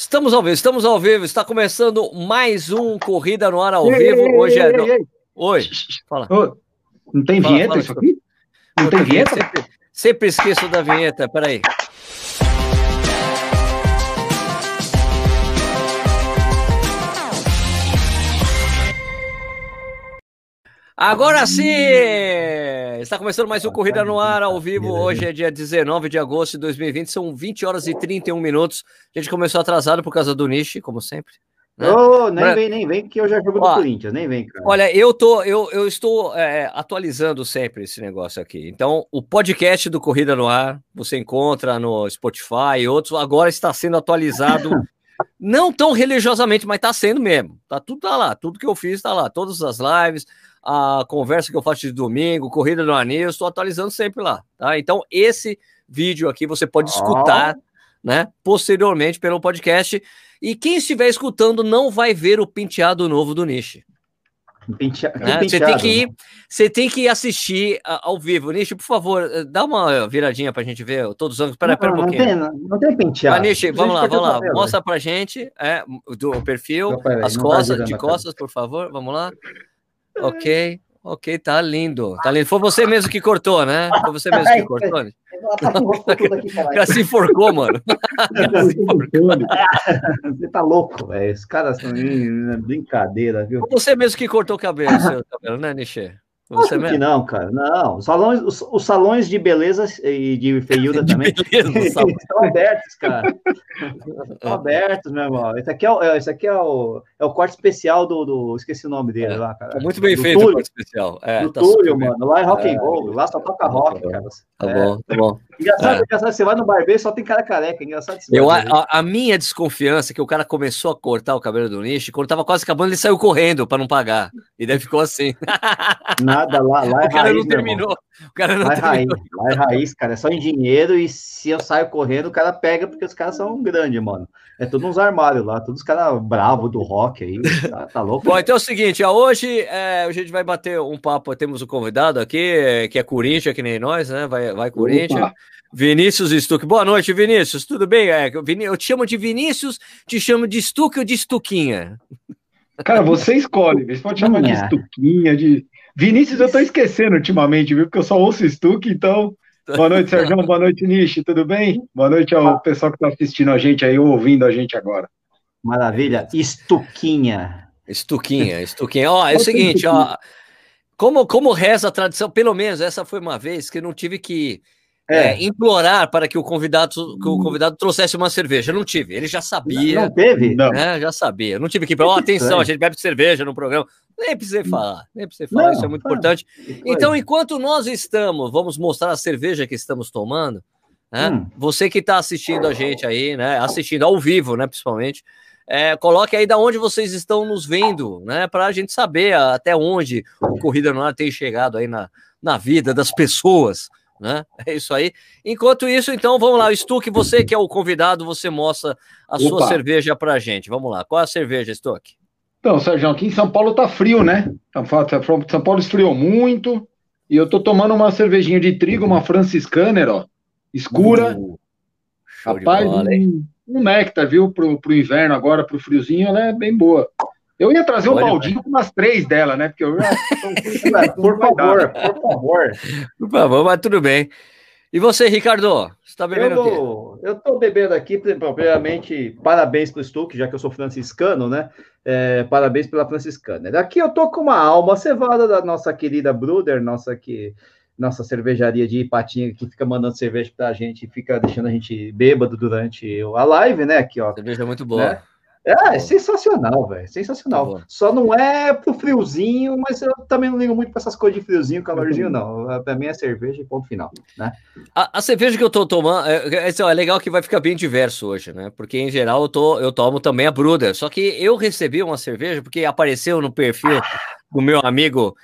Estamos ao vivo, estamos ao vivo. Está começando mais um Corrida no Ar ao ei, vivo. Hoje é. Ei, ei, Oi, fala. não tem fala, vinheta fala, isso aqui? Não tem vinheta? Sempre, sempre esqueço da vinheta, peraí. Agora sim! Está começando mais um Corrida no Ar ao vivo. Hoje é dia 19 de agosto de 2020, são 20 horas e 31 minutos. A gente começou atrasado por causa do Nishi, como sempre. Né? Oh, nem vem, nem vem, que eu já jogo do Corinthians, nem vem, cara. Olha, eu, tô, eu, eu estou é, atualizando sempre esse negócio aqui. Então, o podcast do Corrida no Ar, você encontra no Spotify e outros, agora está sendo atualizado. não tão religiosamente, mas está sendo mesmo. Tá tudo tá lá, tudo que eu fiz está lá, todas as lives, a conversa que eu faço de domingo, corrida do anil, estou atualizando sempre lá, tá? Então, esse vídeo aqui você pode escutar, oh. né, posteriormente pelo podcast. E quem estiver escutando não vai ver o penteado novo do Nishi. Pentea... Né? Você tem que ir, você tem que assistir ao vivo. Nishi, por favor, eh, dá uma viradinha pra gente ver todos os ângulos. Espera, espera um pouquinho. Não tem, não tem penteado. Ah, Nishi, vamos lá, vamos lá. Mostra pra gente é, do perfil, as costas, de costas, por favor. Vamos lá. Ok, ok, tá lindo. Tá lindo. Foi você mesmo que cortou, né? Foi você mesmo que cortou. Né? Já se enforcou, mano. Você tá louco, velho. Os caras são brincadeira, viu? Foi você mesmo que cortou o cabelo, seu cabelo, né, Nichê? Você mesmo? que não, cara. Não, os salões, os, os salões de beleza e de feiura de também beleza, estão abertos, cara. estão abertos, meu irmão. Esse aqui é o, é, esse aqui é o, é o corte especial do, do Esqueci o nome dele é, lá, cara. É muito bem do feito Túlio, o corte especial. É, do tá Túlio, mano. Lá é rock and roll. Lá só toca rock, tá cara. Tá bom, tá bom. Engraçado, é. engraçado, você vai no barbeiro só tem cara careca. Engraçado Eu, a, a, minha desconfiança é que o cara começou a cortar o cabelo do nicho, quando tava quase acabando, ele saiu correndo para não pagar. E daí ficou assim. Nada, lá, lá é O cara raiz, não terminou. O cara não lá é terminou. Raiz, lá é raiz, cara. É só em dinheiro e se eu saio correndo, o cara pega, porque os caras são grandes, mano. É tudo uns armários lá, todos os caras bravos do rock aí. Tá, tá, louco? Bom, então é o seguinte, hoje é, a gente vai bater um papo, temos um convidado aqui, que é Corinthians, que nem nós, né? Vai, vai Corinthians. Opa. Vinícius Stuck. Boa noite, Vinícius. Tudo bem? É, eu te chamo de Vinícius, te chamo de Stuck ou de Stuquinha? Cara, você escolhe. Você pode chamar de Stuquinha, de. Vinícius, eu tô esquecendo ultimamente, viu? Porque eu só ouço Stuck, então. Boa noite, Sérgio. Boa noite, Nishi. Tudo bem? Boa noite ao pessoal que está assistindo a gente aí, ouvindo a gente agora. Maravilha. Estuquinha. Estuquinha, estuquinha. Ó, é o seguinte, ó. Como, como reza a tradição, pelo menos essa foi uma vez que eu não tive que é. É, implorar para que o convidado que o convidado trouxesse uma cerveja. Eu não tive, ele já sabia. Não teve? Não. Né, já sabia. Eu não tive que falar, oh, atenção, a gente bebe cerveja no programa. Nem precisei falar, nem precisei falar, não, isso é muito tá. importante. Então, enquanto nós estamos, vamos mostrar a cerveja que estamos tomando, né? Hum. Você que está assistindo a gente aí, né? Assistindo ao vivo, né? Principalmente. É, coloque aí da onde vocês estão nos vendo, né? Para a gente saber até onde o Corrida no Ar tem chegado aí na, na vida das pessoas né? É isso aí. Enquanto isso, então, vamos lá. Stuck, você que é o convidado, você mostra a Opa. sua cerveja pra gente. Vamos lá. Qual é a cerveja, Stuck? Então, Sérgio, aqui em São Paulo tá frio, né? São Paulo esfriou muito. E eu tô tomando uma cervejinha de trigo, uma franciscaner, ó. Escura. Uh, Rapaz, bola, um, um néctar, viu? Pro, pro inverno agora, pro friozinho, ela é bem boa. Eu ia trazer um baldinho com umas três dela, né? Porque eu por favor, por favor. Por favor, mas tudo bem. E você, Ricardo? Você está bebendo eu, o quê? Eu estou bebendo aqui, primeiramente, parabéns para o Stuck, já que eu sou franciscano, né? É, parabéns pela franciscana. Aqui eu tô com uma alma cevada da nossa querida Bruder, nossa que nossa cervejaria de Ipatinga, que fica mandando cerveja para a gente, fica deixando a gente bêbado durante a live, né? Aqui, ó. Cerveja muito boa. Né? É, é sensacional, velho. Sensacional. Tá Só não é pro friozinho, mas eu também não ligo muito para essas coisas de friozinho, calorzinho, não. Para mim é cerveja e ponto final, né? A, a cerveja que eu tô tomando, é, é, é, legal que vai ficar bem diverso hoje, né? Porque em geral eu, tô, eu tomo também a Bruder. Só que eu recebi uma cerveja porque apareceu no perfil do meu amigo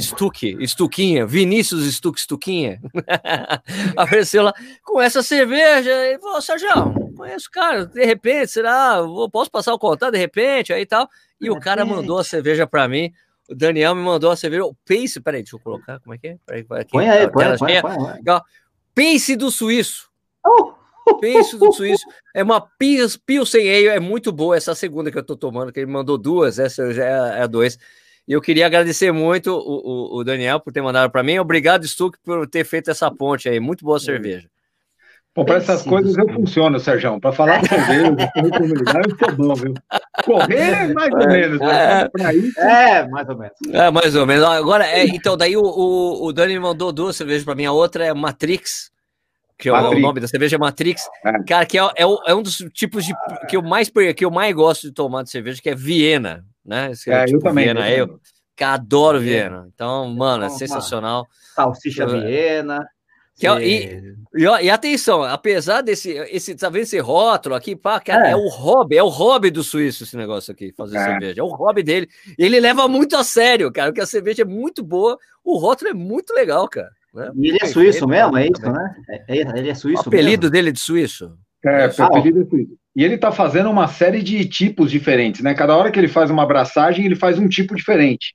Stuque, Stuquinha, Vinícius Stuque, Stuquinha. Apareceu lá com essa cerveja. Ele falou, Sérgio, conheço o cara, de repente, será? Posso passar o contato de repente, aí tal. E o cara mandou a cerveja para mim. O Daniel me mandou a cerveja. O Pace, peraí, deixa eu colocar. Como é que é? Peraí, aqui, põe aí, põe, põe, põe, põe, Pace do Suíço. Oh, Penso do suíço. É uma Pilsen Ale, é muito boa essa segunda que eu tô tomando, que ele mandou duas, essa já é a dois. E eu queria agradecer muito o, o, o Daniel por ter mandado para mim. Obrigado, Stuck, por ter feito essa ponte aí. Muito boa cerveja. Bom, para essas coisas eu funciono, Sérgio. Para falar com cerveja, eu sou bom, viu? Correr, mais ou menos. É, isso... é, mais ou menos. É, mais ou menos. Agora, é, então, daí o, o, o Dani mandou duas cervejas para mim. A outra é Matrix, que Matrix. é o nome da cerveja é Matrix. É. Cara, que é, é, é, um dos tipos de que eu mais que eu mais gosto de tomar de cerveja, que é Viena, né? Esse é, tipo eu também. Viena, eu, que adoro Viena. Então, mano, é sensacional. Salsicha Viena. Que, é e, e, e, atenção, apesar desse esse, tá vendo esse rótulo aqui, pá, cara, é. é. o hobby, é o hobby do suíço esse negócio aqui, fazer é. cerveja. É o hobby dele. Ele leva muito a sério, cara, porque a cerveja é muito boa, o rótulo é muito legal, cara. Né? E ele é suíço mesmo, é isso, né? É, ele é suíço. O apelido mesmo? dele de suíço. É, o apelido é suíço. E ele tá fazendo uma série de tipos diferentes, né? Cada hora que ele faz uma abraçagem, ele faz um tipo diferente.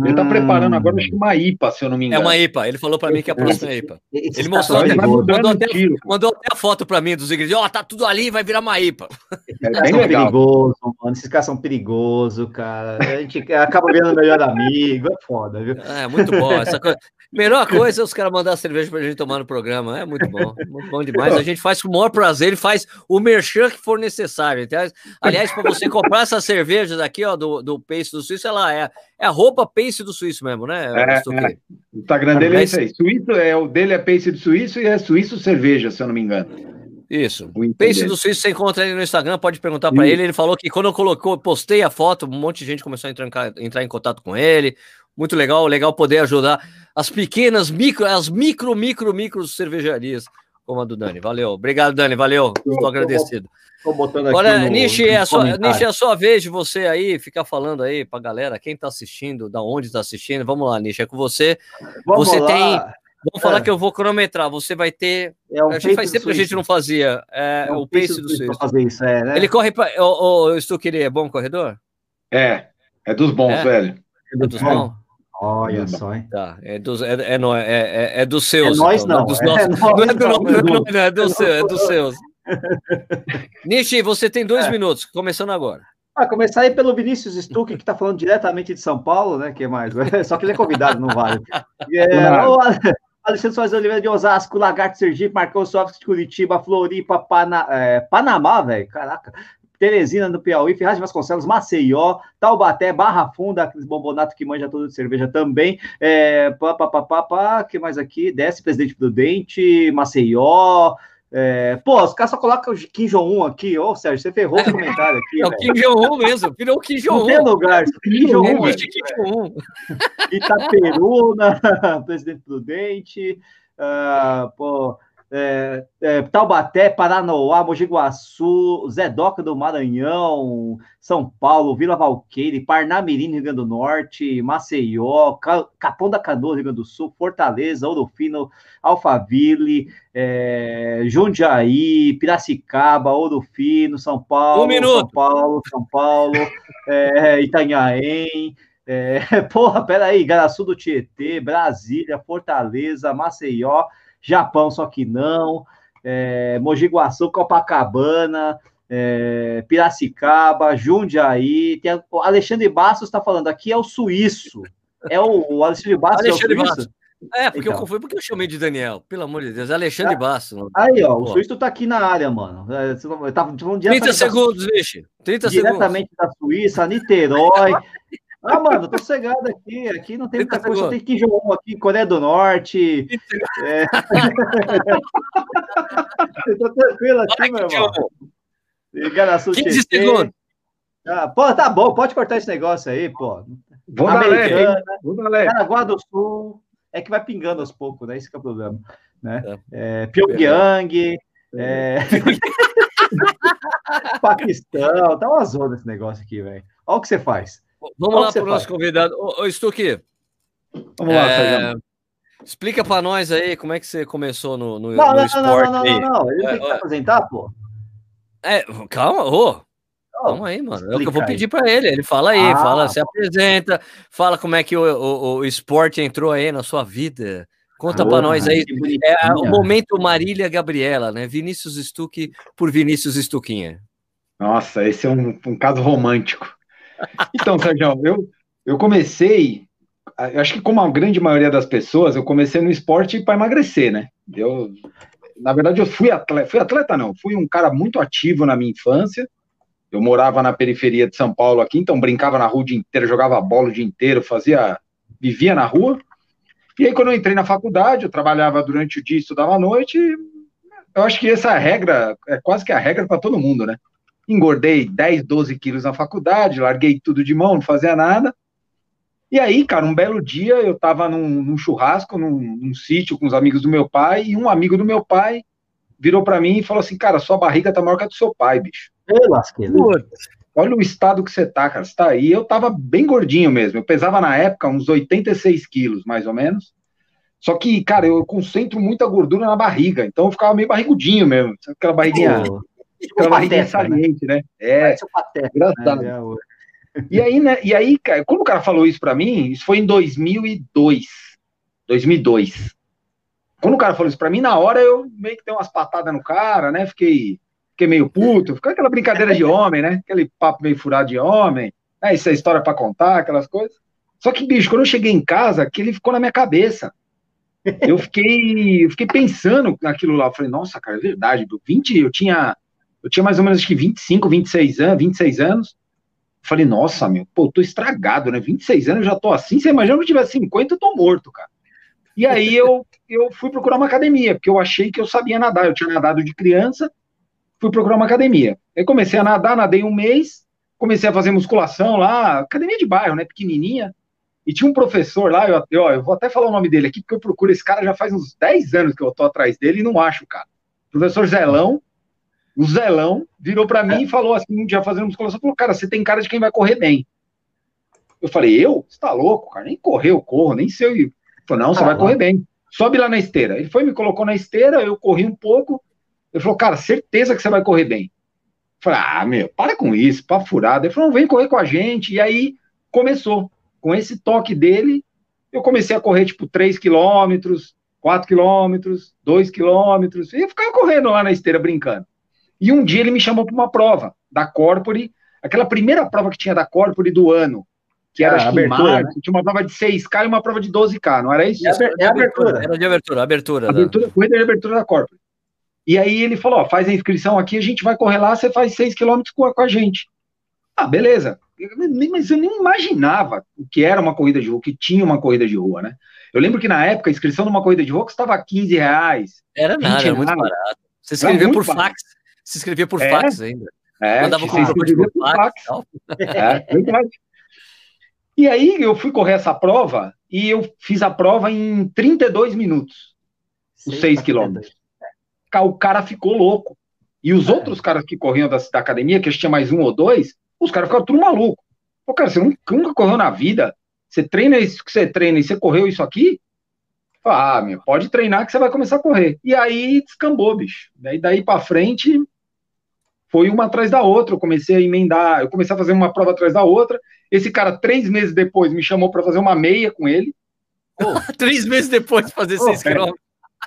Ele está preparando agora, acho que uma IPA, se eu não me engano. É uma IPA. Ele falou para mim que é a próxima IPA. Ele mostrou até, mandou, até, mandou até a foto para mim dos ingredientes. Ó, oh, tá tudo ali, vai virar uma IPA. É bem legal. perigoso, mano. Esses caras são perigosos, cara. A gente acaba vendo o melhor amigo. É foda, viu? É, muito bom. Essa coisa. Melhor coisa é os caras mandar cerveja pra gente tomar no programa. É muito bom. Muito bom demais. A gente faz com o maior prazer e faz o merchan que for necessário. Aliás, para você comprar essa cerveja daqui, ó, do, do Pace do Suíço, ela é, é a roupa Pace do Suíço mesmo, né? É, é. O Instagram dele é isso aí. Suíço, é, o dele é Pace do Suíço e é Suíço Cerveja, se eu não me engano. Isso. O Pace do Suíço você encontra ele no Instagram, pode perguntar para ele. Ele falou que quando eu colocou, postei a foto, um monte de gente começou a entrar, entrar em contato com ele. Muito legal, legal poder ajudar as pequenas, micro, as micro, micro, micro cervejarias, como a do Dani. Valeu. Obrigado, Dani. Valeu. Estou agradecido. Estou botando aqui Olha, no, Nishi, é a sua, Nishi, é a sua vez de você aí ficar falando aí para galera, quem está assistindo, da onde está assistindo. Vamos lá, Nishi, é com você. Vamos você lá. tem. Vamos falar é. que eu vou cronometrar. Você vai ter. É um a gente faz tempo que a gente não fazia. É, é o pace do Suíço. Fazer isso, é, né? Ele corre para. O, o Stuquiri é bom corredor? É. É dos bons, é? velho. É dos bons? Olha só, hein? Tá, é dos, é, é, é, é, é dos seus. É nós então, não. Não é, dos nossos, não é do não, não, é do seu, é dos seus. Nishi, você tem dois é. minutos, começando agora. Ah, começar aí pelo Vinícius Stuck, que está falando diretamente de São Paulo, né? Que é mais. Só que ele é convidado, não vale. É, o Alexandre Soares Oliveira de Osasco, Lagarto Sergipe, Marcão Soares de Curitiba, Floripa, Pana, é, Panamá, velho. Caraca. Teresina do Piauí, Ferraz de Vasconcelos, Maceió, Taubaté, Barra Funda, aqueles bombonato que manja tudo de cerveja também. É, pá, pá, pá, pá, pá, que mais aqui? Desce, Presidente Prudente, Maceió. É, pô, os caras só colocam o Kim Jong-un aqui, ô Sérgio, você ferrou o comentário aqui. É o Kim Jong-un mesmo, virou o Kim Jong-un. Não tem lugar, Kim Jong-un. Jong Itaperuna, Presidente Prudente, uh, pô, é, é, Taubaté, Paranoá, Mogi Guaçu, Zedoca do Maranhão, São Paulo, Vila Valqueire, Parnamirim, Rio Grande do Norte, Maceió, Capão da Canoa, Rio Grande do Sul, Fortaleza, Ouro Fino, Alphaville, é, Jundiaí, Piracicaba, Ouro Fino, São Paulo, um São Paulo, São Paulo, é, Itanhaém, é, porra, peraí, Garaçu do Tietê, Brasília, Fortaleza, Maceió, Japão, só que não, é, Mogi Guaçu, Copacabana, é, Piracicaba, Jundiaí, tem o Alexandre Bastos está falando, aqui é o suíço, é o, o Alexandre Bastos Alexandre é o suíço? É, porque então. eu fui porque eu chamei de Daniel, pelo amor de Deus, Alexandre ah, Bastos. Aí, ó, Pô. o suíço tá aqui na área, mano. É, eu tava falando 30 segundos, vixe. 30 diretamente segundos. da Suíça, Niterói, Ah, mano, tô sossegado aqui. Aqui não tem muita coisa. Só tem Kim Jong-un aqui, Coreia do Norte. É... Eu tô tranquilo aqui, meu irmão. Igaraçu 15 segundos. Ah, pô, tá bom, pode cortar esse negócio aí, pô. Vou Americana, Paraguai do Sul. É que vai pingando aos poucos, né? Esse é o problema. Né? É, é Pyongyang. É... Paquistão, tá uma zona esse negócio aqui, velho. Olha o que você faz. Vamos lá para o nosso convidado. Ô, ô Stuque. Vamos lá, é... Explica para nós aí como é que você começou no, no, não, no não, esporte. Não, não, não, não, Ele é, tem que é... apresentar, pô. É, calma, ô. Calma aí, mano. É o que eu vou pedir para ele. Ele fala aí, ah, fala, se apresenta, fala como é que o, o, o esporte entrou aí na sua vida. Conta para nós aí. É o momento Marília Gabriela, né? Vinícius Stuck por Vinícius Stuquinha. Nossa, esse é um, um caso romântico. Então, Sérgio, eu, eu comecei, acho que como a grande maioria das pessoas, eu comecei no esporte para emagrecer, né? Eu, na verdade, eu fui atleta, fui atleta não, fui um cara muito ativo na minha infância. Eu morava na periferia de São Paulo aqui, então brincava na rua o dia inteiro, jogava bola o dia inteiro, fazia, vivia na rua. E aí, quando eu entrei na faculdade, eu trabalhava durante o dia, estudava à noite. Eu acho que essa regra é quase que a regra para todo mundo, né? Engordei 10, 12 quilos na faculdade, larguei tudo de mão, não fazia nada. E aí, cara, um belo dia eu estava num, num, churrasco, num, num, sítio com os amigos do meu pai, e um amigo do meu pai virou para mim e falou assim: Cara, sua barriga tá maior que a do seu pai, bicho. Olha o estado que você tá, cara. Você tá aí. Eu tava bem gordinho mesmo. Eu pesava na época uns 86 quilos, mais ou menos. Só que, cara, eu concentro muita gordura na barriga, então eu ficava meio barrigudinho mesmo. Aquela barriguinha. Oh. Aquela barriguinha né? saliente, né? né? É. Pateta, engraçado. Né? E aí, né? E aí, cara, quando o cara falou isso para mim, isso foi em 2002. 2002. Quando o cara falou isso para mim, na hora eu meio que dei umas patadas no cara, né? Fiquei, fiquei meio puto, ficou aquela brincadeira de homem, né? Aquele papo meio furado de homem, né? Isso é história para contar, aquelas coisas. Só que, bicho, quando eu cheguei em casa, aquele ficou na minha cabeça. Eu fiquei, eu fiquei pensando naquilo lá. Eu falei, nossa, cara, é verdade. 20, eu tinha, eu tinha mais ou menos acho que 25, 26 anos, 26 anos. Falei, nossa, meu, pô, tô estragado, né? 26 anos eu já tô assim. Você imagina que eu tivesse 50, eu tô morto, cara. E aí eu, eu fui procurar uma academia, porque eu achei que eu sabia nadar. Eu tinha nadado de criança, fui procurar uma academia. Aí comecei a nadar, nadei um mês, comecei a fazer musculação lá, academia de bairro, né? Pequenininha. E tinha um professor lá, eu, eu, eu vou até falar o nome dele aqui, porque eu procuro esse cara já faz uns 10 anos que eu tô atrás dele e não acho, cara. Professor Zelão, o Zelão virou para mim e falou assim, um dia fazendo musculação, falou, cara, você tem cara de quem vai correr bem. Eu falei, eu? Você tá louco, cara? Nem correr eu corro, nem sei. Ele falou, não, você ah, vai correr bem. Sobe lá na esteira. Ele foi, me colocou na esteira, eu corri um pouco. Ele falou, cara, certeza que você vai correr bem. Eu falei, ah, meu, para com isso, para furada. Ele falou, vem correr com a gente. E aí começou. Com esse toque dele, eu comecei a correr tipo 3 quilômetros, 4 quilômetros, 2 quilômetros. E eu ficava correndo lá na esteira brincando. E um dia ele me chamou para uma prova da Corpore, aquela primeira prova que tinha da Corpore do ano, que era ah, abertura, março, né? tinha uma prova de 6K e uma prova de 12K, não era isso? É, é a abertura. Era de abertura, abertura. Abertura, da... corrida de abertura da Corpore. E aí ele falou, ó, faz a inscrição aqui, a gente vai correr lá, você faz 6 km com, com a gente. Ah, beleza. Mas eu nem imaginava o que era uma corrida de rua, que tinha uma corrida de rua, né? Eu lembro que na época a inscrição numa corrida de rua custava 15 reais. Era nada, era muito barato. Você escrevia por barato. Se inscrevia por é, fax ainda. É, Mandava com por fax. fax. É, verdade. E aí eu fui correr essa prova e eu fiz a prova em 32 minutos. Os 6 quilômetros. O cara ficou louco. E os é. outros caras que corriam da, da academia, que tinha mais um ou dois, os caras ficaram tudo maluco. Pô, cara, você nunca, nunca correu na vida? Você treina isso que você treina e você correu isso aqui? Ah, meu, pode treinar que você vai começar a correr. E aí descambou, bicho. Daí daí para frente foi uma atrás da outra. Eu comecei a emendar, eu comecei a fazer uma prova atrás da outra. Esse cara, três meses depois, me chamou para fazer uma meia com ele. Oh, três meses depois de fazer oh, seis quilômetros.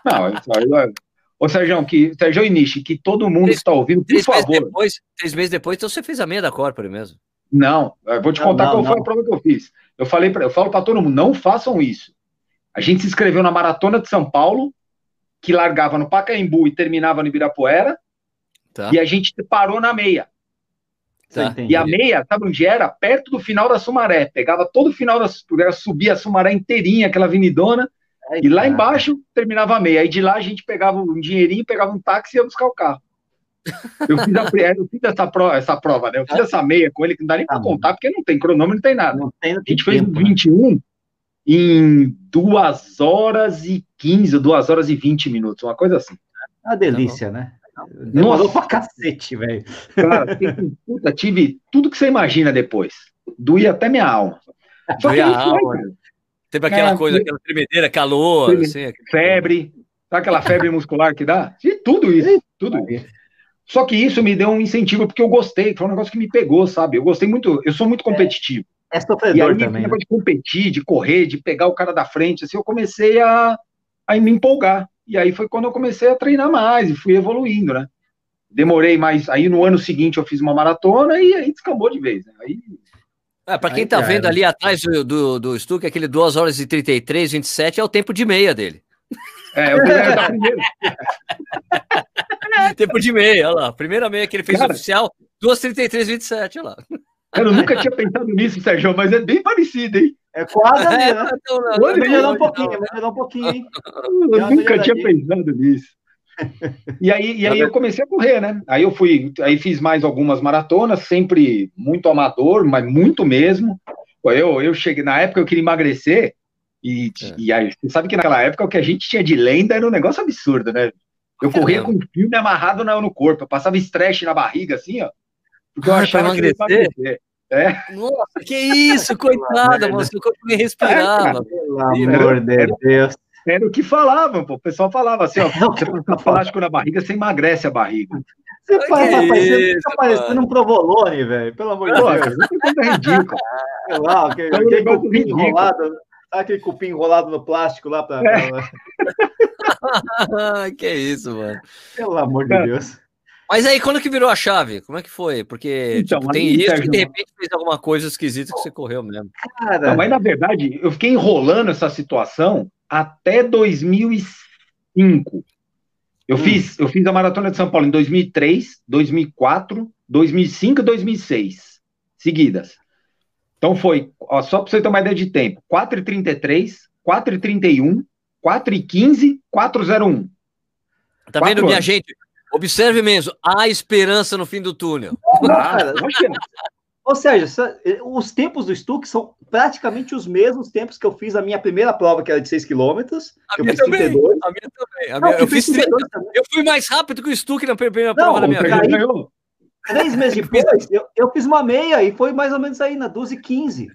Não, Ô, Sérgio, que, Sérgio Inishi, que todo mundo três, está ouvindo, por favor. Depois, três meses depois, então você fez a meia da Corpore mesmo. Não, eu vou te contar não, qual não. foi a prova que eu fiz. Eu falei pra, eu falo para todo mundo, não façam isso. A gente se inscreveu na Maratona de São Paulo, que largava no Pacaembu e terminava no Ibirapuera. Tá. E a gente parou na meia. Tá. E a meia, sabe onde era? Perto do final da Sumaré. Pegava todo o final da subia a Sumaré inteirinha, aquela avenidona, Ai, e lá cara. embaixo terminava a meia. Aí de lá a gente pegava um dinheirinho, pegava um táxi e ia buscar o carro. Eu fiz, a, eu fiz essa, prova, essa prova, né? Eu fiz essa meia com ele, que não dá nem ah, pra contar, porque não tem cronômetro, não tem nada. Não tem, não tem a gente tempo, fez 21 né? em 2 horas e 15, 2 horas e 20 minutos, uma coisa assim. Uma delícia, tá né? Demorou Nossa. pra cacete, velho. Cara, puta, tive tudo que você imagina depois. Doía até minha alma. Só que a alma. Foi, Teve aquela é, coisa, aquela tremedeira, calor, assim, febre, sabe aquela febre muscular que dá? E tudo isso, tudo isso. Só que isso me deu um incentivo porque eu gostei, foi um negócio que me pegou, sabe? Eu gostei muito, eu sou muito competitivo. É, é sofredor e aí, também. Né? de competir, de correr, de pegar o cara da frente, assim, eu comecei a, a me empolgar. E aí foi quando eu comecei a treinar mais e fui evoluindo, né? Demorei mais. Aí no ano seguinte eu fiz uma maratona e aí descambou de vez. Né? Aí é, para quem está vendo ali atrás do, do, do Stuck, aquele 2 horas e 33, 27 é o tempo de meia dele. É, eu queria dar primeiro. tempo de meia, olha lá. Primeira meia que ele fez Cara, oficial, 2,33, 27, olha lá. Cara, eu nunca tinha pensado nisso, Sérgio, mas é bem parecido, hein? É quase ali, é, né? Vou melhorar um pouquinho, melhorar um pouquinho, hein? Eu nunca tinha pensado nisso. E aí, e aí eu comecei a correr, né? Aí eu fui, aí fiz mais algumas maratonas, sempre muito amador, mas muito mesmo. Eu, eu cheguei, na época eu queria emagrecer, e, é. e aí, você sabe que naquela época o que a gente tinha de lenda era um negócio absurdo, né? Eu corria com um filme amarrado no corpo, eu passava estresse na barriga, assim, ó. Porque eu ah, achava que emagrecer. É. Nossa, que isso, coitada, corpo nem respirava. Pelo amor de Deus. Era o que falavam, pô. O pessoal falava assim, ó, você passa plástico na barriga, você emagrece a barriga. Você rapaz, você tá parecendo um provolone, velho. Pelo amor de Deus. Isso é ridículo. Sei lá, aquele, aquele cupim enrolado. Sabe aquele cupim enrolado no plástico lá pra. É. que isso, mano. Pelo amor de Deus. Mas aí, quando que virou a chave? Como é que foi? Porque então, tipo, tem isso Sérgio, e de repente fez alguma coisa esquisita que você correu mesmo. Cara... Não, mas na verdade, eu fiquei enrolando essa situação até 2005. Eu, hum. fiz, eu fiz a Maratona de São Paulo em 2003, 2004, 2005 e 2006, seguidas. Então foi, ó, só para você ter uma ideia de tempo, 4h33, 4h31, 4h15, 4h01. Tá vendo, minha gente? Observe mesmo, há esperança no fim do túnel. Ah, ou seja, eh, os tempos do Stuck são praticamente os mesmos tempos que eu fiz a minha primeira prova, que era de 6 km. A minha também. 32. A minha também. A minha, Não, eu, fiz 30, eu fui mais rápido que o Stuck na primeira prova da minha vida. Três meses depois, eu, eu fiz uma meia e foi mais ou menos aí na 12 e 15.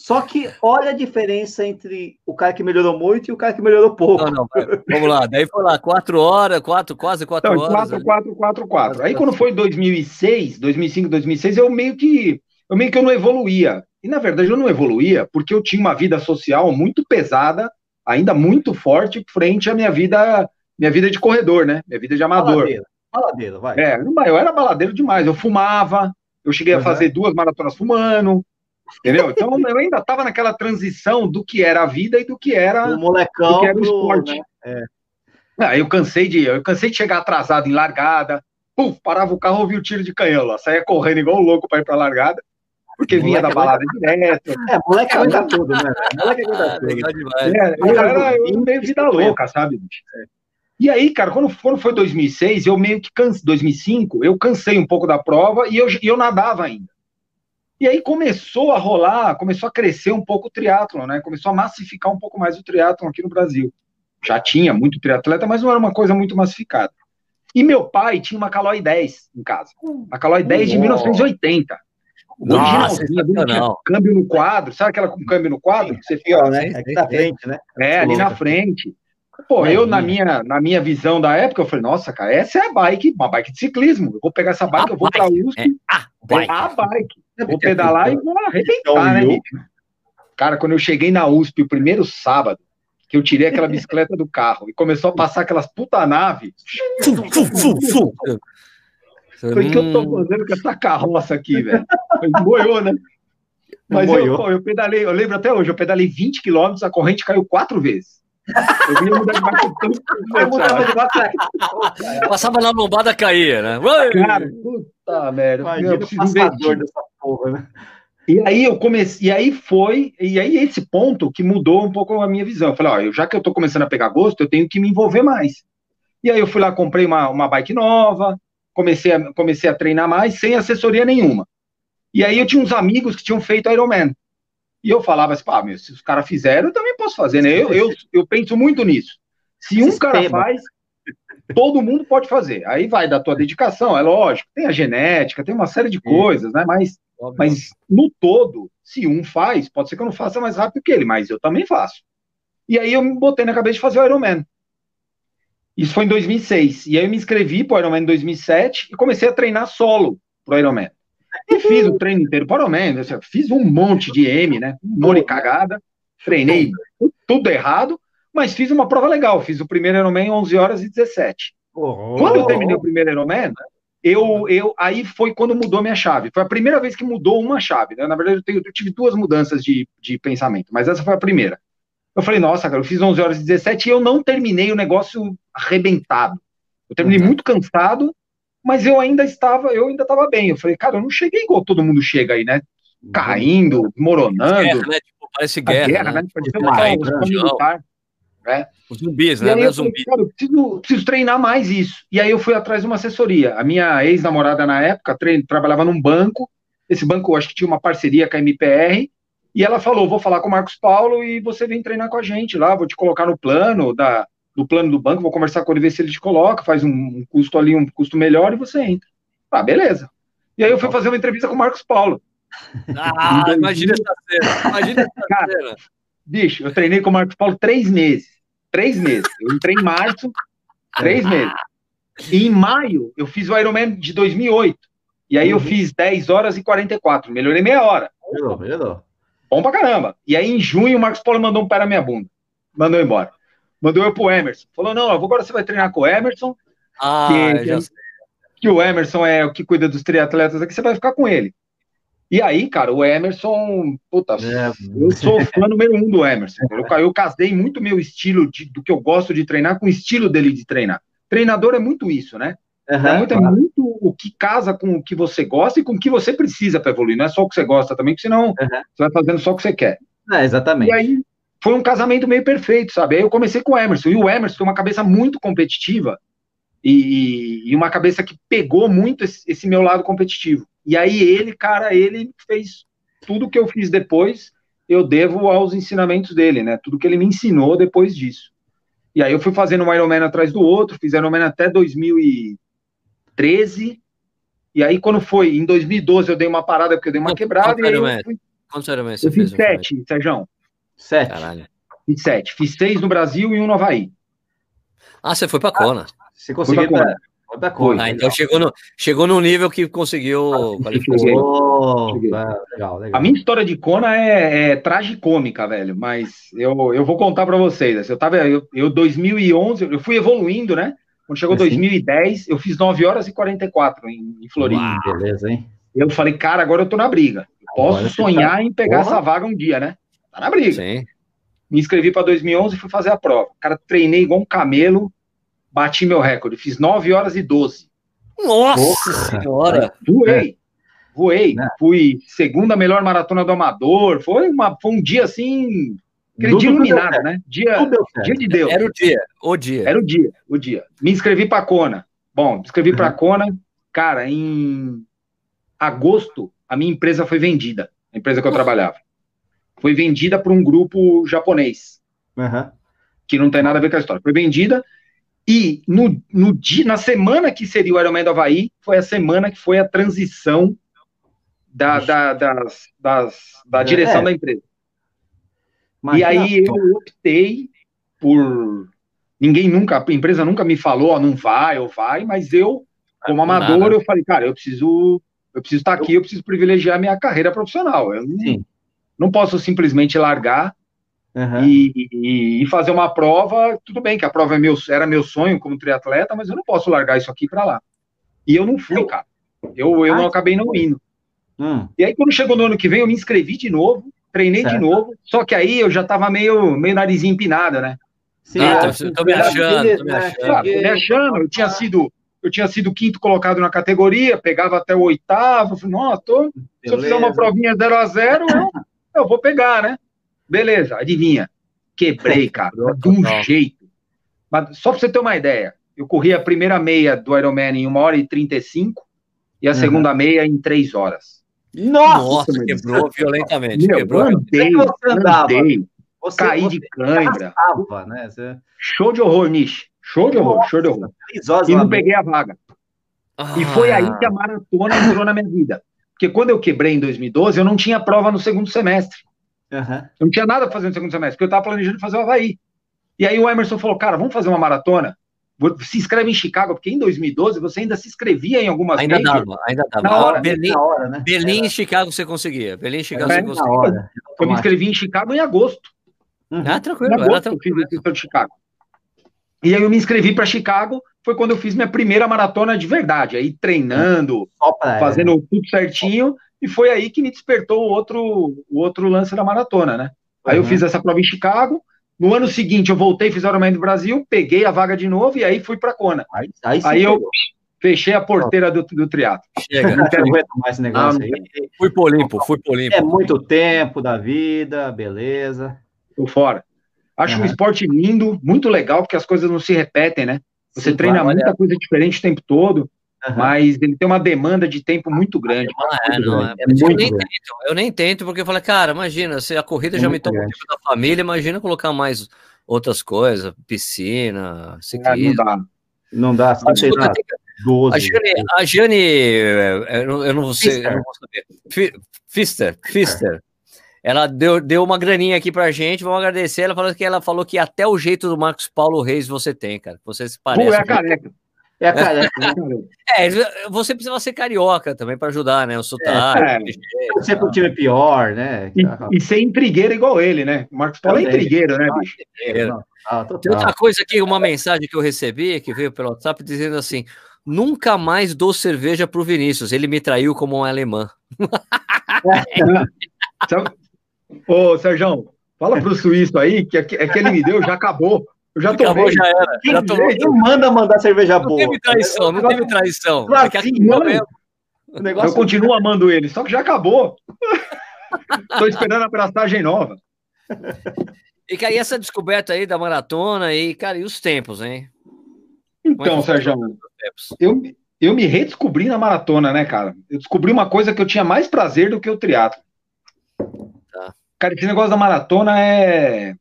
Só que olha a diferença entre o cara que melhorou muito e o cara que melhorou pouco. Não, não, vamos lá. Daí foi lá, quatro horas, quatro, quase quatro então, horas. Quatro, quatro, quatro, quatro. Aí quando foi 2006, 2005, 2006, eu meio que eu meio que eu não evoluía. E na verdade eu não evoluía porque eu tinha uma vida social muito pesada, ainda muito forte frente à minha vida, minha vida de corredor, né? Minha vida de amador. Baladeiro, baladeiro vai. É, eu era baladeiro demais. Eu fumava, eu cheguei uhum. a fazer duas maratonas fumando. Entendeu? Então eu ainda estava naquela transição do que era a vida e do que era o molecão, que era o esporte. Né? É. Ah, eu cansei de eu cansei de chegar atrasado em largada. Puf, parava o carro, ouvia o tiro de canhão lá, saía correndo igual louco para ir para largada, porque moleque vinha da balada direto. É, moleque aguenta tudo, né? Moleque aguenta tudo. É, eu era eu meio vida louca, sabe? É. E aí, cara, quando, quando foi 2006, eu meio que cansei, 2005, eu cansei um pouco da prova e eu, e eu nadava ainda. E aí começou a rolar, começou a crescer um pouco o triatlon, né? Começou a massificar um pouco mais o triatlon aqui no Brasil. Já tinha muito triatleta, mas não era uma coisa muito massificada. E meu pai tinha uma Caloi 10 em casa. Uma Caloi 10 de 1980. Nossa, não. câmbio no quadro, sabe aquela com câmbio no quadro? Você fica, né? Aqui na frente, né? É, ali na frente. Pô, eu, na minha, na minha visão da época, eu falei, nossa, cara, essa é a bike, uma bike de ciclismo. Eu vou pegar essa bike, a eu vou para a USP. É a bike. É a bike. Vou pedalar e vou arrebentar, né? Cara, quando eu cheguei na USP o primeiro sábado, que eu tirei aquela bicicleta do carro e começou a passar aquelas puta nave. Falei, o que eu tô hum. fazendo com essa carroça aqui, velho? Boiou, né? Mas eu, eu, pedalei, eu lembro até hoje, eu pedalei 20 quilômetros, a corrente caiu quatro vezes. Eu vinha mudar de bike Passava na lombada, caía, né? Cara, puta merda. Imagina passador dessa porra, né? E aí eu comecei, e aí foi, e aí esse ponto que mudou um pouco a minha visão. Eu falei, ó, eu, já que eu tô começando a pegar gosto, eu tenho que me envolver mais. E aí eu fui lá, comprei uma, uma bike nova, comecei a, comecei a treinar mais, sem assessoria nenhuma. E aí eu tinha uns amigos que tinham feito Ironman. E eu falava assim, pá, meu, se os caras fizeram, eu também posso fazer, né? Eu, eu, eu penso muito nisso. Se um cara faz, todo mundo pode fazer. Aí vai da tua dedicação, é lógico. Tem a genética, tem uma série de coisas, né? Mas, mas no todo, se um faz, pode ser que eu não faça mais rápido que ele, mas eu também faço. E aí eu me botei na cabeça de fazer o Ironman. Isso foi em 2006. E aí eu me inscrevi para o Ironman em 2007 e comecei a treinar solo para o Ironman. E fiz o treino inteiro para o Ironman. Fiz um monte de M, né? Um monte de cagada. Treinei tudo errado. mas fiz uma prova legal. Fiz o primeiro Ironman em 11 horas e 17. Oh, quando eu terminei o primeiro Ironman, eu, eu, aí foi quando mudou minha chave. Foi a primeira vez que mudou uma chave. Né? Na verdade, eu, tenho, eu, tive duas mudanças de, de pensamento, mas essa foi a primeira. Eu falei, nossa, cara, eu fiz 11 horas e 17 e eu não terminei o negócio arrebentado. Eu terminei uhum. muito cansado, mas eu ainda estava, eu ainda estava bem. Eu falei, cara, eu não cheguei igual todo mundo chega aí, né? Uhum. Caindo, moronando. Guerra, né? tipo, parece guerra, guerra né? né? Parece uma militar. Né? Os zumbis, né? Eu, falei, cara, eu preciso, preciso, treinar mais isso. E aí eu fui atrás de uma assessoria. A minha ex-namorada na época trein, trabalhava num banco. Esse banco, acho que tinha uma parceria com a MPR. E ela falou: vou falar com o Marcos Paulo e você vem treinar com a gente lá, vou te colocar no plano da, do plano do banco, vou conversar com ele, ver se ele te coloca, faz um, custo ali, um custo melhor e você entra. Ah, beleza. E aí eu fui fazer uma entrevista com o Marcos Paulo. Ah, imagina essa cena. Imagina essa Cara, cena. Bicho, eu treinei com o Marcos Paulo três meses. Três meses. Eu entrei em março, três meses. E em maio, eu fiz o Ironman de 2008. E aí eu uhum. fiz 10 horas e 44. Melhorei meia hora. Melhorou, melhorou. Bom pra caramba. E aí em junho o Marcos Paulo mandou um pé na minha bunda. Mandou embora. Mandou eu pro Emerson. Falou: não, agora você vai treinar com o Emerson. Ah, que, já sei. que o Emerson é o que cuida dos triatletas aqui, você vai ficar com ele. E aí, cara, o Emerson, puta, é, eu sou fã número um do Emerson. Eu, eu casei muito meu estilo de, do que eu gosto de treinar com o estilo dele de treinar. Treinador é muito isso, né? Uhum, é, muito, claro. é, muito, o que casa com o que você gosta e com o que você precisa para evoluir. Não é só o que você gosta também, porque senão uhum. você vai fazendo só o que você quer. É, exatamente. E aí foi um casamento meio perfeito, sabe? Aí eu comecei com o Emerson, e o Emerson tem uma cabeça muito competitiva e, e uma cabeça que pegou muito esse, esse meu lado competitivo. E aí ele, cara, ele fez tudo que eu fiz depois, eu devo aos ensinamentos dele, né? Tudo que ele me ensinou depois disso. E aí eu fui fazendo um Ironman atrás do outro, fiz Ironman até 2013. E aí quando foi em 2012 eu dei uma parada porque eu dei uma quebrada Quanto e aí eu fui... Quantos Ironman você eu fez? Sete, Sérgio. Sete. Caralho. Fiz sete. Fiz seis no Brasil e um no Havaí. Ah, você foi pra Kona. Ah, você conseguiu Outra coisa. Ah, então chegou no, chegou no nível que conseguiu ah, legal, legal. A minha história de Kona é, é tragicômica, velho, mas eu, eu vou contar para vocês. Eu tava, eu, eu 2011, eu fui evoluindo, né? Quando chegou assim? 2010, eu fiz 9 horas e 44 em, em Floripa. Uau, beleza, hein? Eu falei, cara, agora eu tô na briga. Eu posso sonhar tá... em pegar Porra. essa vaga um dia, né? Tá na briga. Sim. Me inscrevi para 2011 e fui fazer a prova. Cara, treinei igual um camelo bati meu recorde, fiz 9 horas e 12. Nossa Porra. senhora! Voei, voei. É. Fui segunda melhor maratona do Amador. Foi, uma, foi um dia assim. Aquele dia iluminado, né? Dia, dia de Deus. Era o dia, o dia. Era o dia, o dia. Me inscrevi para Kona. Bom, me inscrevi uhum. para Kona. Cara, em agosto, a minha empresa foi vendida. A empresa que eu trabalhava. Foi vendida para um grupo japonês. Uhum. Que não tem nada a ver com a história. Foi vendida e no, no dia, na semana que seria o Ironman do Havaí, foi a semana que foi a transição da, da, das, das, da é. direção da empresa. e aí eu optei por. Ninguém nunca, a empresa nunca me falou, ó, não vai ou vai, mas eu, como amador, eu falei, cara, eu preciso, eu preciso estar aqui, eu preciso privilegiar minha carreira profissional. Eu não, não posso simplesmente largar Uhum. E, e, fazer uma prova, tudo bem que a prova é meu, era meu sonho como triatleta, mas eu não posso largar isso aqui para lá. E eu não fui, cara. Eu, eu ah, não acabei não indo. Hum. E aí, quando chegou no ano que vem, eu me inscrevi de novo, treinei certo. de novo, só que aí eu já tava meio, meio narizinho empinado, né? Sim, ah, tô, tô, me achando, tô me achando. Ah, tô me achando, eu tinha sido eu tinha sido quinto colocado na categoria, pegava até o oitavo, falei, nossa, tô, se eu fizer uma provinha 0 a 0 eu, eu vou pegar, né? Beleza, adivinha? Quebrei, cara, de um jeito. Mas só para você ter uma ideia, eu corri a primeira meia do Ironman em 1 hora e 35 e a uhum. segunda meia em 3 horas. Nossa, Nossa quebrou violentamente. Meu, quebrou. Andei, você andei, você, caí você de cãibra. né? Você... Show de horror, Nish. Show de horror, Nossa, show de horror. E não peguei a vaga. Ah. E foi aí que a maratona entrou na minha vida. Porque quando eu quebrei em 2012, eu não tinha prova no segundo semestre. Uhum. Eu não tinha nada para fazer no segundo semestre, porque eu estava planejando fazer o Havaí. E aí o Emerson falou, cara, vamos fazer uma maratona? Se inscreve em Chicago, porque em 2012 você ainda se inscrevia em algumas Ainda dava, ainda dava. Na hora, Berlim, na hora, né? Berlim e Chicago você conseguia. Berlim e Chicago é, você conseguia. Hora. Eu me inscrevi em Chicago em agosto. Uhum. Ah, tranquilo, era tranquilo. Eu fiz esse de Chicago. E aí eu me inscrevi para Chicago, foi quando eu fiz minha primeira maratona de verdade, aí treinando, fazendo tudo certinho, e foi aí que me despertou o outro, o outro lance da maratona, né? Aí uhum. eu fiz essa prova em Chicago, no ano seguinte eu voltei, fiz o Ironman do Brasil, peguei a vaga de novo e aí fui para Kona. Aí, aí, aí eu fechei a porteira do, do triatlo. Chega, não quero aguentar mais esse negócio aí. Fui pro Olimpo, fui pro Olimpo. É muito tempo da vida, beleza. Tô fora. Acho uhum. um esporte lindo, muito legal, porque as coisas não se repetem, né? Você Sim, treina claro, muita coisa diferente o tempo todo, uhum. mas ele tem uma demanda de tempo muito grande. É, não, é, é eu, nem tento, eu nem tento, porque eu falei, cara, imagina, se a corrida é já me toma o tempo da família, imagina colocar mais outras coisas, piscina, ciclismo. É, não dá. Não dá, não tem nada. 12. A Jane, a Jane eu, não, eu não sei, eu não vou saber. Fister, Fister. Ela deu, deu uma graninha aqui pra gente, vamos agradecer. Ela falou que ela falou que até o jeito do Marcos Paulo Reis você tem, cara. Você se parece. Pô, é a careca. É a careca. Né? é, você precisa ser carioca também para ajudar, né? O sotaque. É, é. Ser pro time pior, né? E, e, ser intrigueiro igual ele, né? O Marcos Paulo é intrigueiro, né, bicho? Ah, Tem outra coisa aqui, uma mensagem que eu recebi, que veio pelo WhatsApp, dizendo assim: nunca mais dou cerveja pro Vinícius, ele me traiu como um alemão. Ô, Sérgio, fala pro suíço aí que é que ele me deu já acabou. Eu já tomei. Acabou, já era. Quem, já tomou. Quem manda mandar cerveja não boa? Não teve traição, não teve traição. Claro, é sim, não. Eu continuo amando ele, só que já acabou. Estou esperando a prestagem nova. E que aí essa descoberta aí da maratona e, cara, e os tempos, hein? Então, é Sérgio, eu, eu me redescobri na maratona, né, cara? Eu descobri uma coisa que eu tinha mais prazer do que o triatlo. Cara, esse negócio da maratona é.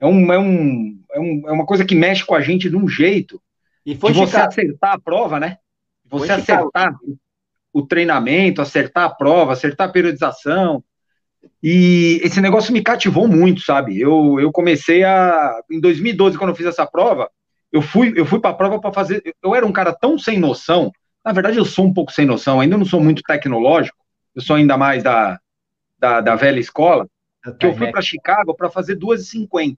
É, um, é, um, é, um, é uma coisa que mexe com a gente de um jeito. E foi de você acertar a prova, né? Você foi acertar o treinamento, acertar a prova, acertar a periodização. E esse negócio me cativou muito, sabe? Eu, eu comecei a. Em 2012, quando eu fiz essa prova, eu fui, eu fui para a prova para fazer. Eu era um cara tão sem noção. Na verdade, eu sou um pouco sem noção, ainda não sou muito tecnológico, eu sou ainda mais da, da, da velha escola, que eu fui para Chicago para fazer 2,50.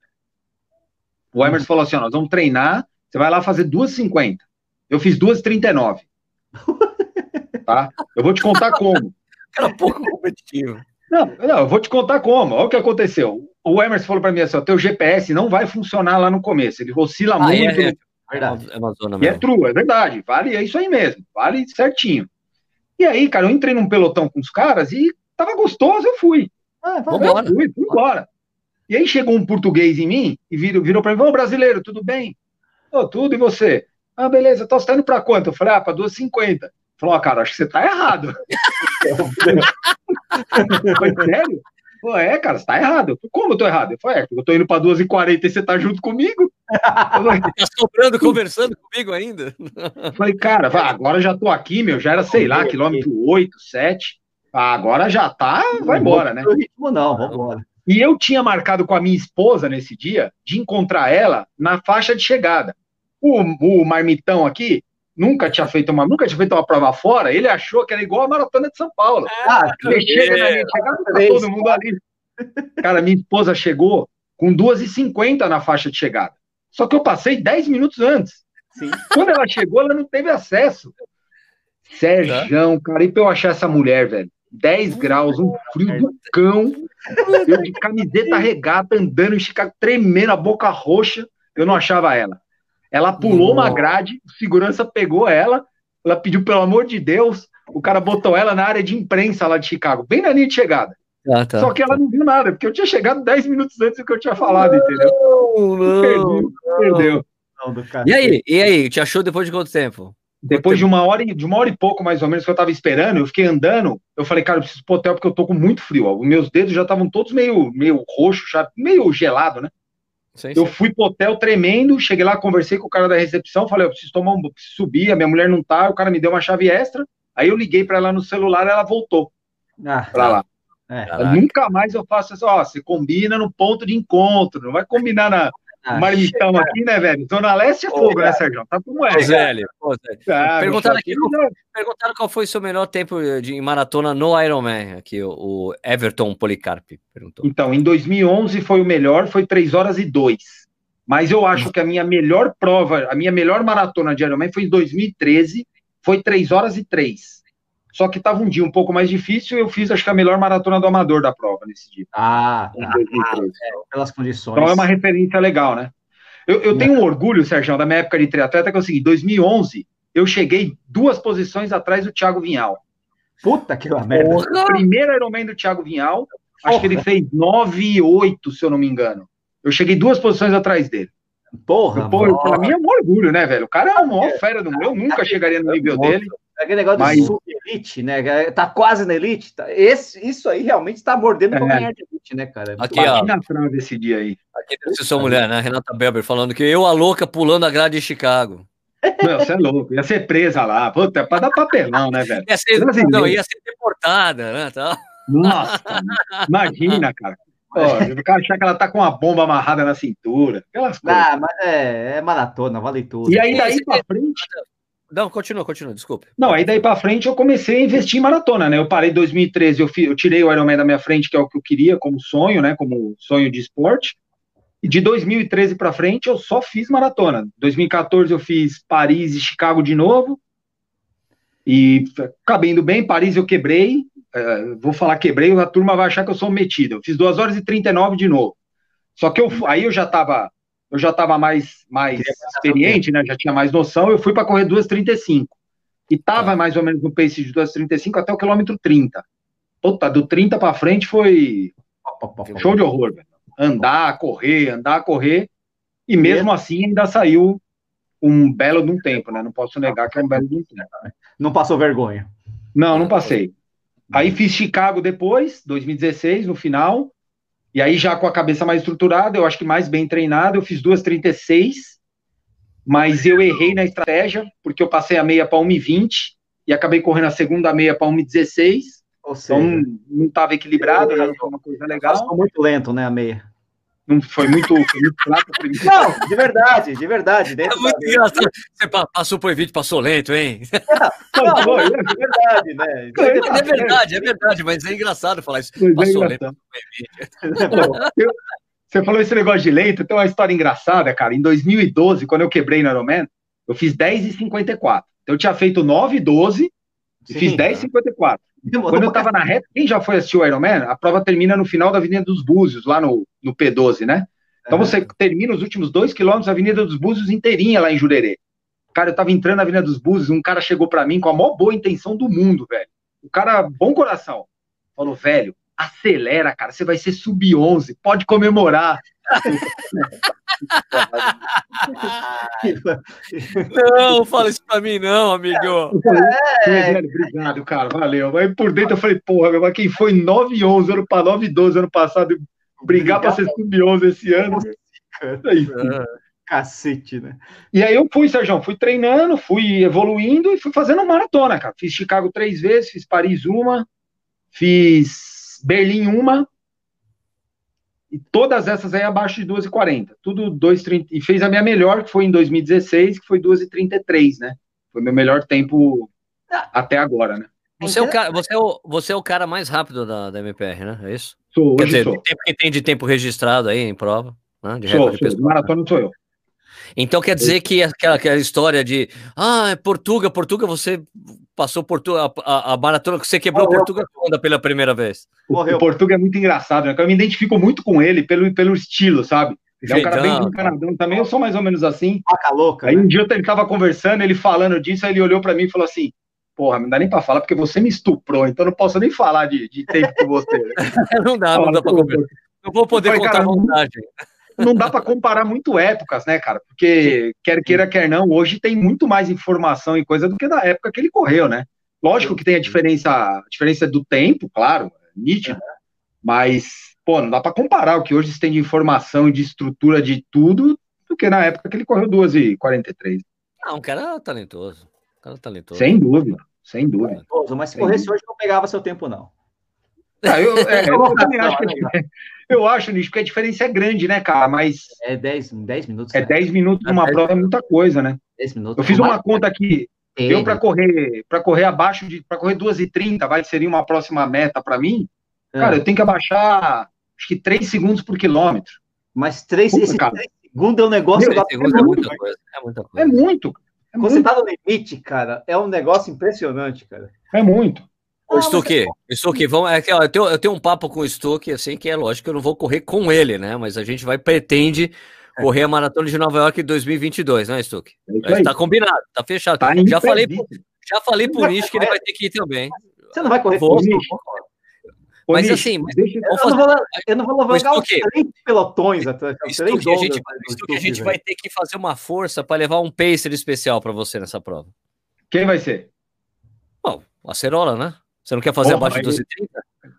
O Emerson falou assim: ó, nós vamos treinar, você vai lá fazer 2,50. Eu fiz 2,39. tá? Eu vou te contar como. Era pouco competitivo. Não, não, eu vou te contar como. Olha o que aconteceu. O Emerson falou para mim assim: o teu GPS não vai funcionar lá no começo. Ele oscila ah, muito. É, é. Verdade. É, é true, é verdade. Vale, é isso aí mesmo. Vale certinho. E aí, cara, eu entrei num pelotão com os caras e Tava gostoso, eu fui. Ah, vambora. Eu fui, fui embora. E aí chegou um português em mim e virou, virou para mim, ô brasileiro, tudo bem? Ô, tudo, e você? Ah, beleza, tô tá indo para quanto? Eu falei, ah, para 2,50. Falou, ah, cara, acho que você tá errado. Foi sério? Pô, é, cara, você tá errado. Como eu tô errado? Eu falei, é, eu tô indo pra 2h40 e você tá junto comigo. Falei, tá sobrando, conversando comigo ainda. Eu falei, cara, agora já tô aqui, meu, já era, sei lá, quilômetro 8, 7. Ah, agora já tá, vai embora, né? ritmo não, vamos embora. E eu tinha marcado com a minha esposa nesse dia de encontrar ela na faixa de chegada. O, o marmitão aqui nunca tinha feito uma, nunca tinha feito uma prova fora, ele achou que era igual a maratona de São Paulo. Ah, ele chega na minha chegada, tá todo mundo ali. Cara, minha esposa chegou com 2h50 na faixa de chegada. Só que eu passei 10 minutos antes. Sim. Quando ela chegou, ela não teve acesso. Sérgio, cara, e pra eu achar essa mulher, velho? 10 graus, um frio do cão. Eu de camiseta regata, andando em Chicago, tremendo, a boca roxa. Eu não achava ela. Ela pulou uma grade, o segurança pegou ela, ela pediu pelo amor de Deus, o cara botou ela na área de imprensa lá de Chicago, bem na linha de chegada. Ah, tá, Só que ela não viu nada, porque eu tinha chegado 10 minutos antes do que eu tinha falado, entendeu? Não, não, perdeu. perdeu. E aí, e aí, te achou depois de quanto tempo? Depois de uma hora, de uma hora e pouco, mais ou menos, que eu tava esperando, eu fiquei andando. Eu falei, cara, eu preciso pro hotel porque eu tô com muito frio. Ó. Os meus dedos já estavam todos meio, meio roxo, já, meio gelado, né? Sim, eu sim. fui pro hotel tremendo, cheguei lá, conversei com o cara da recepção, falei, eu preciso tomar um, preciso subir, a minha mulher não tá, o cara me deu uma chave extra. Aí eu liguei para ela no celular, ela voltou ah, pra lá. É, nunca mais eu faço assim, ó, você combina no ponto de encontro, não vai combinar na, ah, marmitão aqui, né, velho? Zona Leste é fogo, né, Sérgio? Tá como é. Zélio, ah, perguntaram, aqui, qual, perguntaram qual foi o seu melhor tempo de maratona no Ironman, aqui o Everton Policarpi perguntou. Então, em 2011 foi o melhor, foi 3 horas e 2. Mas eu acho que a minha melhor prova, a minha melhor maratona de Ironman foi em 2013, foi 3 horas e 3. Só que estava um dia um pouco mais difícil e eu fiz, acho que a melhor maratona do amador da prova nesse dia. Ah, tá. ah é, pelas condições. Então é uma referência legal, né? Eu, eu tenho um orgulho, Sérgio, da minha época de triatleta, que é o seguinte: 2011, eu cheguei duas posições atrás do Thiago Vinhal. Puta que merda. O primeiro Ironman do Thiago Vinhal, acho que ele fez 9,8, se eu não me engano. Eu cheguei duas posições atrás dele. Porra, Pô, pra mim é um orgulho, né, velho? O cara é uma maior fera do meu, eu nunca chegaria no nível dele. Aquele negócio Mas... de elite, né? Tá quase na elite. Tá... Esse, isso aí realmente está mordendo é. ganhar de elite, né, cara? Aqui, ó. na trave esse dia aí. Aqui deve sua mulher, né? Renata Belber falando que eu, a louca, pulando a grade de Chicago. Não, você é louco. Ia ser presa lá. Puta, é pra dar papelão, né, velho? Ia ser, não, ia ser deportada, né? Tá? Nossa, imagina, cara. o cara achar que ela tá com uma bomba amarrada na cintura. Aquelas coisas. Ah, mas é, é maratona, vale tudo. E aí, daí pra frente. Não, continua, continua, desculpe. Não, aí daí para frente eu comecei a investir em maratona, né? Eu parei em 2013, eu, eu tirei o Ironman da minha frente, que é o que eu queria como sonho, né? Como sonho de esporte. E de 2013 para frente eu só fiz maratona. 2014 eu fiz Paris e Chicago de novo. E acabei indo bem. Paris eu quebrei. Uh, vou falar quebrei, a turma vai achar que eu sou metido. Eu fiz 2 horas e 39 de novo. Só que eu, aí eu já estava eu já estava mais, mais experiente, né? Já tinha mais noção, eu fui para correr 2,35. E estava tá. mais ou menos no pace de 2,35 até o quilômetro 30. Puta, do 30 para frente foi show de horror, velho. Andar, correr, andar, correr. E mesmo assim ainda saiu um belo de um tempo, né? Não posso negar que é um belo de um tempo. Não passou vergonha. Não, não passei. Aí fiz Chicago depois, 2016, no final. E aí, já com a cabeça mais estruturada, eu acho que mais bem treinado, eu fiz 2,36, mas eu errei na estratégia, porque eu passei a meia para 1,20 e acabei correndo a segunda meia para 1,16. Ou então, seja, então não estava equilibrado, não foi uma coisa legal. Ficou muito lento, né, a meia. Não foi muito, foi muito fraco. Não, de verdade, de verdade. É muito da... engraçado. Você passou por vídeo, passou lento, hein? Não, não, não, é verdade, né? É, é verdade, é verdade, mas é engraçado falar isso. Mas é passou é lento. Você falou esse negócio de lento, tem uma história engraçada, cara. Em 2012, quando eu quebrei no Ironman, eu fiz 10 e 54. Então eu tinha feito 9 e 12 e fiz 10 e 54. Quando eu tava na reta, quem já foi assistir o Ironman, a prova termina no final da Avenida dos Búzios, lá no, no P12, né? Então uhum. você termina os últimos dois quilômetros da Avenida dos Búzios inteirinha lá em Jurerê. Cara, eu tava entrando na Avenida dos Búzios, um cara chegou para mim com a maior boa intenção do mundo, velho. O cara, bom coração, falou, velho, acelera, cara, você vai ser sub-11, pode comemorar. não, fala isso pra mim, não, amigo. É, é, obrigado, cara, valeu. Aí por dentro eu falei, porra, mas quem foi 9 e 11, ano para 9 e 12 ano passado, brigar para ser sub-11 esse ano. Aí, é. Cacete, né? E aí eu fui, Sérgio, fui treinando, fui evoluindo e fui fazendo maratona, cara. Fiz Chicago três vezes, fiz Paris uma, fiz Berlim uma, e todas essas aí abaixo de 2,40. Tudo 2,30. E fez a minha melhor, que foi em 2016, que foi 2,33, né? Foi meu melhor tempo ah. até agora, né? Você é, o cara, você, é o, você é o cara mais rápido da, da MPR, né? É isso? Sou, Quer dizer, sou. tempo que tem de tempo registrado aí em prova. Né? De sou, sou. maratona sou eu. Então quer dizer que aquela, aquela história de ah, é Portugal, Portugal, você passou Portugal, a, a, maratona que você quebrou Morreu. Portugal quando pela primeira vez. Morreu. O Portugal é muito engraçado, né? Eu me identifico muito com ele pelo, pelo estilo, sabe? Ele é um cara bem encanadão também, eu sou mais ou menos assim. Paca louca. Aí um dia ele tava conversando, ele falando disso, aí ele olhou para mim e falou assim: Porra, não dá nem pra falar, porque você me estuprou, então não posso nem falar de, de tempo com você. não dá, não dá pra conversar. Não vou poder contar cara, vantagem não dá para comparar muito épocas, né, cara? Porque quer queira, quer não, hoje tem muito mais informação e coisa do que da época que ele correu, né? Lógico que tem a diferença, a diferença do tempo, claro, nítido, mas, pô, não dá para comparar o que hoje se tem de informação e de estrutura de tudo do que na época que ele correu 2 e 43. Ah, um cara talentoso. Um cara talentoso. Sem dúvida, sem dúvida. Talentoso, mas se corresse hoje não pegava seu tempo, não. Ah, eu, é, eu também acho que é, eu acho, Nish, que a diferença é grande, né, cara? Mas. É 10, 10 minutos. É 10 né? minutos numa é prova é muita coisa, né? 10 minutos. Eu fiz uma conta aqui. Eu, para correr, para correr abaixo de. para correr 2h30, vai, seria uma próxima meta para mim. É. Cara, eu tenho que abaixar acho que 3 segundos por quilômetro. Mas 3, Puta, esse 3 segundos é um negócio. Meu, é, muita muita coisa. É, muita coisa. é muito. É Quando muito. você tá no limite, cara, é um negócio impressionante, cara. É muito. O Stuque, é Stuque, vamos, é que, eu, tenho, eu tenho um papo com o Stuque, assim, que é lógico que eu não vou correr com ele, né? Mas a gente vai, pretende correr a Maratona de Nova York em 2022, né, Stuque? É tá combinado, tá fechado. Tá já, falei, já falei pro Nish que ele vai ter que ir também. Você não vai correr vou, com mas Nish, assim, mas, deixa, eu, fazer... não vou, eu não vou levar os três pelotões atrás. Isso que a gente, a gente vai ter que fazer uma força para levar um pacer especial para você nessa prova. Quem vai ser? Bom, a Acerola, né? Você não quer fazer Porra, abaixo de 12,30?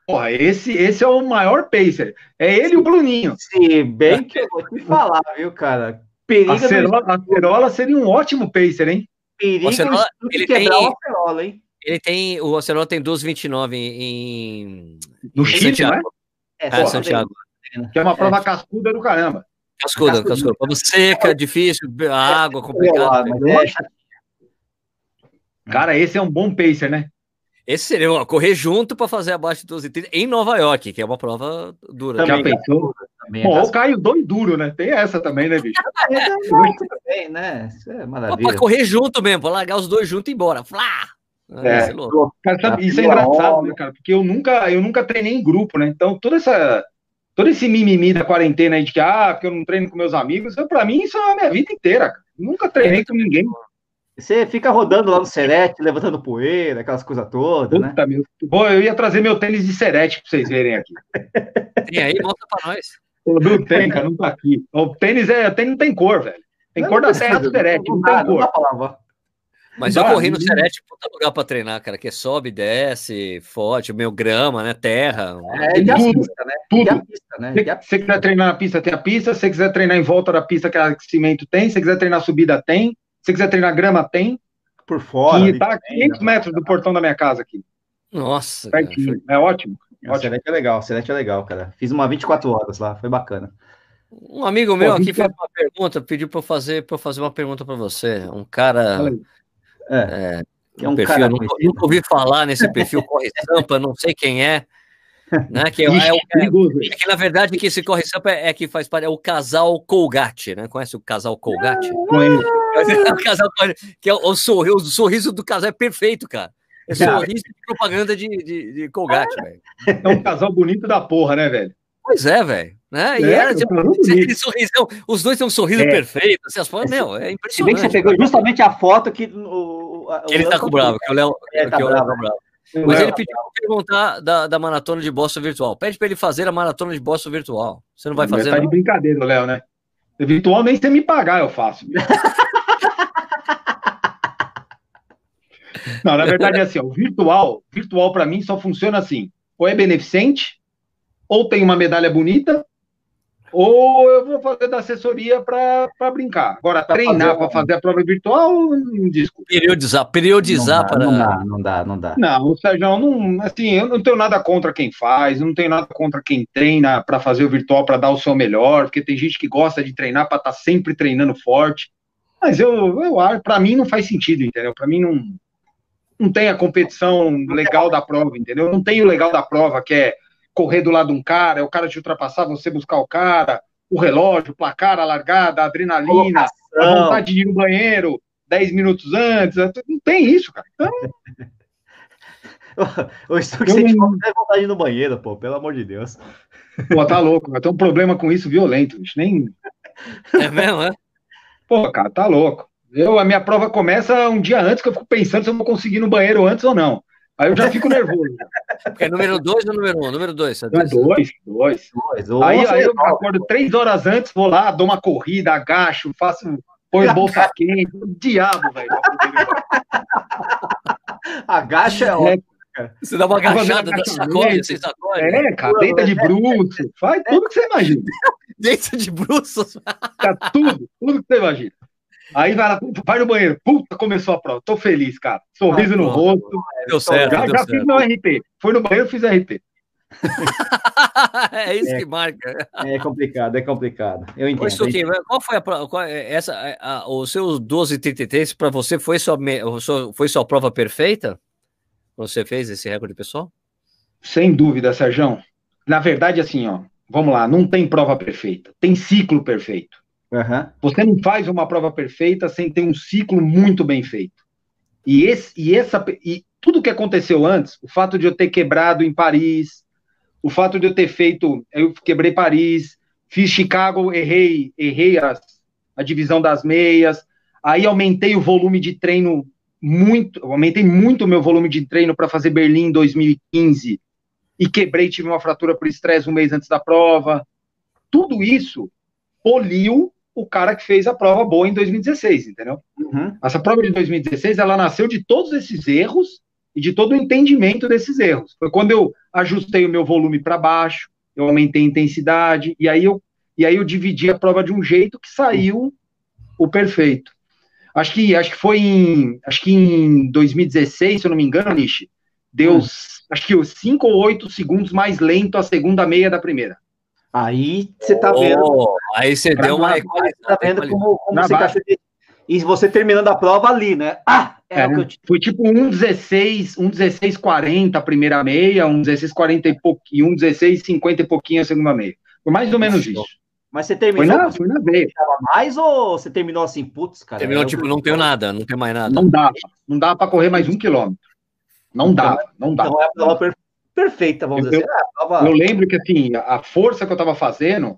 Porra, esse, esse é o maior pacer. É ele e o Bruninho. Se bem que eu vou te falar, viu, cara? Periga a Cerola, a Cerola seria um ótimo pacer, hein? Perigo Acerola, ele quebrar tem, o Acerola, hein? Ele tem, o Acerola tem 12,29 em, No Chile, Santiago. Né? É, é Santiago. Que é uma prova é. cascuda do caramba. Cascuda, cascuda. Prova seca, difícil, água, complicada. É, cara, esse é um bom pacer, né? Esse seria ó, correr junto para fazer abaixo de 12,30 em Nova York, que é uma prova dura. Já pensou? Também Bom, é o Caio dois duro, né? Tem essa também, né, bicho? é, também, né? Isso é maravilha. Pra correr junto mesmo, pra largar os dois juntos e ir embora. Flá! É, é. Cara, sabe, isso é engraçado, né, cara? Porque eu nunca, eu nunca treinei em grupo, né? Então, toda essa, todo esse mimimi da quarentena aí de que, ah, porque eu não treino com meus amigos, eu, pra mim, isso é a minha vida inteira, cara. Nunca treinei com ninguém. Você fica rodando lá no Serete, levantando poeira, aquelas coisas todas, né? Puta, né? Meu... Bom, eu ia trazer meu tênis de Serete pra vocês verem aqui. Tem aí, mostra pra nós. Não tem, cara, não tá aqui. O tênis, é, tênis não tem cor, velho. Tem não, cor não da terra do Serete, não, não, tem cor. Mas eu corri no Serete, puta lugar pra treinar, cara, que é sobe, desce, forte, meio grama, né, terra. É, e tudo, pista, né? Tudo. Pista, né? Se você quiser treinar na pista, tem a pista. Se você quiser treinar em volta da pista, que a cimento tem. Se você quiser treinar subida, tem. Se quiser treinar grama, tem. Por fora. E tá a 500 né? metros do portão da minha casa aqui. Nossa. Pertinho. Cara, É ótimo. O Celeste é legal, o Celeste é legal, cara. Fiz uma 24 horas lá, foi bacana. Um amigo meu Pô, aqui fez uma pergunta, pediu para eu fazer, para fazer uma pergunta para você. Um cara. É, é, é um perfil, cara nunca, nunca, ouvi falar nesse perfil Corre Sampa, não sei quem é. Né, que, é, é, é, é, que na verdade que esse Corre Sampa é, é, que faz parte, é o casal Colgate, né? Conhece o casal Colgate? É o casal, que é o, o, sorriso, o sorriso do casal é perfeito, cara. É sorriso de propaganda de, de, de Colgate, velho. É um casal bonito da porra, né, velho? Pois é, velho. Né? E é, era, tipo, aquele sorrisão, os dois têm um sorriso é. perfeito. Assim, as fotos, meu, é impressionante. Se bem que você pegou justamente a foto que. O, o ele tá com bravo, que o Léo é, tá, bravo. tá bravo. Mas ele pediu para perguntar da, da maratona de Boston virtual. Pede para ele fazer a maratona de Boston virtual. Você não vai fazer? Tá de brincadeira, Léo, né? Virtual nem você me pagar, eu faço. Não, na verdade é assim, o virtual, virtual para mim só funciona assim, ou é beneficente, ou tem uma medalha bonita, ou eu vou fazer da assessoria para brincar. Agora, pra treinar para fazer a prova virtual, não desculpa. Periodizar, periodizar para. Não dá, não dá, não dá. Não, Sérgio, não, assim, eu não tenho nada contra quem faz, não tenho nada contra quem treina para fazer o virtual para dar o seu melhor, porque tem gente que gosta de treinar para estar tá sempre treinando forte. Mas eu, eu para mim não faz sentido, entendeu? Para mim não, não tem a competição legal da prova, entendeu? Não tem o legal da prova, que é correr do lado de um cara, é o cara te ultrapassar, você buscar o cara, o relógio, o placar, a largada, a adrenalina, a vontade de ir no banheiro 10 minutos antes. Não tem isso, cara. Então. Ou isso que você não... tem vontade de ir no banheiro, pô, pelo amor de Deus. Pô, tá louco, vai ter um problema com isso violento, bicho. Nem. É mesmo, é? Pô, cara, tá louco. Eu, a minha prova começa um dia antes, que eu fico pensando se eu vou conseguir ir no banheiro antes ou não. Aí eu já fico nervoso. Porque é número 2 ou número 1? Um? Número 2. Dois, dois. dois. Aí, aí eu acordo três horas antes, vou lá, dou uma corrida, agacho, faço, põe bolsa quente, diabo, velho. Agacha é ótimo. Você dá uma agachada, dá sacode, você sacode. É, cara, deita de bruxo, faz tudo que você imagina. Deita de bruxo. Tá tudo, tudo que você imagina. Aí vai lá, vai no banheiro. Puta, começou a prova. Tô feliz, cara. Sorriso ah, no rosto. Deu certo. Já, deu já certo. fiz meu RP. Foi no banheiro, fiz RP. é isso é, que marca. É complicado, é complicado. Eu entendo. Isso aqui, qual foi a, qual, é, essa, a, a, o seu 1233 para você foi sua, foi sua prova perfeita? Você fez esse recorde pessoal? Sem dúvida, Sérgio. Na verdade, assim, ó, vamos lá, não tem prova perfeita, tem ciclo perfeito. Uhum. Você não faz uma prova perfeita sem ter um ciclo muito bem feito. E, esse, e, essa, e tudo que aconteceu antes, o fato de eu ter quebrado em Paris, o fato de eu ter feito, eu quebrei Paris, fiz Chicago, errei, errei as, a divisão das meias, aí aumentei o volume de treino muito, aumentei muito o meu volume de treino para fazer Berlim em 2015 e quebrei, tive uma fratura por estresse um mês antes da prova. Tudo isso poliu o cara que fez a prova boa em 2016, entendeu? Uhum. Essa prova de 2016, ela nasceu de todos esses erros e de todo o entendimento desses erros. Foi quando eu ajustei o meu volume para baixo, eu aumentei a intensidade, e aí eu, e aí eu dividi a prova de um jeito que saiu o perfeito. Acho que, acho que foi em, acho que em 2016, se eu não me engano, Nishi, deu, hum. acho que os 5 ou 8 segundos mais lento a segunda meia da primeira. Aí você tá vendo. Oh, aí você deu uma. Você tá vendo como, como você E você terminando a prova ali, né? Ah! É, é, eu... Foi tipo um 16, um 16 40 a primeira meia, um 16 40 e pouquinho, um 16 50 e pouquinho a segunda meia. Foi mais ou menos isso. Mas você terminou. Foi na, foi na veia. mais ou você terminou assim, putz, cara? Terminou tipo, não tenho nada, não tem mais nada. Não dá, não dá para correr mais um quilômetro. Não dá, então, não dá. Então é a prova perfeita, vamos eu, dizer assim. Eu, prova... eu lembro que assim, a força que eu tava fazendo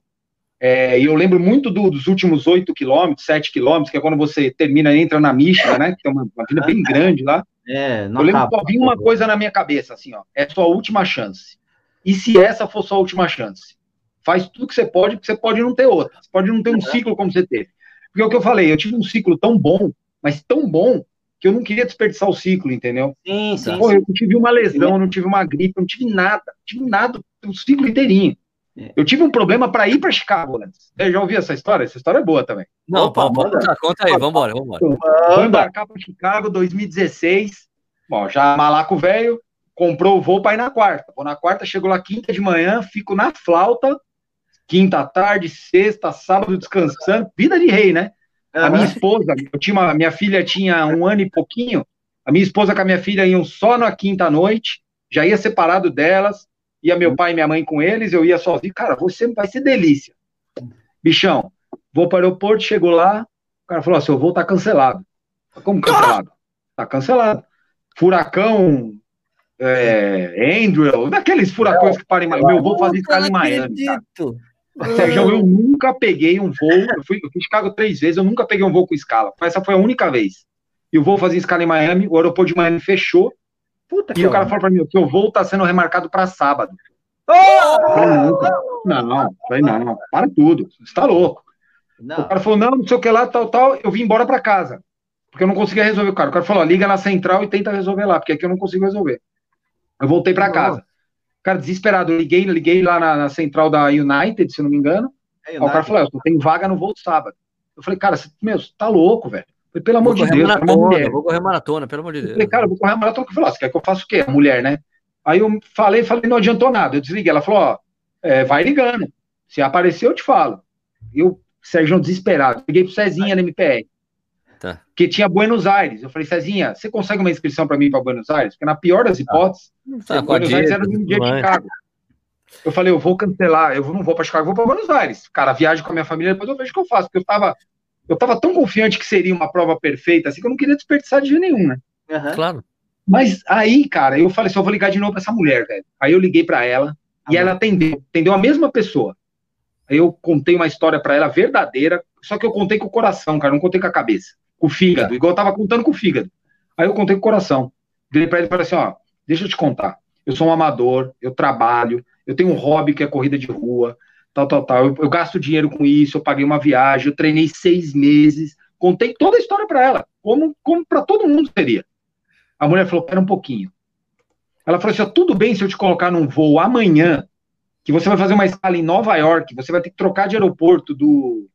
é, e eu lembro muito do, dos últimos 8 quilômetros, 7 quilômetros, que é quando você termina, entra na Michigan, né? Que tem uma, uma bem grande lá. É, eu lembro que só vinha uma coisa na minha cabeça, assim, ó. É sua última chance. E se essa for sua última chance? Faz tudo que você pode, porque você pode não ter outra. Você pode não ter um ciclo como você teve. Porque é o que eu falei, eu tive um ciclo tão bom, mas tão bom, que eu não queria desperdiçar o ciclo, entendeu? Sim, sim. Pô, eu não tive uma lesão, eu não tive uma gripe, eu não tive nada. Não tive nada, o ciclo inteirinho. É. Eu tive um problema para ir para Chicago antes. Você já ouviu essa história? Essa história é boa também. Não, Opa, conta, conta aí, vambora, vambora. Vou embarcar para Chicago 2016. Bom, já malaco velho, comprou o voo para ir na quarta. Vou na quarta, chego lá quinta de manhã, fico na flauta, quinta tarde, sexta, sábado descansando. Vida de rei, né? A minha esposa, eu tinha uma, minha filha tinha um ano e pouquinho. A minha esposa com a minha filha iam só na quinta noite, já ia separado delas ia meu pai e minha mãe com eles, eu ia sozinho. Cara, você vai ser delícia. Bichão, vou para o aeroporto, chego lá, o cara falou: seu voo tá cancelado. Como cancelado? Tá cancelado. Furacão, é, Andrew, daqueles furacões que param em Miami. Meu voo fazia escala em Miami. Sérgio, eu nunca peguei um voo. Eu fui, eu fui Chicago três vezes, eu nunca peguei um voo com escala. Essa foi a única vez. E o voo fazia escala em Miami, o aeroporto de Miami fechou. Puta e o cara falou pra mim, o seu voo tá sendo remarcado para sábado. Oh! Não, não, falei, não, para tudo, você tá louco. Não. O cara falou, não, não sei o que lá, tal, tal, eu vim embora para casa. Porque eu não conseguia resolver o cara. O cara falou, liga na central e tenta resolver lá, porque aqui eu não consigo resolver. Eu voltei para casa. Cara, desesperado, eu liguei, liguei lá na, na, central da United, se não me engano. É, o cara falou, eu tenho vaga no voo sábado. Eu falei, cara, você, meu, você tá louco, velho. Falei, pelo amor de Deus, maratona, mulher. Vou correr maratona, pelo amor de Deus. Eu falei, cara, vou correr maratona. Eu falei, você quer que eu faça o quê? A mulher, né? Aí eu falei, falei, não adiantou nada. Eu desliguei. Ela falou, ó, é, vai ligando. Se aparecer, eu te falo. Eu, Sérgio, desesperado. Liguei pro Cezinha na MPR. Tá. Que tinha Buenos Aires. Eu falei, Cezinha, você consegue uma inscrição para mim para Buenos Aires? Porque na pior das hipóteses, tá. Buenos Aires era um dia de Chicago. Eu falei, eu vou cancelar, eu não vou para Chicago, eu vou para Buenos Aires. Cara, viagem com a minha família, depois eu vejo o que eu faço. Porque eu tava eu tava tão confiante que seria uma prova perfeita, assim, que eu não queria desperdiçar de jeito nenhum, né? Uhum. Claro. Mas aí, cara, eu falei assim, eu vou ligar de novo pra essa mulher, velho. Aí eu liguei para ela ah, e ela atendeu, atendeu a mesma pessoa. Aí eu contei uma história para ela verdadeira, só que eu contei com o coração, cara, não contei com a cabeça, com o fígado, igual eu tava contando com o fígado. Aí eu contei com o coração. Virei pra ele e falei assim, ó, deixa eu te contar. Eu sou um amador, eu trabalho, eu tenho um hobby que é corrida de rua, tal, tal, tal. Eu, eu gasto dinheiro com isso, eu paguei uma viagem, eu treinei seis meses, contei toda a história para ela, como, como para todo mundo seria. A mulher falou: pera um pouquinho. Ela falou assim: tudo bem se eu te colocar num voo amanhã, que você vai fazer uma escala em Nova York, você vai ter que trocar de aeroporto do.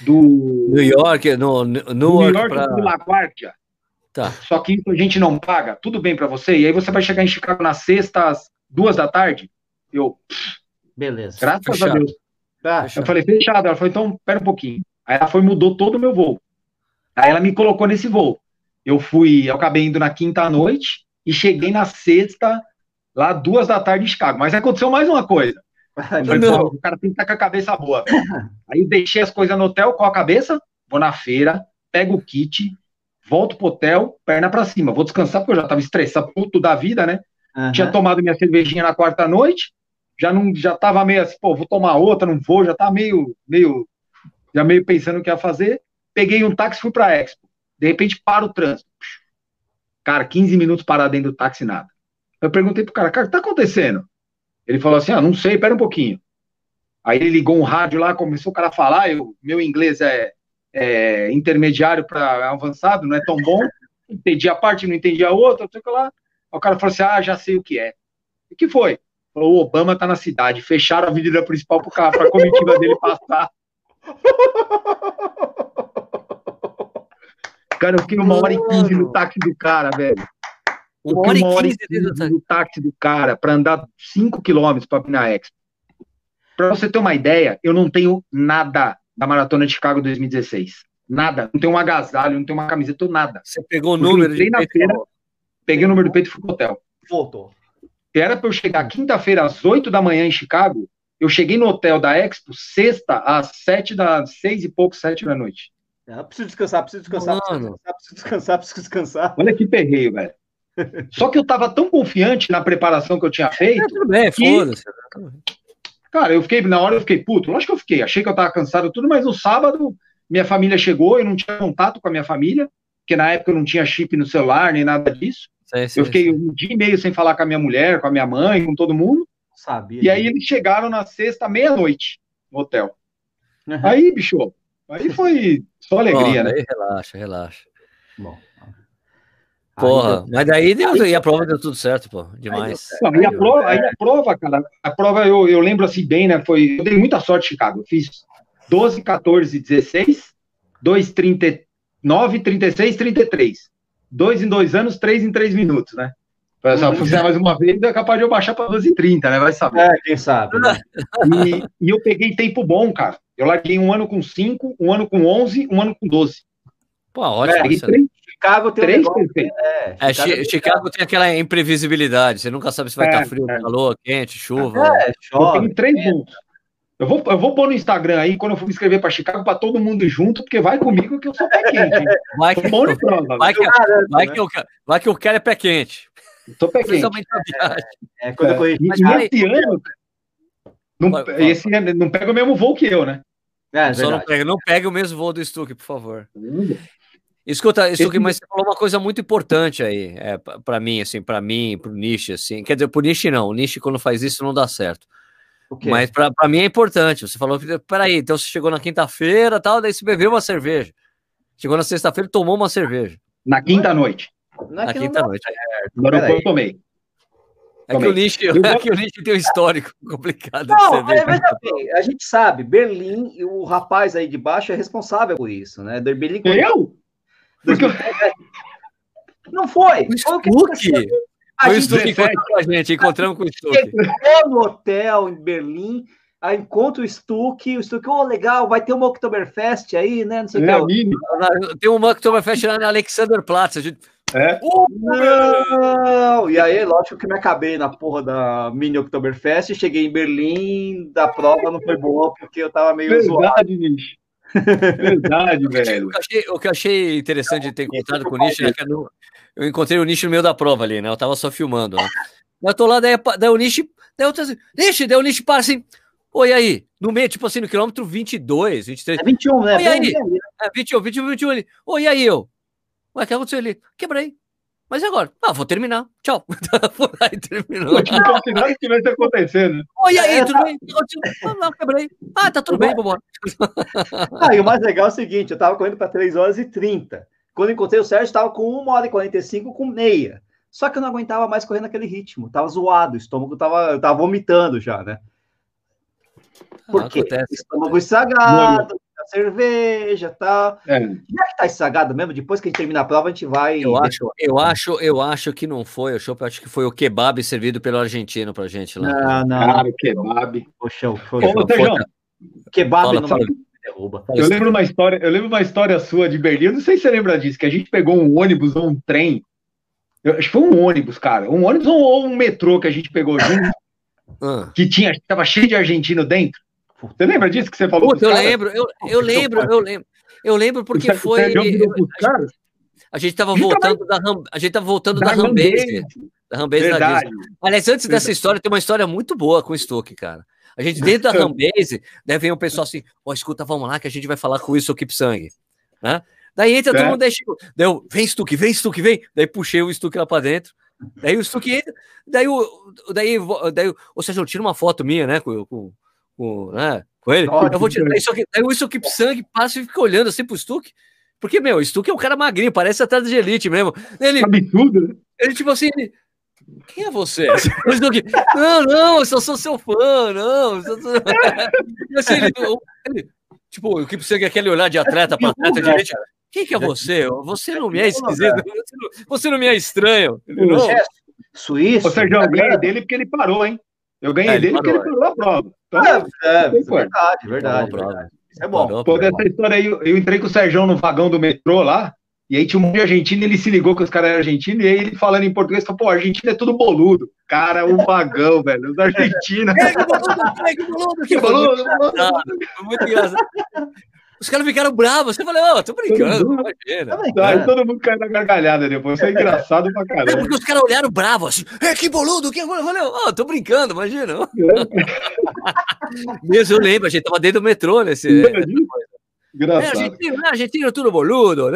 Do New York, no, no New York pra... do LaGuardia. Tá. Só que isso a gente não paga. Tudo bem para você? E aí você vai chegar em Chicago na sexta às duas da tarde. Eu, Beleza. graças Fechado. a Deus. Tá. Eu falei, fechado. Ela falou, então, pera um pouquinho. Aí ela foi e mudou todo o meu voo. Aí ela me colocou nesse voo. Eu fui, eu acabei indo na quinta à noite e cheguei na sexta, lá duas da tarde em Chicago. Mas aconteceu mais uma coisa. Falei, pô, o cara tem que estar com a cabeça boa. Aí eu deixei as coisas no hotel com a cabeça, vou na feira, pego o kit, volto pro hotel, perna pra cima. Vou descansar, porque eu já tava estressado, puto da vida, né? Aham. Tinha tomado minha cervejinha na quarta noite, já não, já tava meio assim, pô, vou tomar outra, não vou, já tá meio, meio, já meio pensando o que ia fazer. Peguei um táxi, fui pra Expo. De repente, para o trânsito. Cara, 15 minutos parado dentro do táxi, nada. Eu perguntei pro cara, cara, o que tá acontecendo? Ele falou assim, ah, não sei, pera um pouquinho. Aí ele ligou um rádio lá, começou o cara a falar, eu, meu inglês é, é intermediário para avançado, não é tão bom. Entendi a parte, não entendi a outra, sei lá. Aí o cara falou assim, ah, já sei o que é. O que foi? Falou, o Obama tá na cidade, fecharam a avenida principal pro cara, pra comitiva dele passar. Cara, eu fiquei uma hora e quinze no táxi do cara, velho. Eu Uma hora fiquei e quinze do táxi. do cara pra andar 5 quilômetros pra ir na Expo. Pra você ter uma ideia, eu não tenho nada da Maratona de Chicago 2016. Nada. Não tenho um agasalho, não tenho uma camiseta, nada. Você pegou o Eu número entrei na peito e feira. Peguei o número do peito e fui pro hotel. Voltou. Era pra eu chegar quinta-feira às 8 da manhã em Chicago. Eu cheguei no hotel da Expo sexta às 7 da seis e pouco, 7 da noite. Ah, preciso descansar, preciso descansar, preciso Mano. descansar, preciso descansar, preciso descansar. Olha que perreio, velho. Só que eu tava tão confiante na preparação que eu tinha "Ah, feito. tudo bem, Que- foda-se. Cara, eu fiquei, na hora eu fiquei puto. Lógico que eu fiquei. Achei que eu tava cansado tudo, mas no sábado minha família chegou, eu não tinha contato com a minha família, porque na época eu não tinha chip no celular, nem nada disso. Sei, sei, Eu fiquei sei. um dia e meio sem falar com a minha mulher, com a minha mãe, com todo mundo. Sabia. E aí eles chegaram na sexta, meia-noite, no hotel. Uhum. Aí, bicho, aí foi só alegria, Pronto, né? aí relaxa, relaxa. Bom. Porra, Aí, mas daí deu, e a prova deu tudo certo, pô. Demais. Não, e a prova, aí a prova, cara, a prova eu, eu lembro assim bem, né? Foi, eu dei muita sorte Chicago. Eu fiz 12, 14, 16, 2, 39, 36, 33. Dois em dois anos, três em três minutos, né? Pra só Uhum. fizer mais uma vez, é capaz de eu baixar para 12 e 30, né? Vai saber. É, quem sabe. né? E, e eu peguei tempo bom, cara. Eu larguei um ano com 5, um ano com 11, um ano com 12. Pô, ótimo. Peguei isso. três, Chicago tem um três negócio. perfeitos. É, É, Chicago Chi- Chicago tem aquela imprevisibilidade. Você nunca sabe se vai É, estar frio, é. calor, quente, chuva. É, Eu chove. peguei três bons. Eu vou, eu vou pôr no Instagram aí, quando eu for me inscrever para Chicago, para todo mundo junto, porque vai comigo que eu sou pé quente. Vai que, de prova. vai, que, Garanto, vai, né? que eu, quero- vai que eu quero é pé quente. Tô pé quente. Principalmente na viagem. É, quando eu corri Mas e peraí. esse ano, não, Vai, vai, esse não pega o mesmo voo que eu, né? É, Só não pega, não pega o mesmo voo do Stuck, por favor. Escuta, Stuck, Esse- mas você falou uma coisa muito importante aí, é, p- pra mim, assim, pra mim, pro Nishi, assim. Quer dizer, pro Nishi não, o Nishi quando faz isso não dá certo. Mas pra, pra mim é importante. Você falou, peraí, então você chegou na quinta-feira tal, daí você bebeu uma cerveja. Chegou na sexta-feira e tomou uma cerveja. Na quinta noite. Não é Na que quinta-noite. Aeroporto eu tomei. É que, o Nishi, Eu é que o Nishi tem um histórico complicado de Não, cerveja. é, veja bem, a gente sabe, Berlim, e o rapaz aí de baixo é responsável por isso, né? Berlim Eu? Porque não foi. O Foi o que aconteceu. A Foi o gente Stuck que 17. encontrou com a gente, encontramos com o Stuck. chegou no hotel em Berlim, aí encontra o Stuck, o Stuck, ô, legal, vai ter uma Oktoberfest aí, né? Não sei o É que. Eu, mini. Tem um Oktoberfest lá na Alexanderplatz. A gente... É. Uh, Não! E aí, lógico que me acabei na porra da mini Oktoberfest, cheguei em Berlim, da prova não foi boa, porque eu tava meio zoado. Verdade, Nish. Verdade, O velho. que, eu achei, o que eu achei interessante de ter encontrado com o Nishi é que eu, eu encontrei o Nishi no meio da prova ali, né? Eu tava só filmando, né? Mas eu tô lá, daí, daí o Nishi, daí assim, Nishi, daí o Nishi para assim, oi aí, no meio, tipo assim, no quilômetro 22, 23, É 21, né? Bem aí? né? é, 21, 21, 21 ali, oi e aí eu, ué, o que aconteceu ali? Quebrei. Mas e agora? Ah, vou terminar. Tchau. Foi lá e terminou. Eu se nada estivesse acontecendo. Oi, e aí, tudo bem? O que? Ah, não, quebrei. Ah, tá tudo bem, vambora. Ah, e o mais legal é o seguinte, eu tava correndo para 3 horas e 30. Quando eu encontrei o Sérgio, tava com 1 hora e 45 com meia. Só que eu não aguentava mais correr naquele ritmo. Tava zoado, o estômago tava, eu tava vomitando já, né? Por Ah, quê? acontece. Estômago estragado, cerveja e tal. É. Já que tá estragado mesmo, depois que a gente terminar a prova, a gente vai. Eu acho, eu acho, eu acho que não foi o show, eu acho que foi o kebab servido pelo argentino pra gente lá. Não, não. Cara, kebab. Poxa, o show. Kebab fala, não fala. derruba. Eu lembro uma história, eu lembro uma história sua de Berlim, eu não sei se você lembra disso, que a gente pegou um ônibus ou um trem. Eu, acho que foi um ônibus, cara. Um ônibus ou um metrô que a gente pegou junto. Ah. Que tinha, tava cheio de argentino dentro. Você lembra disso que você falou? Puta, eu lembro, eu, eu lembro, eu lembro. Eu lembro porque você, foi. Você a gente estava voltando da a gente tava voltando da, da Rambase. Da Rambase da Aliás, antes Verdade. dessa história, tem uma história muito boa com o Stuck, cara. A gente dentro da Rambase, deve vir um pessoal assim, ó, oh, escuta, vamos lá que a gente vai falar com isso Keep Sangue, né? Daí entra é. todo mundo, daí, deu, vem Stuck, vem Stuck, vem. Daí puxei o Stuck lá para dentro. Daí o Stuck entra, daí o daí, daí, ou seja, eu tiro uma foto minha, né, com, com, com, né, com ele. eu vou tirar, só que, daí o Stuck Sangue passa e fica olhando assim pro Stuck. Porque, meu, o Stuck é um cara magrinho, parece atrás de elite mesmo. Ele, Sabe tudo, né? Ele, tipo assim, ele, quem é você? não, não, eu só sou seu fã, não. Sou... assim, ele, ele, tipo, o que precisa é aquele olhar de atleta para atleta de elite. Quem que é você? Você não me é esquisito, você não, você não me é estranho. Suíço. Sérgio, eu ganhei dele porque ele parou, hein? Eu ganhei é, dele porque ele parou a prova. Então, é, é, é verdade, verdade, verdade. Isso é bom. Pô, dessa história aí, eu entrei com o Sérgio no vagão do metrô lá, e aí tinha um monte de argentino, ele se ligou que os caras eram argentinos, e aí ele falando em português, falou, pô, Argentina é tudo boludo. Cara, o vagão, velho, os argentinos. É, que boludo, que boludo, que boludo. Muito engraçado. Os caras ficaram bravos. Você falou, ó, oh, tô brincando. Todo mundo, tá, todo mundo caiu na gargalhada depois. Foi engraçado pra caramba. É porque os caras olharam bravos assim. É, que boludo, que boludo. Eu falei, ó, oh, tô brincando, imagina. É. Mesmo eu lembro, a gente tava dentro do metrô nesse. Engraçado. É, argentino, né? argentino tudo boludo.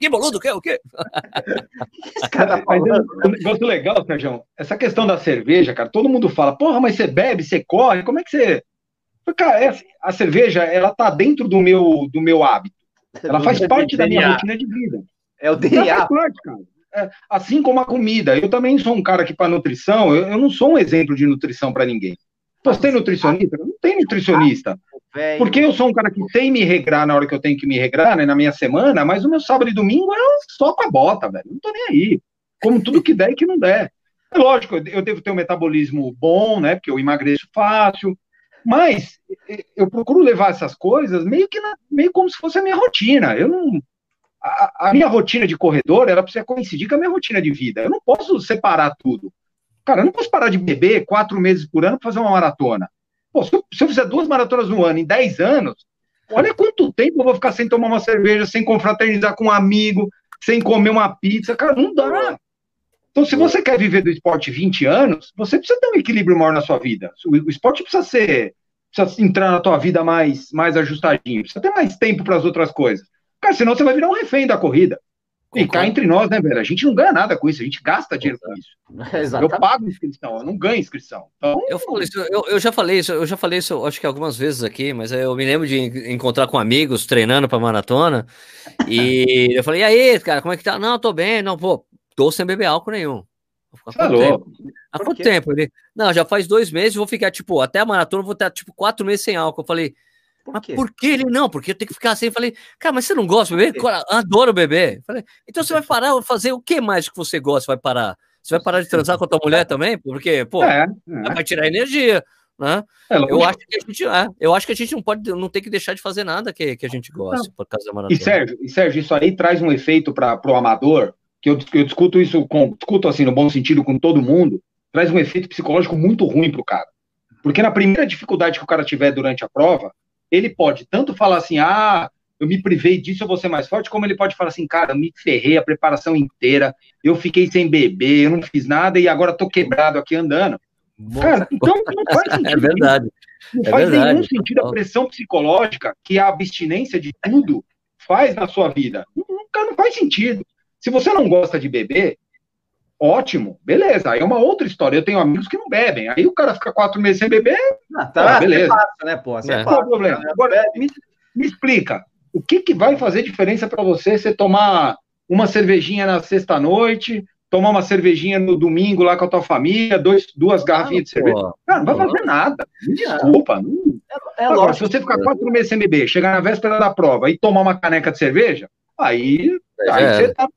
Que boludo, que o quê? Cara, mas um negócio legal, Sérgio, essa questão da cerveja, cara, todo mundo fala, porra, mas você bebe, você corre, como é que você. Cara, é, assim, a cerveja, ela tá dentro do meu, do meu hábito. Ela faz parte da minha rotina de vida. É o DNA. Ela faz parte, cara. É, assim como a comida. Eu também sou um cara que, para nutrição, eu, eu, não sou um exemplo de nutrição para ninguém. Você tem nutricionista? Não tem nutricionista. Porque eu sou um cara que tem me regrar na hora que eu tenho que me regrar, né, na minha semana, mas o meu sábado e domingo é só com a bota, velho. Não tô nem aí. Como tudo que der e que não der. É lógico, eu devo ter um metabolismo bom, né? Porque eu emagreço fácil. Mas eu procuro levar essas coisas meio que na, meio como se fosse a minha rotina. Eu não. A, a minha rotina de corredor ela precisa coincidir com a minha rotina de vida. Eu não posso separar tudo. Cara, eu não posso parar de beber quatro meses por ano para fazer uma maratona. Pô, se, eu, se eu fizer duas maratonas no ano em dez anos, olha quanto tempo eu vou ficar sem tomar uma cerveja, sem confraternizar com um amigo, sem comer uma pizza. Cara, não dá. Então, se você quer viver do esporte 20 anos, você precisa ter um equilíbrio maior na sua vida. O, esporte precisa ser, precisa entrar na tua vida mais, mais ajustadinho, precisa ter mais tempo para as outras coisas. Cara, senão você vai virar um refém da corrida. E cá entre nós, né, velho? A gente não ganha nada com isso, a gente gasta dinheiro com isso. Exatamente. Eu pago inscrição, eu não ganho inscrição. Então... Eu, falo isso, eu, eu, já falei isso, eu já falei isso, acho que algumas vezes aqui, mas eu me lembro de encontrar com amigos treinando para maratona. E eu falei, e aí, cara, como é que tá? Não, tô bem, não, pô, tô sem beber álcool nenhum. Há quanto, tempo? Há quanto tempo? Ele, não, já faz dois meses, vou ficar, tipo, até a maratona, vou estar, tipo, quatro meses sem álcool. Eu falei, por mas por que ele não? Porque eu tenho que ficar assim. Eu falei, cara, mas você não gosta de beber? Adoro beber. Eu falei, então você vai parar, fazer o que mais que você gosta? Vai parar? Você vai parar de transar com a tua mulher também? Porque, pô, é, é. vai tirar energia. Né? É, eu, acho que a gente, é, eu acho que a gente não pode, não tem que deixar de fazer nada que, que a gente gosta por causa da maratona. E Sérgio, e Sérgio, isso aí traz um efeito para o amador, que eu, eu discuto isso com, discuto assim no bom sentido com todo mundo, traz um efeito psicológico muito ruim para o cara. Porque na primeira dificuldade que o cara tiver durante a prova, ele pode tanto falar assim, ah, eu me privei disso, eu vou ser mais forte, como ele pode falar assim, cara, eu me ferrei a preparação inteira, eu fiquei sem beber, eu não fiz nada e agora tô quebrado aqui andando. Cara, então não faz sentido. É verdade. Não é faz verdade. nenhum sentido a pressão psicológica que a abstinência de tudo faz na sua vida. Nunca não faz sentido. Se você não gosta de beber, ótimo, beleza. Aí é uma outra história. Eu tenho amigos que não bebem. Aí o cara fica quatro meses sem beber, ah, tá, ah, beleza. Passa, né, pô? Você é. Qual é o problema? Agora, me, me, explica. O que, que vai fazer diferença para você você tomar uma cervejinha na sexta-noite, tomar uma cervejinha no domingo lá com a tua família, dois, duas garrafinhas ah, de cerveja? Cara, não vai fazer nada. Me desculpa. Não... É Agora, lógico. se você ficar quatro meses sem beber, chegar na véspera da prova e tomar uma caneca de cerveja, aí, é. aí você tá,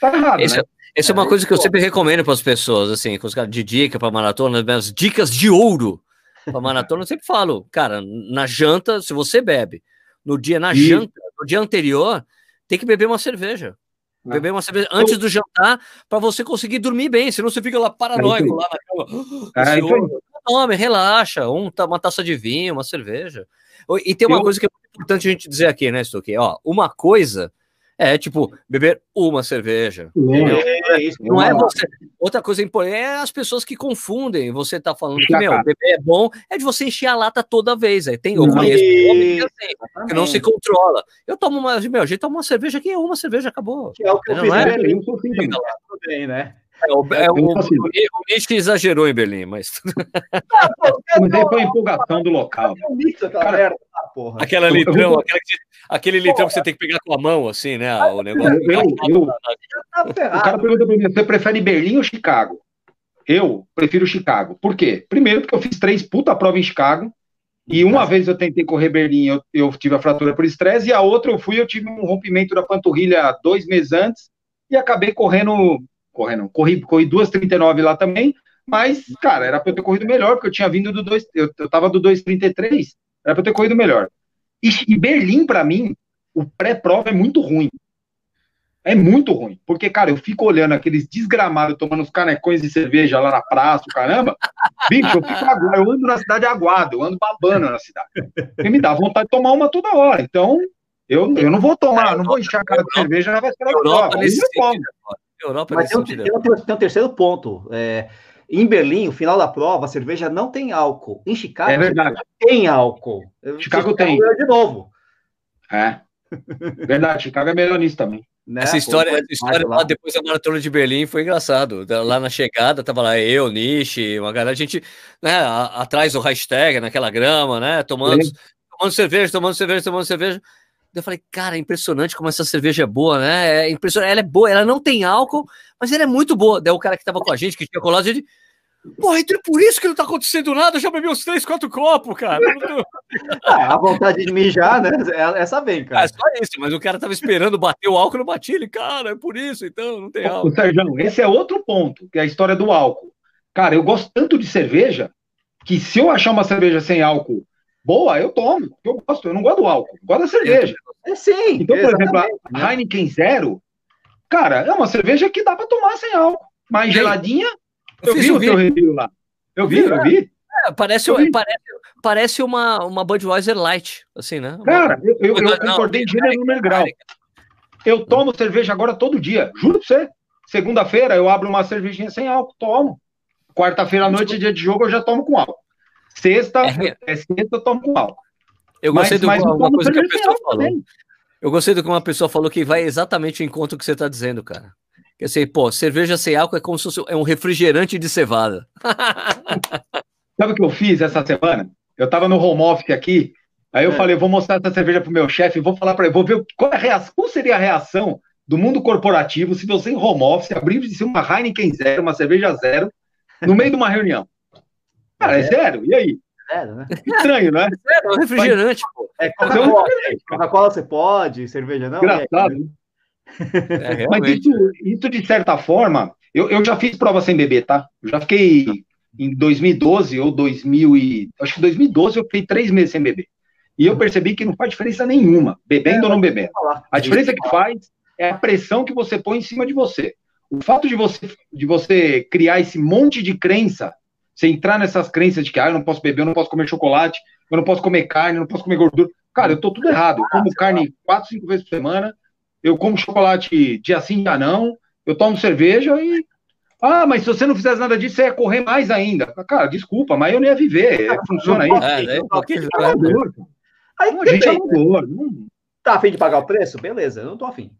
tá errado, Esse, né? Essa é uma coisa que eu sempre recomendo para as pessoas, assim, com os caras de dica para maratona, minhas dicas de ouro para maratona, eu sempre falo, cara, na janta, se você bebe, no dia, na e... janta, no dia anterior, tem que beber uma cerveja. Ah. Beber uma cerveja antes do jantar para você conseguir dormir bem, senão você fica lá paranoico lá na cama. É, então... Tome, relaxa, um, uma taça de vinho, uma cerveja. E tem uma eu... coisa que é importante a gente dizer aqui, né, Stuque? Ó, uma coisa é tipo beber uma cerveja. É, é isso, não é você. Outra coisa importante é as pessoas que confundem. Você tá falando que, meu, beber é bom, é de você encher a lata toda vez. Aí tem, eu conheço homem que, assim, que não se controla. Eu tomo uma, meu, a gente toma uma cerveja aqui, é uma cerveja, acabou. Que é o que eu não fiz é? Berlim, também, né? É, o, é, o, o, o Nietzsche exagerou em Berlim, mas. Mas a empolgação do local. Cara, porra. Aquela litrão, vou... aquela que, aquele litrão que você tem que pegar com a mão, assim, né? O negócio. Eu, eu, o cara pergunta pra mim: você prefere Berlim ou Chicago? Eu prefiro Chicago. Por quê? Primeiro, porque eu fiz três puta prova em Chicago. E uma vez eu tentei correr Berlim, eu, eu tive a fratura por estresse, e a outra eu fui, eu tive um rompimento da panturrilha dois meses antes, e acabei correndo, correndo, corri, corri 2,39 lá também, mas, cara, era para eu ter corrido melhor, porque eu tinha vindo do 2, eu, eu tava do 2,33, era para eu ter corrido melhor. E, e Berlim, para mim, o pré-prova é muito ruim. É muito ruim. Porque, cara, eu fico olhando aqueles desgramados tomando os canecões de cerveja lá na praça, caramba. Bicho, eu fico eu ando na cidade aguado, eu ando babando na cidade. E me dá vontade de tomar uma toda hora. Então, eu, eu não vou tomar, não vou encher a cara de cerveja na véspera da prova. Europa Mas tem um, tem, tem um terceiro ponto. É, em Berlim, o final da prova, a cerveja não tem álcool. Em Chicago, é verdade. tem álcool. Chicago, Chicago tem. De novo. É. Verdade, Chicago é melhor nisso também. Né? Essa história, essa história lá, depois da maratona de Berlim foi engraçado. Lá na chegada, tava lá eu, Nishi, uma galera, a gente, né, atrás do hashtag, naquela grama, né, tomando, tomando cerveja, tomando cerveja, tomando cerveja. Eu falei, cara, é impressionante como essa cerveja é boa, né? É impressionante. Ela é boa, ela não tem álcool, mas ela é muito boa. Daí o cara que tava com a gente, que tinha colado, ele Porra, então é por isso que não tá acontecendo nada. Eu já bebi uns três, quatro copos, cara. ah, a vontade de mijar, né? Essa vem, cara. É só isso, mas o cara tava esperando bater o álcool, não batia ele. Cara, é por isso, então, não tem álcool. O Sérgio, esse é outro ponto, que é a história do álcool. Cara, eu gosto tanto de cerveja que se eu achar uma cerveja sem álcool boa, eu tomo. Eu gosto, eu não gosto do álcool, eu gosto da cerveja. É sim. Então, por exemplo, a? Heineken Zero, cara, é uma cerveja que dá para tomar sem álcool. Mais geladinha, eu, vi o seu review lá. Eu vi, eu vi. É, parece, parece, parece uma, uma Budweiser Light, assim, né? Cara, eu, eu, eu concordei de gênero número grau. Eu tomo cerveja agora todo dia, juro pra você. Segunda-feira eu abro uma cervejinha sem álcool, tomo. Quarta-feira à noite, dia de jogo, eu já tomo com álcool. Sexta, é, é sexta, eu tomo álcool. Eu gostei mas, de uma, uma coisa que a pessoa falou. Também. Eu gostei do que uma pessoa falou que vai exatamente em conta o que você está dizendo, cara. Quer dizer, pô, cerveja sem álcool é como se fosse é um refrigerante de cevada. Sabe o que eu fiz essa semana? Eu tava no home office aqui, aí eu é. falei, vou mostrar essa cerveja pro meu chefe, vou falar para ele, vou ver qual, é a reação, qual seria a reação do mundo corporativo se você em home office abrisse uma Heineken zero, uma cerveja zero, no meio de uma reunião. Cara, é, é sério, e aí? Zero, né? Estranho, né? É, é um refrigerante, pô. É, Coca-Cola Coca você pode, cerveja não? Engraçado, né? É, Mas isso, isso, de certa forma, eu, eu já fiz prova sem beber, tá? Eu já fiquei em 2012 ou 2000 e... Acho que 2012 eu fiquei três meses sem beber. E eu percebi que não faz diferença nenhuma, bebendo é, ou não bebendo. A diferença que faz é a pressão que você põe em cima de você. O fato de você, de você criar esse monte de crença, você entrar nessas crenças de que ah, eu não posso beber, eu não posso comer chocolate, eu não posso comer carne, eu não posso comer gordura. Cara, eu tô tudo errado. Eu como carne quatro, cinco vezes por semana, eu como chocolate dia sim, dia não, eu tomo cerveja e. Ah, mas se você não fizesse nada disso, você ia correr mais ainda. Cara, desculpa, mas eu não ia viver. É, funciona isso. É, é, porque... Aí, a gente é amador. Tá afim de pagar o preço? Beleza, eu não tô afim.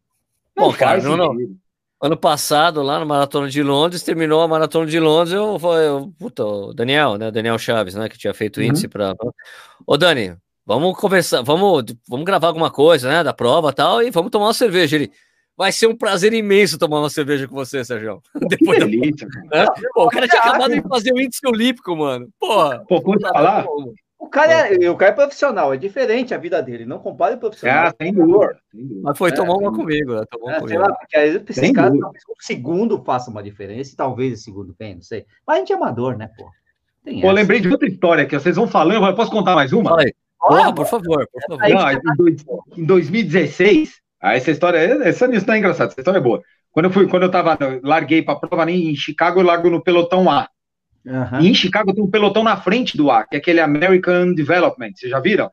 Bom, cara, não, não. Ano passado, lá na Maratona de Londres, terminou a Maratona de Londres, eu falei, puta, o Daniel, né, Daniel Chaves, né, que tinha feito uhum. índice para... Ô, Dani, Vamos conversar, vamos, vamos gravar alguma coisa, né? Da prova e tal, e vamos tomar uma cerveja. Ele, vai ser um prazer imenso tomar uma cerveja com você, Sérgio. Depois que delícia, da... né? Pô, o cara tinha acabado de fazer o índice olímpico, mano. Porra. Pô, pode falar? O cara é, o cara é profissional, é diferente a vida dele. Não compare o profissional. Ah, sem dúvida. Mas foi é, tomar uma comigo. Né? Tomou é, comigo. Lá, porque às vezes esses caras, talvez um segundo faça uma diferença, e talvez esse segundo tenha, não sei. Mas a gente é amador, né, pô? Tem pô, lembrei de outra história que vocês vão falando. Eu posso contar mais uma? Fala Porra, por favor, por favor. Não, em, 2016, ah, essa história, essa não é engraçada, essa história é boa. Quando eu fui, quando eu tava, larguei para prova em Chicago, eu largo no pelotão A. Uhum. E em Chicago tem um pelotão na frente do A, que é aquele American Development, vocês já viram?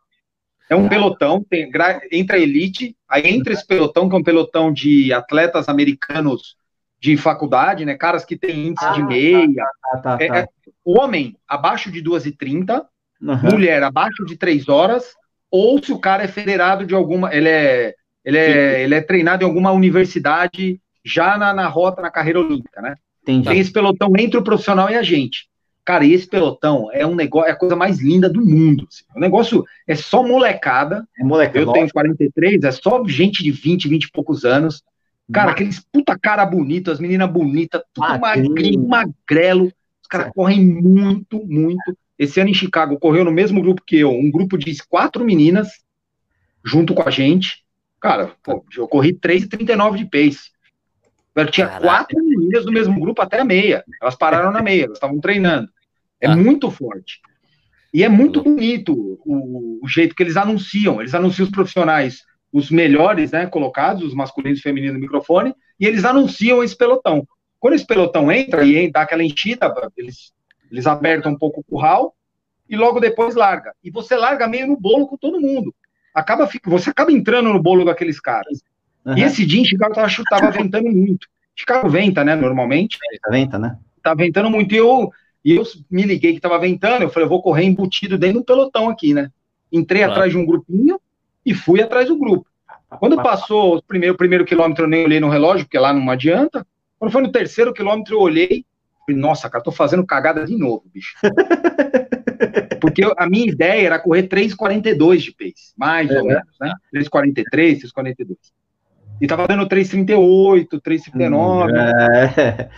É um pelotão, tem, entra a elite, aí entra esse pelotão, que é um pelotão de atletas americanos de faculdade, né? Caras que têm índice ah, de meia. Tá, tá, tá, é, é, homem abaixo de 2,30, uhum. mulher abaixo de 3 horas, ou se o cara é federado de alguma. Ele é, ele é, ele é treinado em alguma universidade já na, na rota, na carreira olímpica, né? Entendi. Tem esse pelotão entre o profissional e a gente. Cara, e esse pelotão é um negócio, é a coisa mais linda do mundo. Assim. O negócio é só molecada. É molecada. Eu tenho 43, é só gente de 20, 20 e poucos anos. Cara, aqueles puta cara bonito, as meninas bonitas, tudo magrinho, magrelo. Os caras correm muito, muito. Esse ano em Chicago correu no mesmo grupo que eu, um grupo de quatro meninas junto com a gente. Cara, pô, eu corri 3,39 de pace. Tinha Caraca. quatro meninas do mesmo grupo até a meia. Elas pararam na meia, elas estavam treinando. É ah. muito forte. E é muito bonito o, o, jeito que eles anunciam. Eles anunciam os profissionais, os melhores, né, colocados, os masculinos e femininos no microfone, e eles anunciam esse pelotão. Quando esse pelotão entra e dá aquela enchida, eles, eles apertam um pouco o curral e logo depois larga. E você larga meio no bolo com todo mundo. Acaba, você acaba entrando no bolo daqueles caras. Uhum. E esse dia em Chicago tava, tava ventando muito. Chicago venta, né, normalmente. Venta, né? Tá ventando muito. E eu, e eu me liguei que tava ventando, eu falei, eu vou correr embutido dentro do pelotão aqui, né? Entrei claro. atrás de um grupinho e fui atrás do grupo. Quando passou o primeiro, o primeiro quilômetro, eu nem olhei no relógio, porque lá não adianta. Quando foi no terceiro quilômetro, eu olhei falei, nossa, cara, tô fazendo cagada de novo, bicho. porque eu, a minha ideia era correr 3,42 de pace, mais é, ou menos, né? 3,43, 3,42. E tava dando 3,38, 3,39. É.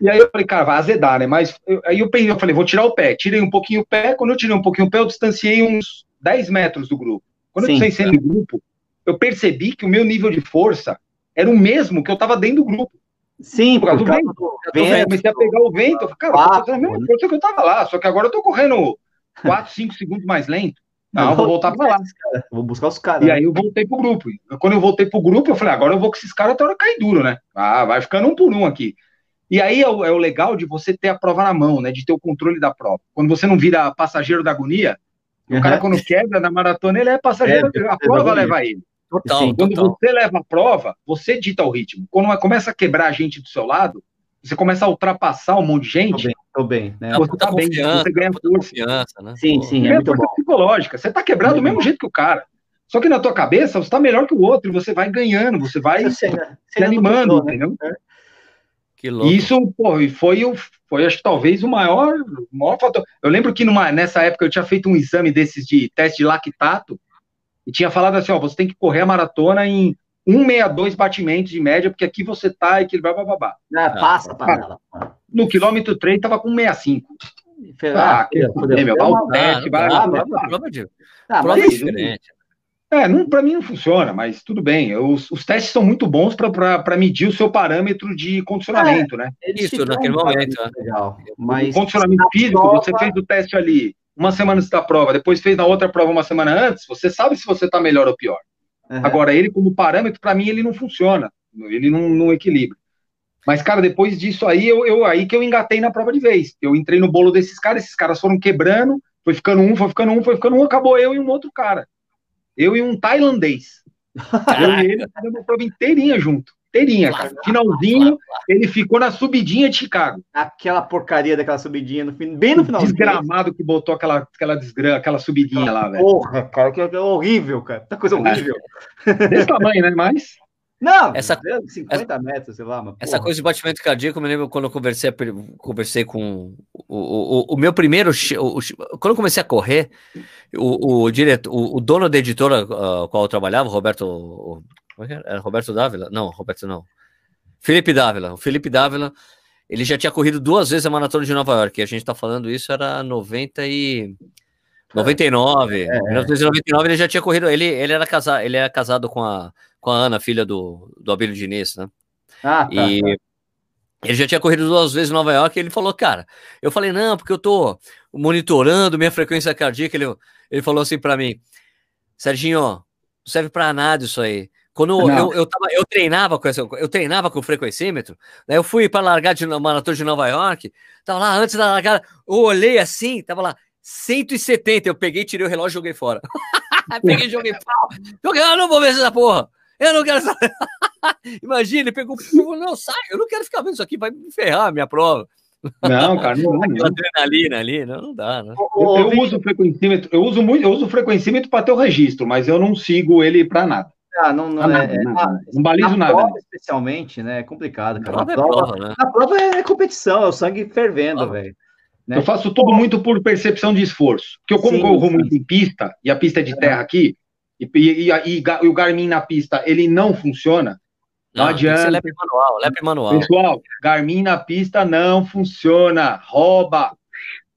E aí eu falei, cara, vai azedar, né? Mas eu, aí eu pensei, eu falei, vou tirar o pé. Tirei um pouquinho o pé. Quando eu tirei um pouquinho o pé, eu distanciei uns 10 metros do grupo. Quando Sim. eu distanciei do grupo, eu percebi que o meu nível de força era o mesmo que eu tava dentro do grupo. Sim, por causa do vento. vento. comecei a pegar o vento. Eu falei, cara, ah, eu tô fazendo a mesma força que eu tava lá, só que agora eu tô correndo 4, 5 segundos mais lento. Não, eu vou voltar para lá. Vou buscar os caras. E aí eu voltei pro grupo. Quando eu voltei pro grupo, eu falei, agora eu vou com esses caras até hora cair duro, né? Ah, vai ficando um por um aqui. E aí é o, é o, legal de você ter a prova na mão, né? De ter o controle da prova. Quando você não vira passageiro da agonia, uhum. o cara quando quebra na maratona, ele é passageiro, é, a prova leva ele. Total, Sim, quando total. você leva a prova, você dita o ritmo. Quando começa a quebrar a gente do seu lado, você começa a ultrapassar um monte de gente. Tô bem, né? Você tá bem, você ganha força. Né? Sim, sim, é muito bom. psicológica. Você tá quebrado do mesmo jeito que o cara. Só que na tua cabeça você tá melhor que o outro, e você vai ganhando, você vai você, se animando, né? entendeu? É. Que louco. Isso, pô, foi, foi acho que talvez o maior, o maior fator. Eu lembro que numa, nessa época eu tinha feito um exame desses de teste de lactato e tinha falado assim, ó, você tem que correr a maratona em 162 batimentos de média, porque aqui você tá e que blá, blá, blá, blá. Ah, passa, para No quilômetro 3 tava com 65. Ah, ah, que meu, vai o teste, vai. Ah, prova de. Ah, prova diferente. É, não, para mim não funciona, mas tudo bem. Os, os testes são muito bons para medir o seu parâmetro de condicionamento, é, né? Isso, naquele momento. Né? Legal. Mas o condicionamento físico, prova... você fez o teste ali uma semana antes da prova, depois fez na outra prova uma semana antes, você sabe se você está melhor ou pior. Uhum. Agora, ele como parâmetro, para mim, ele não funciona. Ele não, não equilibra. Mas, cara, depois disso aí, eu, eu, aí que eu engatei na prova de vez. Eu entrei no bolo desses caras, esses caras foram quebrando, foi ficando um, foi ficando um, foi ficando um, acabou eu e um outro cara. Eu e um tailandês. eu e ele fizemos a prova inteirinha junto. Inteirinha, cara. Finalzinho, ele ficou na subidinha de Chicago. Aquela porcaria daquela subidinha, no fim, bem no final. Desgramado que botou aquela, aquela, desgra, aquela subidinha lá, velho. Porra, cara, que é horrível, cara. Tá coisa horrível. Desse tamanho, né? Mas. Não, essa, 50 essa, metros, sei lá. Mas, essa coisa de batimento cardíaco, eu me lembro quando eu conversei, conversei com o, o, o meu primeiro. O, quando eu comecei a correr, o, o diretor, o, dono da editora uh, qual eu trabalhava, Roberto. É era Roberto Dávila? Não, Roberto não. Felipe Dávila. O Felipe Dávila, ele já tinha corrido duas vezes a maratona de Nova York. E a gente está falando isso, era 90 e. 99. É, 1999 ele já tinha corrido. Ele, ele era casado, ele era casado com a, com a Ana, filha do, do Abílio Diniz, né? Ah, tá, e tá. ele já tinha corrido duas vezes em Nova York e ele falou, cara, eu falei, não, porque eu tô monitorando minha frequência cardíaca. Ele, ele falou assim para mim, Serginho, não serve para nada isso aí. Quando eu, eu, tava, eu treinava com essa, eu treinava com o frequencímetro, daí eu fui para largar de maratona de Nova York, tava lá antes da largada, eu olhei assim, tava lá 170, eu peguei, tirei o relógio e joguei fora. peguei e joguei fora. Joguei, eu não vou ver essa porra. Eu não quero saber. Imagina, ele pegou, não, sai, eu não quero ficar vendo isso aqui, vai me ferrar a minha prova. Não, cara, não, não. adrenalina ali, não, não dá, né? Eu, eu uso o frequencímetro, eu uso muito, eu uso o frequencímetro para ter o registro, mas eu não sigo ele para nada. Ah, não, não, é, é, não balizo nada. Prova, né? especialmente, né? É complicado, cara. Prova, prova, prova, né? A prova é competição, é o sangue fervendo, velho. Né? Eu faço tudo muito por percepção de esforço. Porque eu, como sim, corro sim. muito em pista, e a pista é de é. terra aqui, e, e, e, e, o Garmin na pista, ele não funciona, não, não adianta. Lep manual, lep manual. Pessoal, Garmin na pista não funciona, rouba.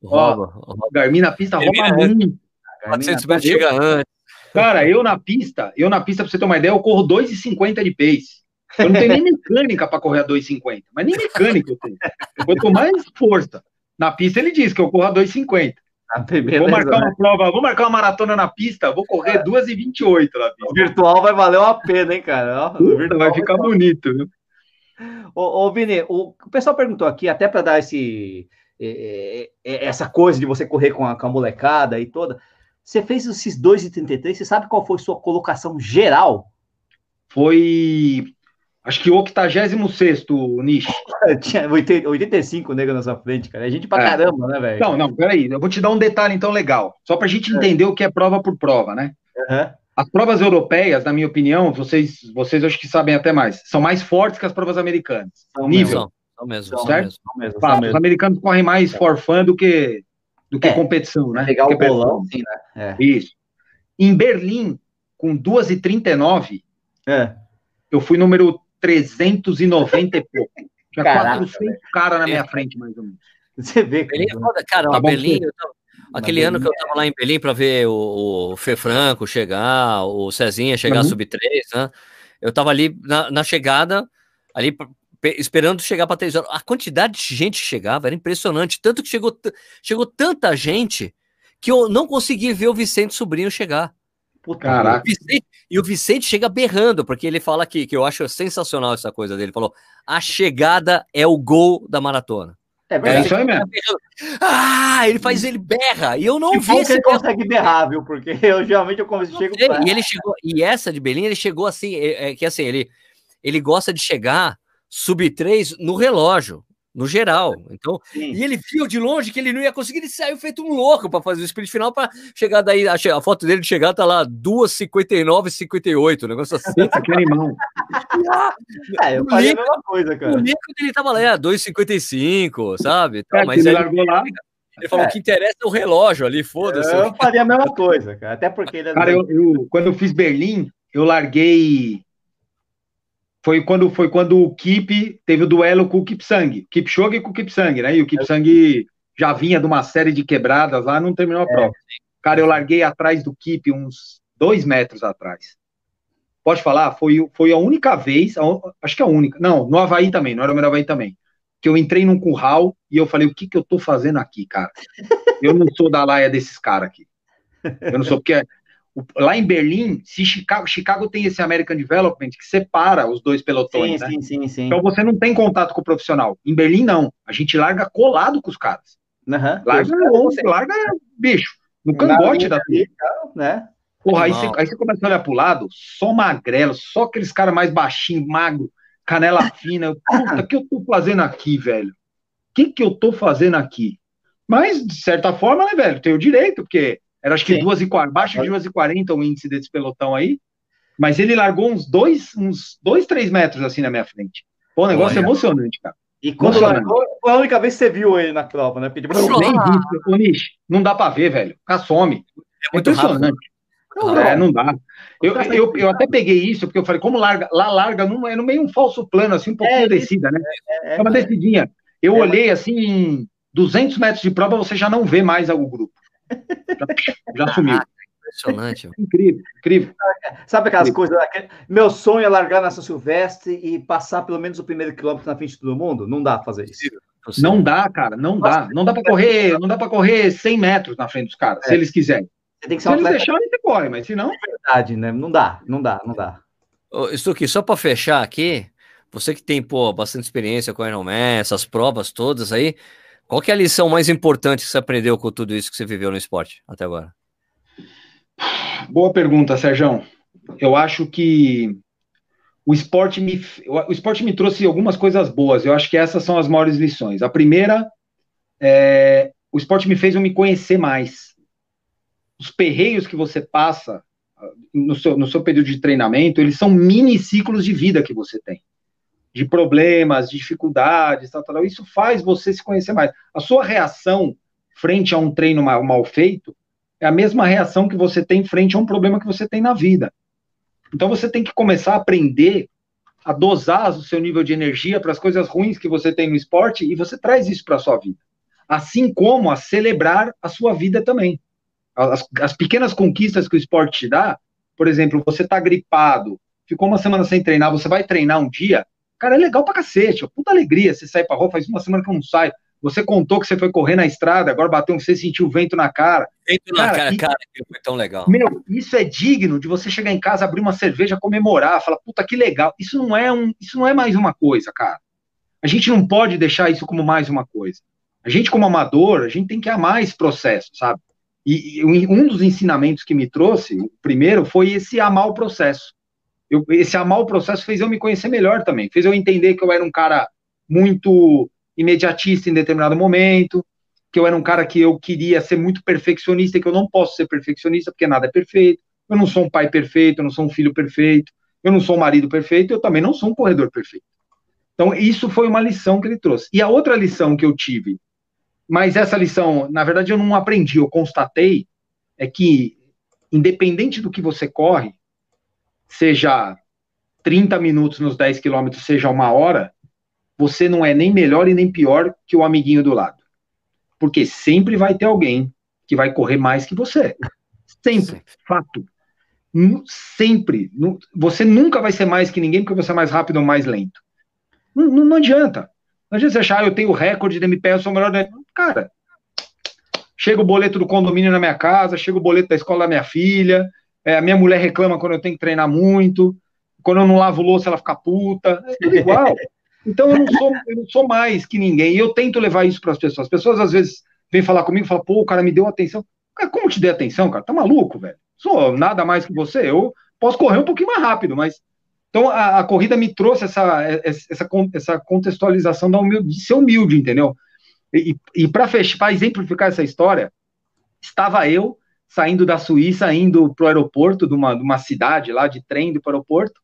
Rouba. Ó, Garmin na pista rouba muito. 400 metros chega antes. Cara, eu na pista, eu na pista, pra você ter uma ideia, eu corro 2,50 de pace. Eu não tenho nem mecânica para correr a 2,50, mas nem mecânica eu tenho. Quanto mais força. Na pista ele diz que eu corro a 2,50. Ah, vou marcar uma prova, vou marcar uma maratona na pista, vou correr é. 2,28 na pista. O virtual vai valer uma pena, hein, cara? Puta, vai ficar bonito, viu? Ô, ô Vini, o, o pessoal perguntou aqui, até para dar esse, é, é, essa coisa de você correr com a, com a molecada e toda. Você fez esses 2,33, você sabe qual foi sua colocação geral? Foi, acho que o 86 Nish. Tinha 85 negros na sua frente, cara. É gente pra é. caramba, né, velho? Não, não, peraí. Eu vou te dar um detalhe, então, legal. Só pra gente é. entender o que é prova por prova, né? Uhum. As provas europeias, na minha opinião, vocês, vocês acho que sabem até mais, são mais fortes que as provas americanas. São Nível. Mesmo. São mesmo, certo? São mesmo, são mesmo, são mesmo. Os americanos correm mais for fun do que do que é, competição, né? Pegar o bolão, sim, né? É. Isso. Em Berlim, com 2h39, é. eu fui número 390 e pouco. Tinha Caraca, 400 caras na minha frente, mais ou menos. Você vê, Berlim é foda, cara. Tá tava, aquele ano que eu tava lá em Berlim para ver o, o Fê Franco chegar, o Cezinha chegar uhum. sub 3, né? Eu tava ali na, na chegada, ali esperando chegar para três horas. A quantidade de gente que chegava era impressionante. Tanto que chegou, chegou tanta gente que eu não consegui ver o Vicente Sobrinho chegar. Caraca. E o, Vicente, e o Vicente chega berrando, porque ele fala aqui, que eu acho sensacional essa coisa dele. Ele falou: a chegada é o gol da maratona. É verdade. É isso aí mesmo. Ah, ele faz, ele berra. E eu não que vi esse. ele consegue berrar, viu? Porque eu geralmente eu chego. Pra... E ele chegou, e essa de Belém, ele chegou assim, é, é, que assim, ele, ele gosta de chegar sub 3 no relógio, no geral. Então, Sim. e ele viu de longe que ele não ia conseguir, ele saiu feito um louco para fazer o sprint final para chegar daí, a, a, foto dele de chegar tá lá 2:59 58, um negócio assim. que animal. é, eu falei a mesma coisa, cara. O dele tava lá, 2:55, sabe? Então, é, mas ele largou lá. Ele falou é. que interessa é o relógio ali, foda-se. Eu faria a mesma coisa, cara. Até porque ele é Cara, eu, eu, quando eu fiz Berlim, eu larguei foi quando foi quando o Kip teve o duelo com o Kipsang, Kipchoge com o Kipsang, né? E o Kipsang já vinha de uma série de quebradas lá, não terminou a é, prova. Cara, eu larguei atrás do Kip uns dois metros atrás. Pode falar? Foi, foi a única vez, acho que a única, não, no Havaí também, no Aeromero Havaí também, que eu entrei num curral e eu falei, o que que eu tô fazendo aqui, cara? Eu não sou da laia desses caras aqui. Eu não sou, porque Lá em Berlim, se Chicago, Chicago tem esse American Development que separa os dois pelotões, sim, né? Sim, sim, sim. Então você não tem contato com o profissional. Em Berlim, não. A gente larga colado com os caras. Uhum. Larga longe, larga bicho, no cangote da turma. Né? Porra, aí você, aí você começa a olhar pro lado, só magrelo, só aqueles caras mais baixinhos, magro, canela fina. Puta, o que eu tô fazendo aqui, velho? O que que eu tô fazendo aqui? Mas, de certa forma, né, velho, tenho direito, porque era acho que Sim. 2 e 40, baixo de 2 e 40 o índice desse pelotão aí. Mas ele largou uns 2, uns dois, 3 metros assim na minha frente. Pô, um negócio Olha. emocionante, cara. E quando largou, foi a única vez que você viu ele na prova, né? Porque, tipo, nem vi, Nish, não dá pra ver, velho. Some. É muito impressionante. Rápido. É, não dá. Eu, eu, eu até peguei isso, porque eu falei, como larga, lá larga no, é no meio um falso plano, assim, um pouquinho é, descida, né? É, é, é uma descidinha. Eu é, olhei assim, 200 metros de prova, você já não vê mais o grupo. Já, já sumiu. Impressionante. incrível, incrível. Sabe aquelas incrível. coisas? Meu sonho é largar nessa Silvestre e passar pelo menos o primeiro quilômetro na frente de todo mundo? Não dá pra fazer isso. Não dá, cara, não dá. Não dá para correr, não dá para correr 100 metros na frente dos caras, é. se eles quiserem. Você tem que ser se eles deixarem, você corre, mas se não. É verdade, né? Não dá, não dá, não dá. Estou aqui só para fechar aqui, você que tem pô, bastante experiência com o Ironman, essas provas todas aí, qual é a lição mais importante que você aprendeu com tudo isso que você viveu no esporte até agora? Boa pergunta, Sérgio. Eu acho que o esporte me o esporte me trouxe algumas coisas boas. Eu acho que essas são as maiores lições. A primeira é o esporte me fez eu me conhecer mais. Os perreios que você passa no seu, no seu período de treinamento, eles são mini ciclos de vida que você tem. De problemas, de dificuldades, tal, tal, Isso faz você se conhecer mais. A sua reação frente a um treino mal, mal feito é a mesma reação que você tem frente a um problema que você tem na vida. Então você tem que começar a aprender a dosar o seu nível de energia para as coisas ruins que você tem no esporte e você traz isso para a sua vida. Assim como a celebrar a sua vida também. As, as pequenas conquistas que o esporte te dá, por exemplo, você está gripado, ficou uma semana sem treinar, você vai treinar um dia, cara, é legal pra cacete, puta alegria, você sai pra rua, faz uma semana que eu não saio, você contou que você foi correr na estrada, agora bateu, você sentiu o vento na cara. Vento na cara, cara, e, foi tão legal. Meu, isso é digno de você chegar em casa, abrir uma cerveja, comemorar, falar, puta, que legal. Isso não é um, isso não é mais uma coisa, cara. A gente não pode deixar isso como mais uma coisa. A gente, como amador, a gente tem que amar esse processo, sabe? E, e um dos ensinamentos que me trouxe, o primeiro, foi esse amar o processo. Eu, esse amar o processo fez eu me conhecer melhor também, fez eu entender que eu era um cara muito imediatista em determinado momento, que eu era um cara que eu queria ser muito perfeccionista que eu não posso ser perfeccionista porque nada é perfeito. Eu não sou um pai perfeito, eu não sou um filho perfeito, eu não sou um marido perfeito, eu também não sou um corredor perfeito. Então, isso foi uma lição que ele trouxe. E a outra lição que eu tive, mas essa lição, na verdade, eu não aprendi, eu constatei, é que, independente do que você corre, seja 30 minutos nos 10 quilômetros, seja uma hora, você não é nem melhor e nem pior que o amiguinho do lado. Porque sempre vai ter alguém que vai correr mais que você. Sempre. Fato. Sempre. Você nunca vai ser mais que ninguém porque você é mais rápido ou mais lento. Não, não, não adianta. Não adianta você achar, ah, eu tenho o recorde de MPE, eu sou melhor. Cara, chega o boleto do condomínio na minha casa, chega o boleto da escola da minha filha, é, a minha mulher reclama quando eu tenho que treinar muito, quando eu não lavo louça ela fica puta, é tudo igual. Então eu não sou, eu não sou mais que ninguém. E eu tento levar isso para as pessoas. As pessoas às vezes vêm falar comigo e falam, pô, o cara me deu atenção. Cara, como te dei atenção, cara? Tá maluco, velho? Sou nada mais que você. Eu posso correr um pouquinho mais rápido, mas. Então a, a corrida me trouxe essa, essa, essa contextualização da humilde, de ser humilde, entendeu? E, e para exemplificar essa história, estava eu saindo da Suíça, indo para o aeroporto de uma, de uma cidade lá, de trem para o aeroporto,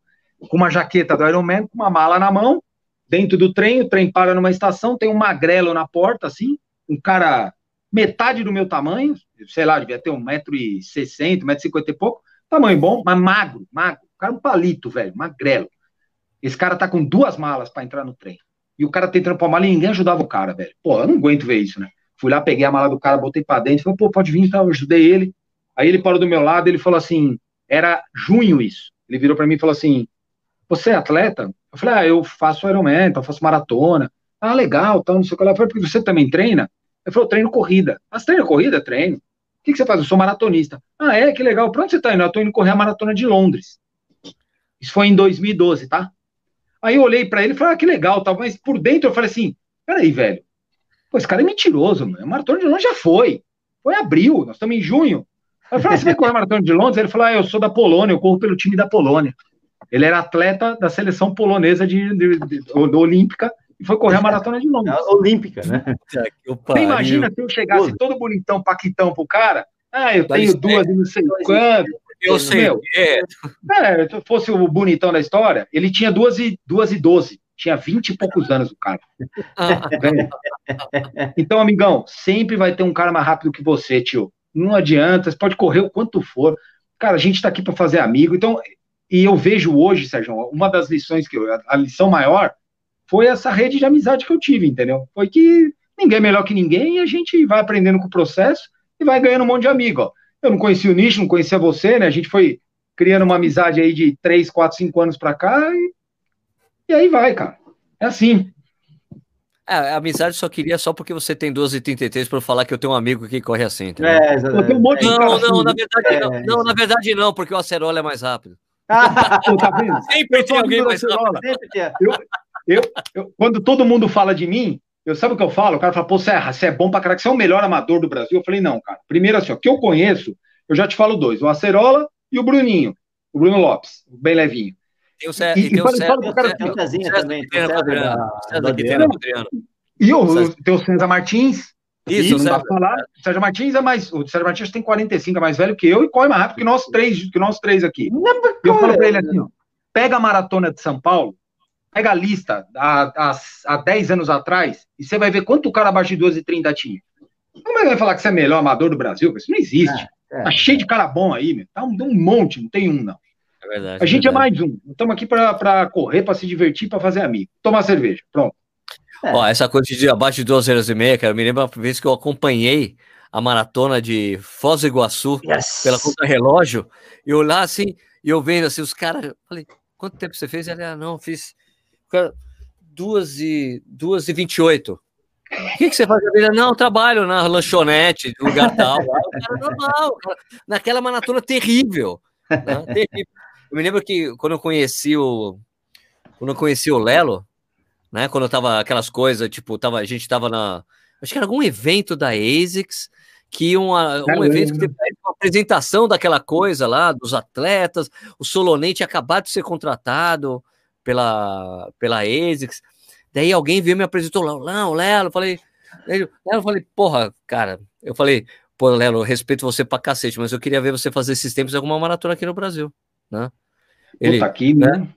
com uma jaqueta do Ironman, com uma mala na mão, dentro do trem, o trem para numa estação, tem um magrelo na porta, assim, um cara metade do meu tamanho, sei lá, devia ter 1,60m, 1,50m e pouco, tamanho bom, mas magro, magro, o cara é um palito, velho, magrelo. Esse cara tá com duas malas para entrar no trem. E o cara tentando pôr mala e ninguém ajudava o cara, velho. Pô, eu não aguento ver isso, né? Fui lá, peguei a mala do cara, botei para dentro, falei, pô, pode vir, então, eu ajudei ele. Aí ele parou do meu lado, ele falou assim, era junho isso. Ele virou para mim e falou assim, você é atleta? Eu falei, ah, eu faço Ironman, então faço maratona. Ah, legal, então, não sei o que lá. Eu falei, porque você também treina? Ele falou, treino corrida. Mas treina corrida? Treino. O que, que você faz? Eu sou maratonista. Ah, é? Que legal. Pra onde você tá indo? Eu tô indo correr a maratona de Londres. Isso foi em 2012, tá? Aí eu olhei para ele e falei, ah, que legal, tal. Mas por dentro eu falei assim, peraí, velho. Pô, esse cara é mentiroso, mano. A maratona de Londres já foi. Foi em abril, nós estamos em junho. Eu falei, ah, você vai correr a maratona de Londres? Ele falou, ah, eu sou da Polônia, eu corro pelo time da Polônia. Ele era atleta da seleção polonesa de, de, de, de olímpica e foi correr a maratona de Londres. olímpica, né? Você imagina se eu chegasse todo bonitão, paquitão pro cara? Ah, eu tenho duas e não sei quanto. Eu sei. Meu, é. é, se fosse o bonitão da história, ele tinha duas e, duas e doze. Tinha vinte e poucos anos o cara. então, amigão, sempre vai ter um cara mais rápido que você, tio. Não adianta, você pode correr o quanto for. Cara, a gente tá aqui para fazer amigo. Então, e eu vejo hoje, Sérgio, uma das lições que eu, a lição maior foi essa rede de amizade que eu tive, entendeu? Foi que ninguém é melhor que ninguém e a gente vai aprendendo com o processo e vai ganhando um monte de amigo, ó. Eu não conhecia o Nicho, não conhecia você, né? A gente foi criando uma amizade aí de 3, 4, 5 anos pra cá e, e aí vai, cara. É assim. É, a amizade só queria só porque você tem 12h33 para falar que eu tenho um amigo que corre assim. Entendeu? É, um monte de não, não, assim, na verdade é, não. Não, na verdade não, porque o Acerola é mais rápido. Pô, tá vendo? Sempre tem alguém mais rápido. Eu, eu, eu, quando todo mundo fala de mim, eu sabe o que eu falo? O cara fala, pô, Serra, você é bom pra caralho, você é o melhor amador do Brasil. Eu falei, não, cara. Primeiro assim, ó, que eu conheço, eu já te falo dois, o Acerola e o Bruninho, o Bruno Lopes, bem levinho. Tem o César, e, e tem o César, tem o Cezinha também. E o, tem o César Martins. Isso, o César. Falar, o César Martins é mais. O César Martins tem 45, é mais velho que eu e corre mais rápido que nós três, que nós três aqui. Não, eu falo pra ele assim: ó, pega a maratona de São Paulo, pega a lista há, há, há 10 anos atrás, e você vai ver quanto o cara abaixo de 12 e 30 tinha. Como é que vai falar que você é melhor amador do Brasil? Isso não existe. É, é. Tá cheio de cara bom aí, meu. Tá um, um monte, não tem um, não. É verdade. A gente é, é mais um. Estamos aqui para correr, para se divertir, para fazer amigo. Tomar cerveja. Pronto. É. Ó, essa coisa de abaixo de duas horas e meia, cara, me lembra uma vez que eu acompanhei a maratona de Foz do Iguaçu yes. pela conta relógio, e eu lá assim, e eu vendo assim, os caras, falei, quanto tempo você fez? Ele, ah, não, fiz duas e, duas e vinte e oito. O que, que você faz? Ele, não, trabalho na lanchonete, lugar tal. cara, normal, cara, naquela maratona terrível, né? terrível. Eu me lembro que quando eu conheci o. Quando eu conheci o Lelo, né? Quando eu tava aquelas coisas, tipo, tava, a gente tava na. Acho que era algum evento da ASICS, que uma, um evento que teve uma apresentação daquela coisa lá, dos atletas, o Solonei tinha acabado de ser contratado pela, pela ASICS. Daí alguém veio e me apresentou lá, o Lelo, falei, Lelo, eu falei, porra, cara, eu falei, pô, Lelo, respeito você pra cacete, mas eu queria ver você fazer esses tempos em alguma maratona aqui no Brasil né? Ele, tá aqui, né?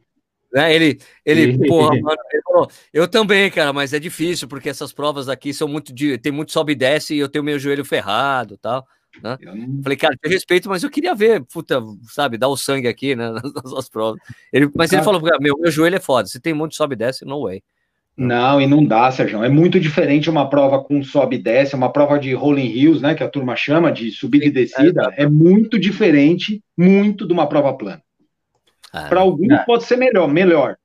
né? Ele, ele, porra, mano, ele falou, eu também, cara, mas é difícil, porque essas provas aqui são muito de. Tem muito sobe e desce e eu tenho meu joelho ferrado tal. Né? Não... Falei, cara, eu respeito, mas eu queria ver, puta, sabe, dar o sangue aqui, né, nas, provas. Ele, mas ele falou, meu, meu joelho é foda, se tem muito sobe e desce, no way. Não, e não dá, Sérgio. É muito diferente uma prova com sobe e desce, uma prova de rolling hills, né, que a turma chama de subida e descida. É, é, muito diferente, muito de uma prova plana. Ah, para alguns é. pode ser melhor, melhor,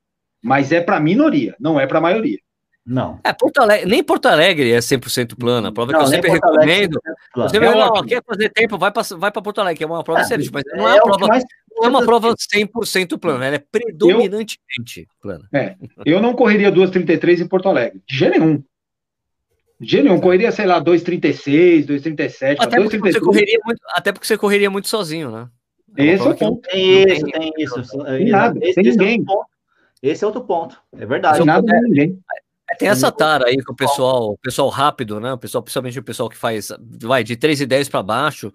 mas é para a minoria, não é para a maioria. Não. É, Porto Alegre, nem Porto Alegre é 100% plana. A prova não, que eu sempre recomendo. Você vai, é quer fazer tempo, vai para vai Porto Alegre, que é uma prova é, excelente, mas não é, é uma prova, mais... não é uma prova 100% plana, ela é predominantemente eu, plana. É, eu não correria 2,33 em Porto Alegre, de jeito nenhum. De jeito nenhum, correria, sei lá, 2,36, 2,37. Até, porque você correria muito, até porque você correria muito sozinho, né? Esse é o ponto. Tem isso, tem isso. Tem nada, esse, tem ninguém. É esse é outro ponto. É verdade. Tem nada, ninguém. É, tem essa tara aí com o pessoal, o pessoal rápido, né? O pessoal, principalmente o pessoal que faz, vai de 3 e 10 para baixo.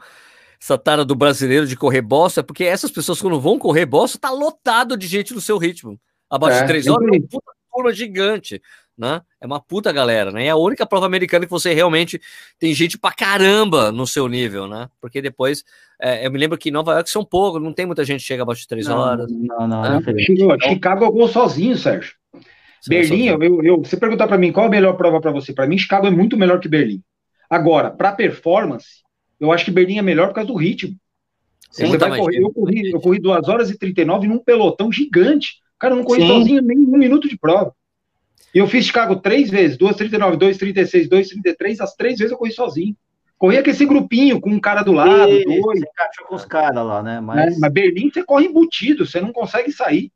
Essa tara do brasileiro de correr bosta, porque essas pessoas, quando vão correr bosta, tá lotado de gente no seu ritmo. Abaixo é, de 3 horas, é uma puta turma gigante, né? É uma puta galera, né? É a única prova americana que você realmente tem gente pra caramba no seu nível, né? Porque depois, é, eu me lembro que em Nova York são poucos, não tem muita gente que chega abaixo de 3 horas. Não, não, não. Né? Chicago, Chicago eu vou sozinho, Sérgio. Berlim, eu, eu, você perguntar para mim qual a melhor prova para você, para mim Chicago é muito melhor que Berlim. Agora, para performance, eu acho que Berlim é melhor por causa do ritmo. Sim, você vai correr, eu corri, eu corri 2 horas e 39 num pelotão gigante. Cara, eu não corri Sim. sozinho nem um minuto de prova. E eu fiz Chicago três vezes, 2,39, 2,36, 2,33, as três vezes eu corri sozinho. Corria com esse grupinho, com um cara do lado, e, dois. Você encaixou com os caras lá, né? Mas... Mas Berlim você corre embutido, você não consegue sair.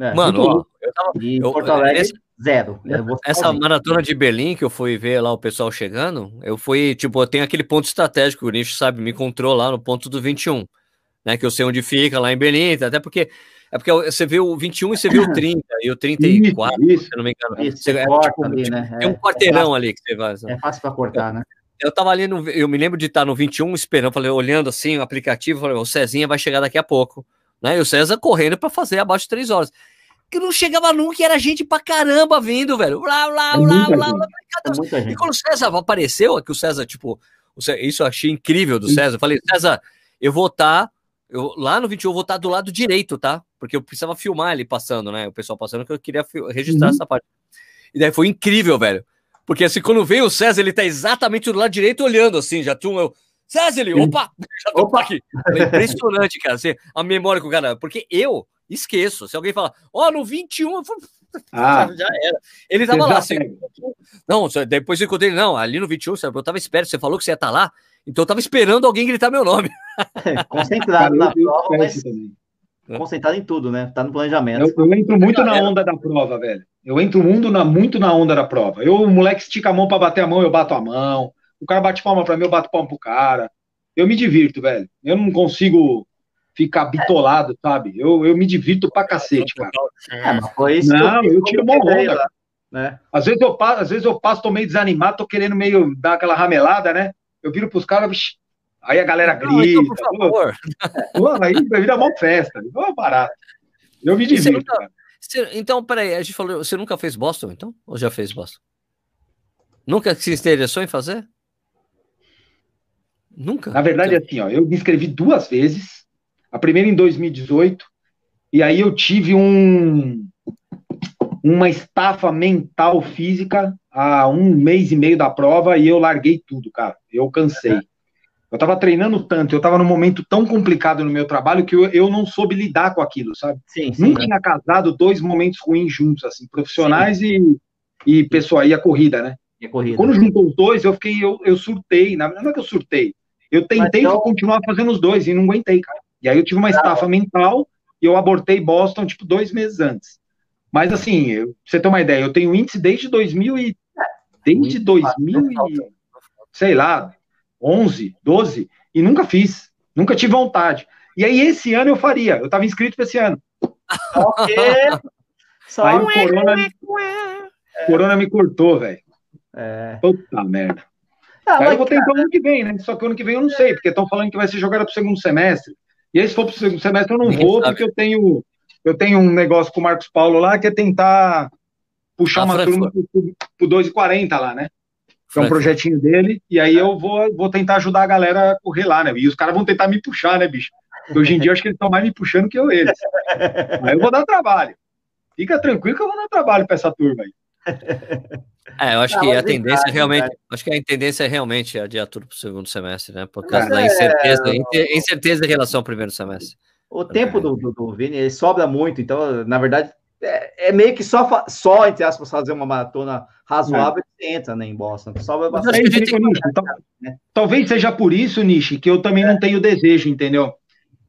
É, Mano, ó, eu tava, e eu, Porto Alegre, essa, zero. Essa maratona de Berlim que eu fui ver lá o pessoal chegando, eu fui, tipo, eu tenho aquele ponto estratégico, o Nicho sabe, me encontrou lá no ponto do 21, né? Que eu sei onde fica, lá em Berlim, até porque. É porque você vê o 21 e você vê o 30 e o 34, isso, se não me engano. Isso, você, é, tipo, ali, tipo, né? Tem um é, quarteirão é ali que você vai. É fácil para cortar, né? Eu tava ali no. Eu me lembro de estar no 21 esperando, falei, olhando assim o aplicativo, falei, o Cezinha vai chegar daqui a pouco. Né? E o César correndo para fazer abaixo de 3 horas que não chegava nunca, era gente pra caramba vindo, velho. Lá, lá, lá, lá, lá, E quando o César apareceu, é que o César, tipo, isso eu achei incrível do César. Eu falei, César, eu vou estar. Tá, eu, lá no 21 eu vou estar tá do lado direito, tá? Porque eu precisava filmar ele passando, né? O pessoal passando, que eu queria registrar uhum. essa parte. E daí foi incrível, velho. Porque assim, quando veio o César, ele tá exatamente do lado direito olhando, assim, já tinha. César, opa! Já tô opa. aqui. É impressionante, cara, assim, a memória com o cara. Porque eu esqueço. Se alguém falar, ó, oh, no 21, eu falo, ah, já era. Ele tava lá, assim. Não, depois eu encontrei ele, não, ali no 21, eu tava esperto, você falou que você ia estar tá lá, então eu tava esperando alguém gritar meu nome. Concentrado na prova, mas concentrado em tudo, né? Tá no planejamento. Eu, eu entro muito na onda da prova, velho. Eu entro muito na, muito na onda da prova. Eu, o moleque estica a mão para bater a mão, eu bato a mão. O cara bate palma para mim, eu bato palma pro cara. Eu me divirto, velho. Eu não consigo ficar bitolado, sabe? Eu, eu me divirto pra cacete, cara. É, mas foi isso não, eu, eu tiro uma onda. Né? Às, vezes eu, às vezes eu passo, tô meio desanimado, tô querendo meio dar aquela ramelada, né? Eu viro pros caras, aí a galera grita. Não, então, por favor. Pô, aí vira uma festa, vira barato. Eu me divirto, cara. Você, então, peraí, a gente falou, você nunca fez Boston, então? Ou já fez Boston? Nunca se interessou em fazer? Nunca? Na verdade, então... assim, ó, eu me inscrevi duas vezes. A primeira em 2018, e aí eu tive um uma estafa mental física há um mês e meio da prova e eu larguei tudo, cara. Eu cansei. Eu tava treinando tanto, eu tava num momento tão complicado no meu trabalho que eu, eu não soube lidar com aquilo, sabe? Sim, sim, Nunca né? tinha casado dois momentos ruins juntos, assim, profissionais sim. e, e pessoal, e a corrida, né? E a corrida. Quando juntou os dois, eu fiquei, eu, eu surtei, não é que eu surtei, eu tentei então... continuar fazendo os dois e não aguentei, cara. E aí eu tive uma estafa mental e eu abortei Boston, tipo, dois meses antes. Mas, assim, eu, pra você ter uma ideia, eu tenho índice desde 2000 e... Desde 2000 e... Sei lá, 11, 12, e nunca fiz, nunca tive vontade. E aí esse ano eu faria, eu estava inscrito para esse ano. Ok. Só aí o corona, me, é. corona me cortou, velho. É. Puta merda. Ah, aí eu vou tentar ano que vem, né? Só que ano que vem eu não sei, porque estão falando que vai ser jogado para o segundo semestre. E aí, se for para o segundo semestre, eu não vou, porque eu tenho, eu tenho um negócio com o Marcos Paulo lá, que é tentar puxar ah, uma turma para o 2,40 lá, né? que é um projetinho dele, e aí eu vou, vou tentar ajudar a galera a correr lá, né? E os caras vão tentar me puxar, né, bicho? Hoje em dia eu acho que eles estão mais me puxando que eu eles. Aí eu vou dar trabalho. Fica tranquilo que eu vou dar trabalho para essa turma aí. É, eu acho que a tendência realmente, acho que a tendência é realmente adiar tudo para o segundo semestre, né? Por causa é, da incerteza, é, incerteza em relação ao primeiro semestre. O tempo do, do, do Vini ele sobra muito, então, na verdade, é, é, meio que só, só, entre aspas, fazer uma maratona razoável é. e entra né, em Boston. Sobra bastante. Né? Talvez seja por isso, Nishi, que eu também é. não tenho desejo, entendeu?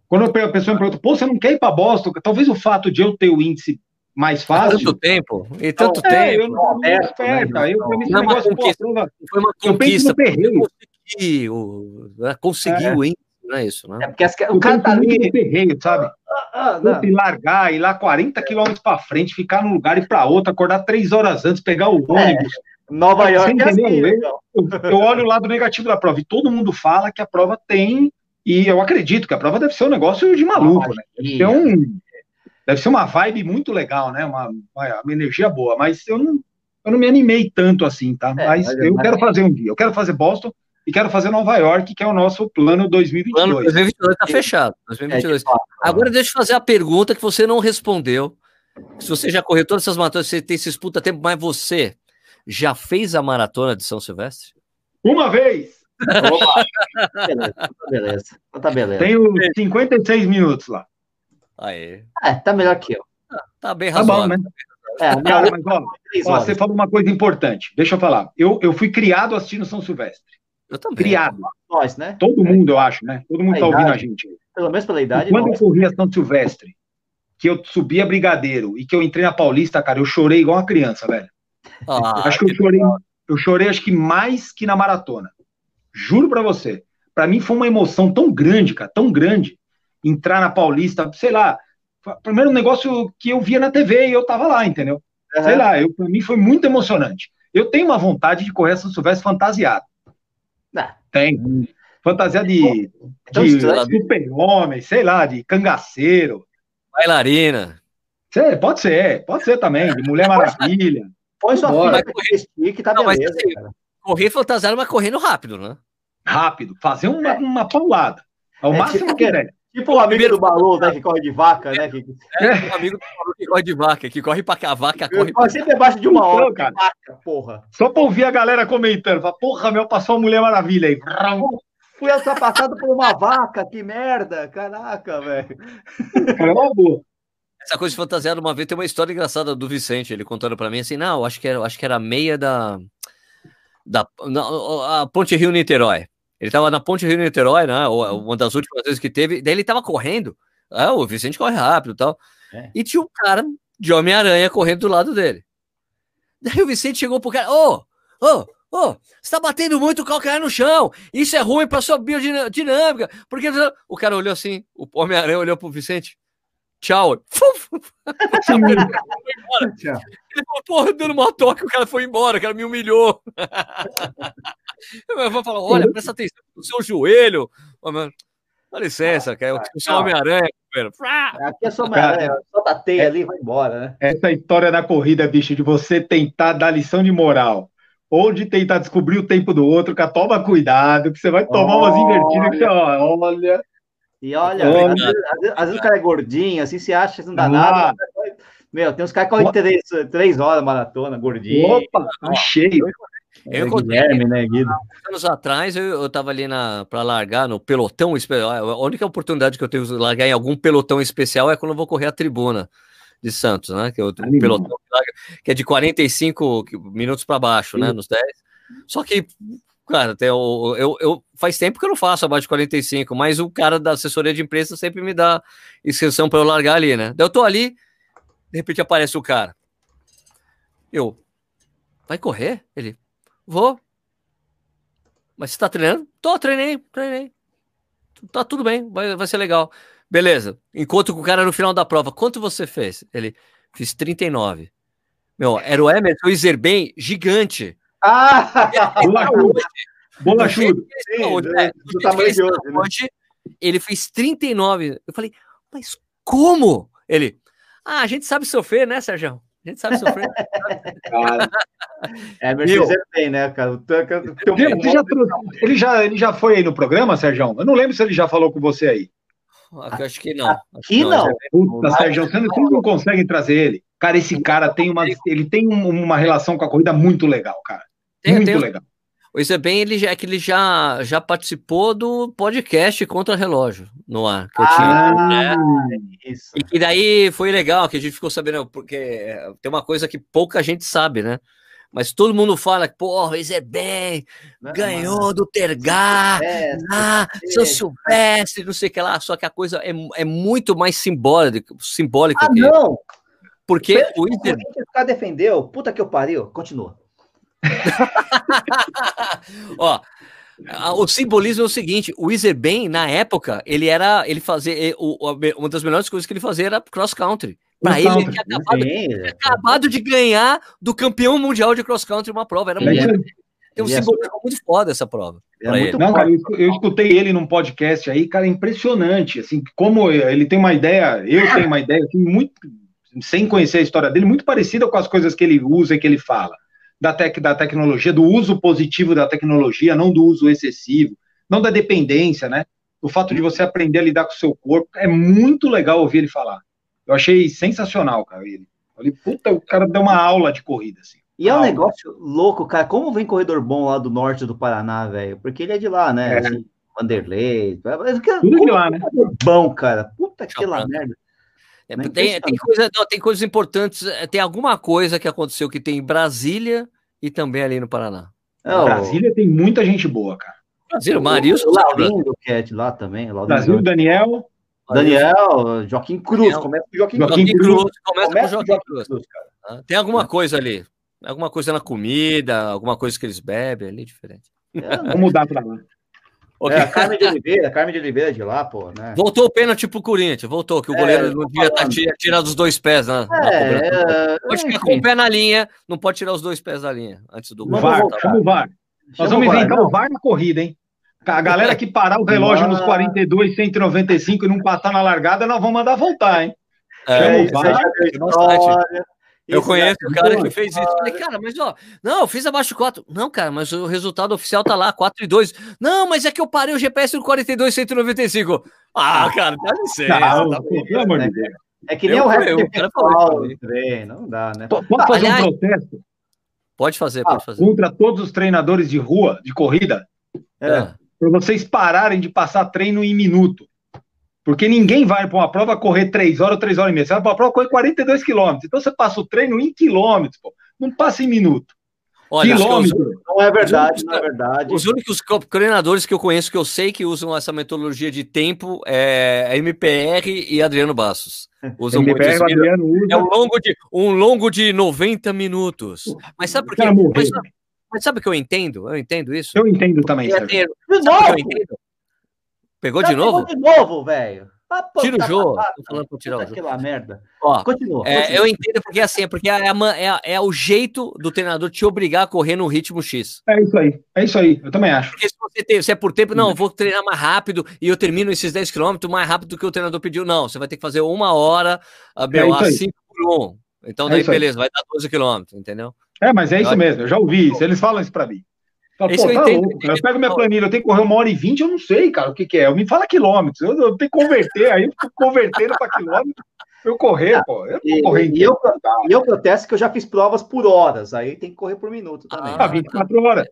Quando a pessoa me pergunta, pô, você não quer ir para Boston? Talvez o fato de eu ter o índice mais fácil. Tanto tempo, e tanto então, tempo. Eu não, não, aperta, né? eu, não, esse negócio, uma conquista, pô, foi uma conquista. Conseguiu, conseguiu é. Não é isso, né? É porque as, o cara tá ali. Terreno, sabe? Ah, ah, e largar, ir lá 40 quilômetros para frente, ficar num lugar e para outro, acordar três horas antes, pegar o é, ônibus. É, Nova York é assim, eu, eu, olho o lado negativo da prova e todo mundo fala que a prova tem, e eu acredito que a prova deve ser um negócio de maluco, né? Deve ser, um, deve ser uma vibe muito legal, né? Uma, uma, uma energia boa, mas eu não, eu não me animei tanto assim, tá? É, mas, mas eu mas... quero fazer um dia, eu quero fazer Boston, e quero fazer Nova York, que é o nosso plano 2022. Plano 2022 está fechado. 2022. É Agora deixa eu fazer a pergunta que você não respondeu. Se você já correu todas essas maratonas, você tem esse puta tempo, mas você já fez a maratona de São Silvestre? Uma vez! Opa. beleza, tá beleza. Tá beleza. Tenho 56 minutos lá. Aí. É, tá melhor que eu. Tá, tá bem razoável. Tá bom, né? É, Cara, mas, ó, ó, você falou uma coisa importante. Deixa eu falar. Eu, eu fui criado assistindo São Silvestre. Eu também. Criado. Nós, né? Todo mundo, eu acho, né? Todo mundo está ouvindo a gente. Pelo menos pela idade. E quando eu corri a São Silvestre, que eu subi a Brigadeiro e que eu entrei na Paulista, cara, eu chorei igual uma criança, velho. Ah, acho que, que eu chorei, eu chorei acho que mais que na maratona. Juro para você. Para mim foi uma emoção tão grande, cara, tão grande entrar na Paulista, sei lá, primeiro negócio que eu via na TV e eu tava lá, entendeu? Uhum. Sei lá, eu, para mim foi muito emocionante. Eu tenho uma vontade de correr a São Silvestre fantasiado. Tem. Fantasia de, de super-homem, sei lá, de cangaceiro. Bailarina. Sei, pode ser, pode ser também, de Mulher Maravilha. Põe sua filha correr, que tá não, beleza, mas, assim, correr fantasiado, mas correndo rápido, né? Rápido, fazer uma, é. uma paulada. É o é, máximo tipo, que der. Tipo o amigo Primeiro, do Balu, né, que corre de vaca, né? Que... É, é. o amigo do Balu que corre de vaca, que corre pra cá, a vaca corre pra sempre debaixo de uma hora, cara. Vaca, porra. Só pra ouvir a galera comentando, fala, porra, meu, passou a Mulher Maravilha aí. fui ultrapassado por uma vaca, que merda! Caraca, velho. Essa coisa de fantasiada, uma vez tem uma história engraçada do Vicente, ele contando para mim assim: não, acho que era, acho que era meia da. da na, a Ponte Rio Niterói. Ele tava na Ponte Rio Niterói, né? Uma das últimas vezes que teve. Daí ele tava correndo. Ah, o Vicente corre rápido e tal. É. E tinha um cara de Homem-Aranha correndo do lado dele. Daí o Vicente chegou pro cara: Ô, ô, ô, você tá batendo muito o calcanhar no chão. Isso é ruim pra sua biodinâmica. Porque o cara olhou assim, o Homem-Aranha olhou pro Vicente. Tchau. ele falou, porra, dando uma toque, o cara foi embora, o cara me humilhou. Eu vou falar, olha, presta atenção no seu joelho. Dá licença, cara. Eu sou Homem-Aranha, Aqui é só Homem-Aranha, só a teia ali e vai embora, né? Essa história da corrida, bicho, de você tentar dar lição de moral ou de tentar descobrir o tempo do outro, cara, toma cuidado, que você vai tomar umas invertidas que você, olha. E olha, às, vezes, às, vezes, o cara é gordinho, assim, se acha que não dá nada. Meu, tem uns caras que correm três, três horas maratona, gordinho. Opa, tá cheio. Eu, eu Guilherme, né, Guido? Anos atrás, eu, eu tava ali para largar no pelotão especial. A única oportunidade que eu tenho de largar em algum pelotão especial é quando eu vou correr a tribuna de Santos, né? Que é o pelotão que é de 45 minutos para baixo, né? Sim. né? Nos 10. Só que Cara, até eu, eu, eu, faz tempo que eu não faço abaixo de 45, mas o cara da assessoria de imprensa sempre me dá inscrição para eu largar ali, né? Daí eu tô ali, de repente aparece o cara. Eu, vai correr? Ele, vou. Mas você tá treinando? Tô, treinei, treinei. Tá tudo bem, vai, vai ser legal. Beleza. Encontro com o cara no final da prova. Quanto você fez? Ele, fiz 39. Meu, era o Emerson Iserben gigante. Ah! Tamanho de hoje, né? hoje, ele fez 39. Eu falei, mas como? Ele, ah, a gente sabe sofrer, né, Sérgio? A gente sabe sofrer. cara, é, mas Meu, bem, né, cara? Ele já, ele, já, ele já foi aí no programa, Sérgio? Eu não lembro se ele já falou com você aí. Acho que não. Aqui não. não. Puta, Sérgio, você não, não consegue trazer ele. Cara, esse cara tem uma, ele tem uma relação com a corrida muito legal, cara. Tem, Muito tem, legal. O Isabem, ele já, é que ele já, já participou do podcast Contra Relógio no ar. Que eu tinha, ah, né? isso. E que daí foi legal, que a gente ficou sabendo, porque tem uma coisa que pouca gente sabe, né? Mas todo mundo fala que, porra, o Isabem ganhou do Tergar, ah, se eu soubesse, não sei o que lá, só que a coisa é, é muito mais simbólica. simbólica ah, não! Porque o Inter... O defendeu, puta que eu pariu, continua. Ó, o simbolismo é o seguinte: o Iserben, na época, ele era. Ele fazia. Uma das melhores coisas que ele fazia era cross country. Para ele, ele tinha acabado, acabado, de ganhar do campeão mundial de cross country uma prova. Era muito, tem um simbolismo muito foda essa prova. É Não, cara, eu, eu, escutei ele num podcast aí, cara, impressionante. Assim, como ele tem uma ideia, eu tenho uma ideia assim, muito, sem conhecer a história dele, muito parecida com as coisas que ele usa e que ele fala da, tec, da tecnologia, do uso positivo da tecnologia, não do uso excessivo, não da dependência, né? O fato de você aprender a lidar com o seu corpo. É muito legal ouvir ele falar. Eu achei sensacional, cara, ele. Falei, puta, o cara deu uma aula de corrida, assim. E é um negócio louco, cara. Como vem corredor bom lá do norte do Paraná, velho? Porque ele é de lá, né? É. Assim, Vanderlei. Tudo de lá, né? Bom, cara. Puta que lá merda. É, tem, tem, coisa, não, tem coisas importantes. É, tem alguma coisa que aconteceu que tem em Brasília e também ali no Paraná. Não, Brasília tem muita gente boa, cara. Brasília, o Marilson. O Laurinho do Cat lá também. Brasil, Daniel. Daniel, Joaquim Cruz. Daniel. Começa com Joaquim, Joaquim Cruz. Cruz. Começa, começa com Joaquim Cruz. Cruz ah, tem alguma coisa ali. Alguma coisa na comida, alguma coisa que eles bebem ali diferente. É, Vamos mudar para lá. Okay. É, a Carmen de Oliveira, a Carmen de Oliveira é de lá, pô, né? Voltou o pênalti pro Corinthians, voltou, que o é, goleiro não devia tá tirando os dois pés na, é, na Pode ficar com o pé na linha, não pode tirar os dois pés da linha antes do gol. VAR, tá chama o VAR. Nós vamos inventar o VAR na corrida, hein? A galera que parar o relógio nos 42, 195 e não passar na largada, nós vamos mandar voltar, hein? É, chama o VAR. Eu conheço o cara que fez isso. Falei, cara, mas ó, não, eu fiz abaixo de 4. Não, cara, mas o resultado oficial tá lá, 4 e 2. Não, mas é que eu parei o GPS no 42, 195. Ah, cara, dá licença. Não, tá pelo amor de Deus. É que nem eu, o resto do pessoal treino, não dá, né? Pode fazer Aliás, um protesto? Pode fazer, pode ah, fazer. Contra todos os treinadores de rua, de corrida. É. para vocês pararem de passar treino em minuto. Porque ninguém vai para uma prova correr 3 horas ou 3 horas e meia. Você vai para uma prova correr 42 quilômetros. Então você passa o treino em quilômetros, pô. Não passa em minuto. Olha, quilômetro. Não é verdade, não é verdade. Os únicos treinadores que eu conheço que eu sei que usam essa metodologia de tempo é a MPR e Adriano Bassos. Usam MPR, muito Adriano usa. É um longo, de, um longo de 90 minutos. Mas sabe por quê? Mas, mas, sabe o que eu entendo? Eu entendo isso. Eu entendo também. Novo? Eu entendo? Pegou Já de novo? de novo, velho. Ah, Tira o jogo. Tô falando pra tirar o jogo. Aquela merda. Ó, continua, é, continua. Eu entendo porque assim, é porque é, é, é, o jeito do treinador te obrigar a correr no ritmo X. É isso aí. É isso aí. Eu também acho. Porque se você tem, se é por tempo, não, vou treinar mais rápido e eu termino esses 10 km mais rápido do que o treinador pediu. Não, você vai ter que fazer uma hora, a é 5 por 1. Então, é daí, beleza, vai dar 12 km, entendeu? É, mas é isso mesmo, eu já ouvi isso. Eles falam isso pra mim. Fala, Pô, eu, tá entendo, eu pego minha planilha, eu tenho que correr uma hora e vinte, eu não sei, cara, o que, que é. Eu me fala quilômetros, eu, eu tenho que converter, aí eu fico convertendo para quilômetros. Eu correr, ah, pô. Eu e, e, eu, e eu protesto que eu já fiz provas por horas, aí tem que correr por minuto também. Ah, 24 horas.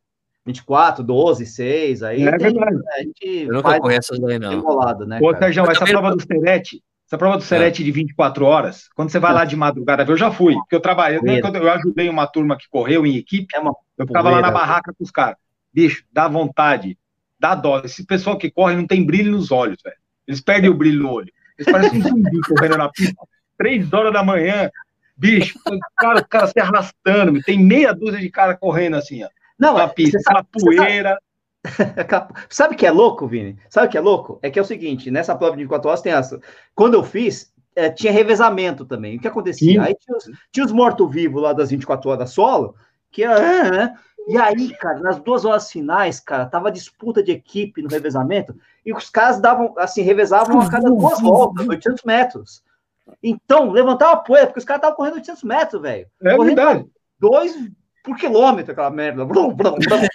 24, 12, 6, aí é tem, verdade. a gente eu nunca corri essas daí, não. Enrolado, né, Ô, Sérgio, essa prova do Serete, essa prova do Serete é. de 24 horas, quando você vai lá de madrugada, eu já fui, porque eu trabalhei, eu, eu ajudei uma turma que correu em equipe, é uma eu ficava lá na barraca com os caras. Bicho, dá vontade, dá dó. Esse pessoal que corre não tem brilho nos olhos, velho. Eles perdem o brilho no olho. Eles parecem um zumbi correndo na pista. Três horas da manhã, bicho, cara, o cara se arrastando. Tem meia dúzia de cara correndo assim, ó. Não, na pista, sabe, poeira. Sabe o que é louco, Vini? Sabe o que é louco? É que é o seguinte, nessa prova de 24 horas tem essa. Quando eu fiz, é, tinha revezamento também. O que acontecia? Sim. Aí tinha os, tinha os mortos-vivos lá das 24 horas solo, que é, e aí, cara, nas duas horas finais, cara, tava disputa de equipe no revezamento, e os caras davam, assim, revezavam a cada duas voltas, 800 metros. Então, levantava poeira, porque os caras estavam correndo 800 metros, velho. É correndo verdade. Dois por quilômetro, aquela merda. Blum, blum, blum,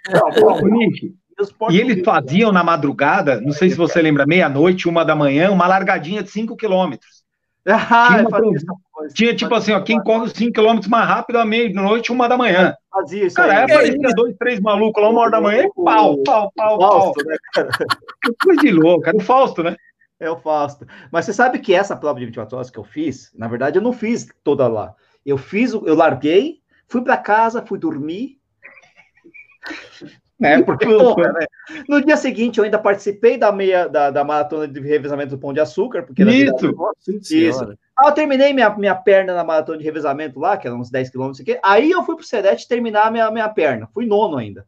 e eles faziam na madrugada, não sei se você lembra, meia-noite, uma da manhã, uma largadinha de 5 quilômetros. Ah, tinha, uma, tinha tipo assim, ó, quem corre 5 km mais rápido à meia-noite, uma da manhã. Fazia isso cara, aí. Cara, é, dois, três malucos lá, uma hora da manhã, e pau, pau, pau, pau. Né, cara? Coisa de louco, era o Fausto, né? É o Fausto. Mas você sabe que essa prova de 24 horas que eu fiz, na verdade, eu não fiz toda lá. Eu fiz, eu larguei, fui para casa, fui dormir, é, porque, porra, né? No dia seguinte, eu ainda participei da meia da, da maratona de revezamento do Pão de Açúcar, porque isso. isso. Ah, eu terminei minha, minha perna na maratona de revezamento lá, que era uns 10 km aqui. Aí eu fui pro Sedete terminar minha, minha perna. Fui nono ainda.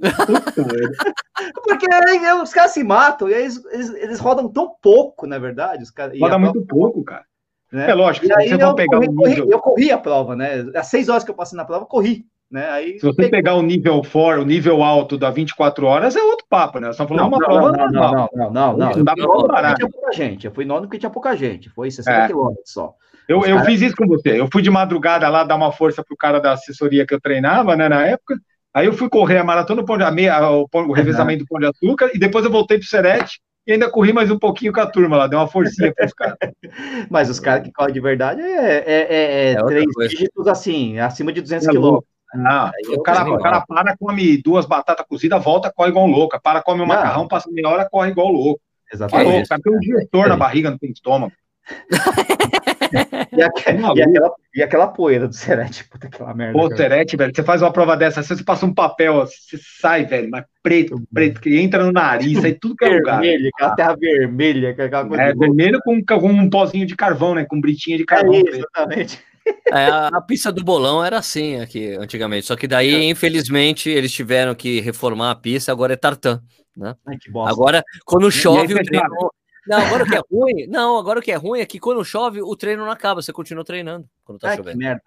porque aí, os caras se matam e eles, eles, eles, rodam tão pouco, na verdade. Os caras, Roda muito pouco, cara. Né? É lógico, e aí eu, pegar corri, um corri, eu corri a prova, né? As seis horas que eu passei na prova, corri. Né? Aí, Se você pegar o nível for, o nível alto da 24 horas, é outro papo, né? Nós estamos falando não, uma não, prova não, normal. Não, não, não, não. Não dá pra comparar. Tinha pouca gente. Eu fui nono porque tinha pouca gente. Foi 60 é. quilômetros só. Eu, eu fiz isso com você. Eu fui de madrugada lá dar uma força pro cara da assessoria que eu treinava, né, na época. Aí eu fui correr a maratona, do a meia, o, o revezamento do Pão de Açúcar, e depois eu voltei pro Serete e ainda corri mais um pouquinho com a turma lá, deu uma forcinha para os caras. Mas os caras que correm de verdade é, é, é, é três coisa. dígitos assim, acima de 200 é quilômetros. Não, o cara, o cara para, come duas batatas cozidas, volta, corre igual um louco. Para, come um não. macarrão, passa meia hora, corre igual louco. Exatamente. O cara tem um diretor na barriga, não tem estômago. e, aquela, e, aquela, e, aquela, poeira do Serete, puta aquela merda. Pô, Serete, velho, você faz uma prova dessa, você passa um papel, você sai, velho, mas preto, preto, que entra no nariz, aí tudo que é lugar. Vermelho, aquela terra vermelha, aquela coisa. É, vermelho com, com um pozinho de carvão, né? Com britinha de carvão. É, exatamente. É, a pista do bolão era assim aqui antigamente, só que daí, é. infelizmente, eles tiveram que reformar a pista, agora é tartan, né? Ai, agora, quando chove, o treino. Não, agora o que é ruim, não, agora o que é ruim é que quando chove, o treino não acaba, você continua treinando quando tá Ai, chovendo. Que merda.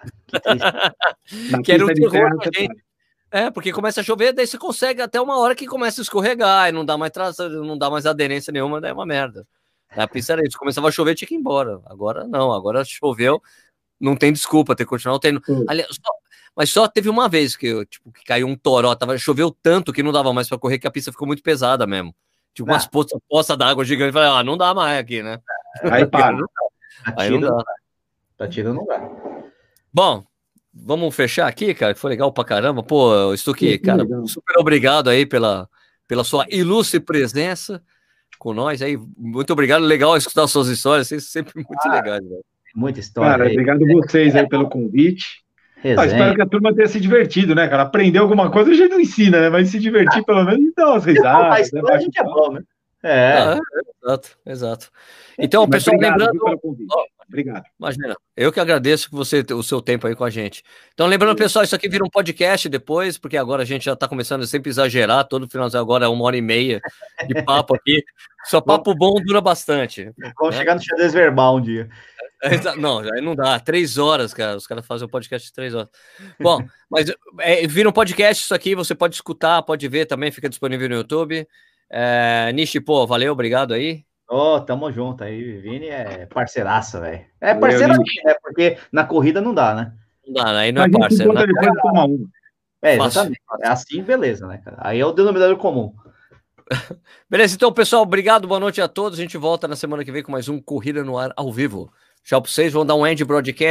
Que, que era um terror pra gente. É, porque começa a chover, daí você consegue até uma hora que começa a escorregar e não dá mais traça, não dá mais aderência nenhuma, daí é uma merda. A pista era isso, começava a chover, tinha que ir embora. Agora não, agora choveu, não tem desculpa, tem que continuar o treino. Hum. Aliás, só, mas só teve uma vez que, tipo, que caiu um toró, tava, choveu tanto que não dava mais para correr, que a pista ficou muito pesada mesmo. Tipo, umas ah. poças poça d'água gigante. Falei, ah, não dá mais aqui, né? Aí para. Aí não dá. Tá tirando não dá. Bom, vamos fechar aqui, cara. Foi legal pra caramba. Pô, Stuque, cara, super obrigado aí pela, pela sua ilustre presença com nós aí. Muito obrigado. Legal escutar suas histórias, sempre muito ah, legais. Velho. Muita história. Cara, aí. obrigado a vocês aí pelo convite. Ah, espero que a turma tenha se divertido, né, cara? Aprender alguma coisa a gente não ensina, né? Mas se divertir pelo menos, então, umas risadas. Né? A gente é bom, né? É. Ah, exato, exato. Então, Mas pessoal, obrigado, lembrando. Obrigado. Imagina, eu que agradeço você o seu tempo aí com a gente. Então, lembrando, pessoal, isso aqui vira um podcast depois, porque agora a gente já está começando a sempre exagerar, todo final agora é uma hora e meia de papo aqui. Só papo bom dura bastante. Vamos né? chegar no xadrez verbal um dia. Não, aí não dá. Três horas, cara. Os caras fazem um podcast de três horas. Bom, mas é, vira um podcast isso aqui. Você pode escutar, pode ver também. Fica disponível no YouTube. É, Nishi, pô, valeu, obrigado aí. Ô, oh, tamo junto aí. Vini é parceiraça, velho. É parceiro aqui, né? Porque na corrida não dá, né? Não dá, aí não é parceiro. Né? É, exatamente. É assim, beleza, né, cara? Aí é o denominador comum. Beleza, então, pessoal, obrigado, boa noite a todos. A gente volta na semana que vem com mais um Corrida no Ar ao vivo. Pra vocês, vão dar um end broadcast.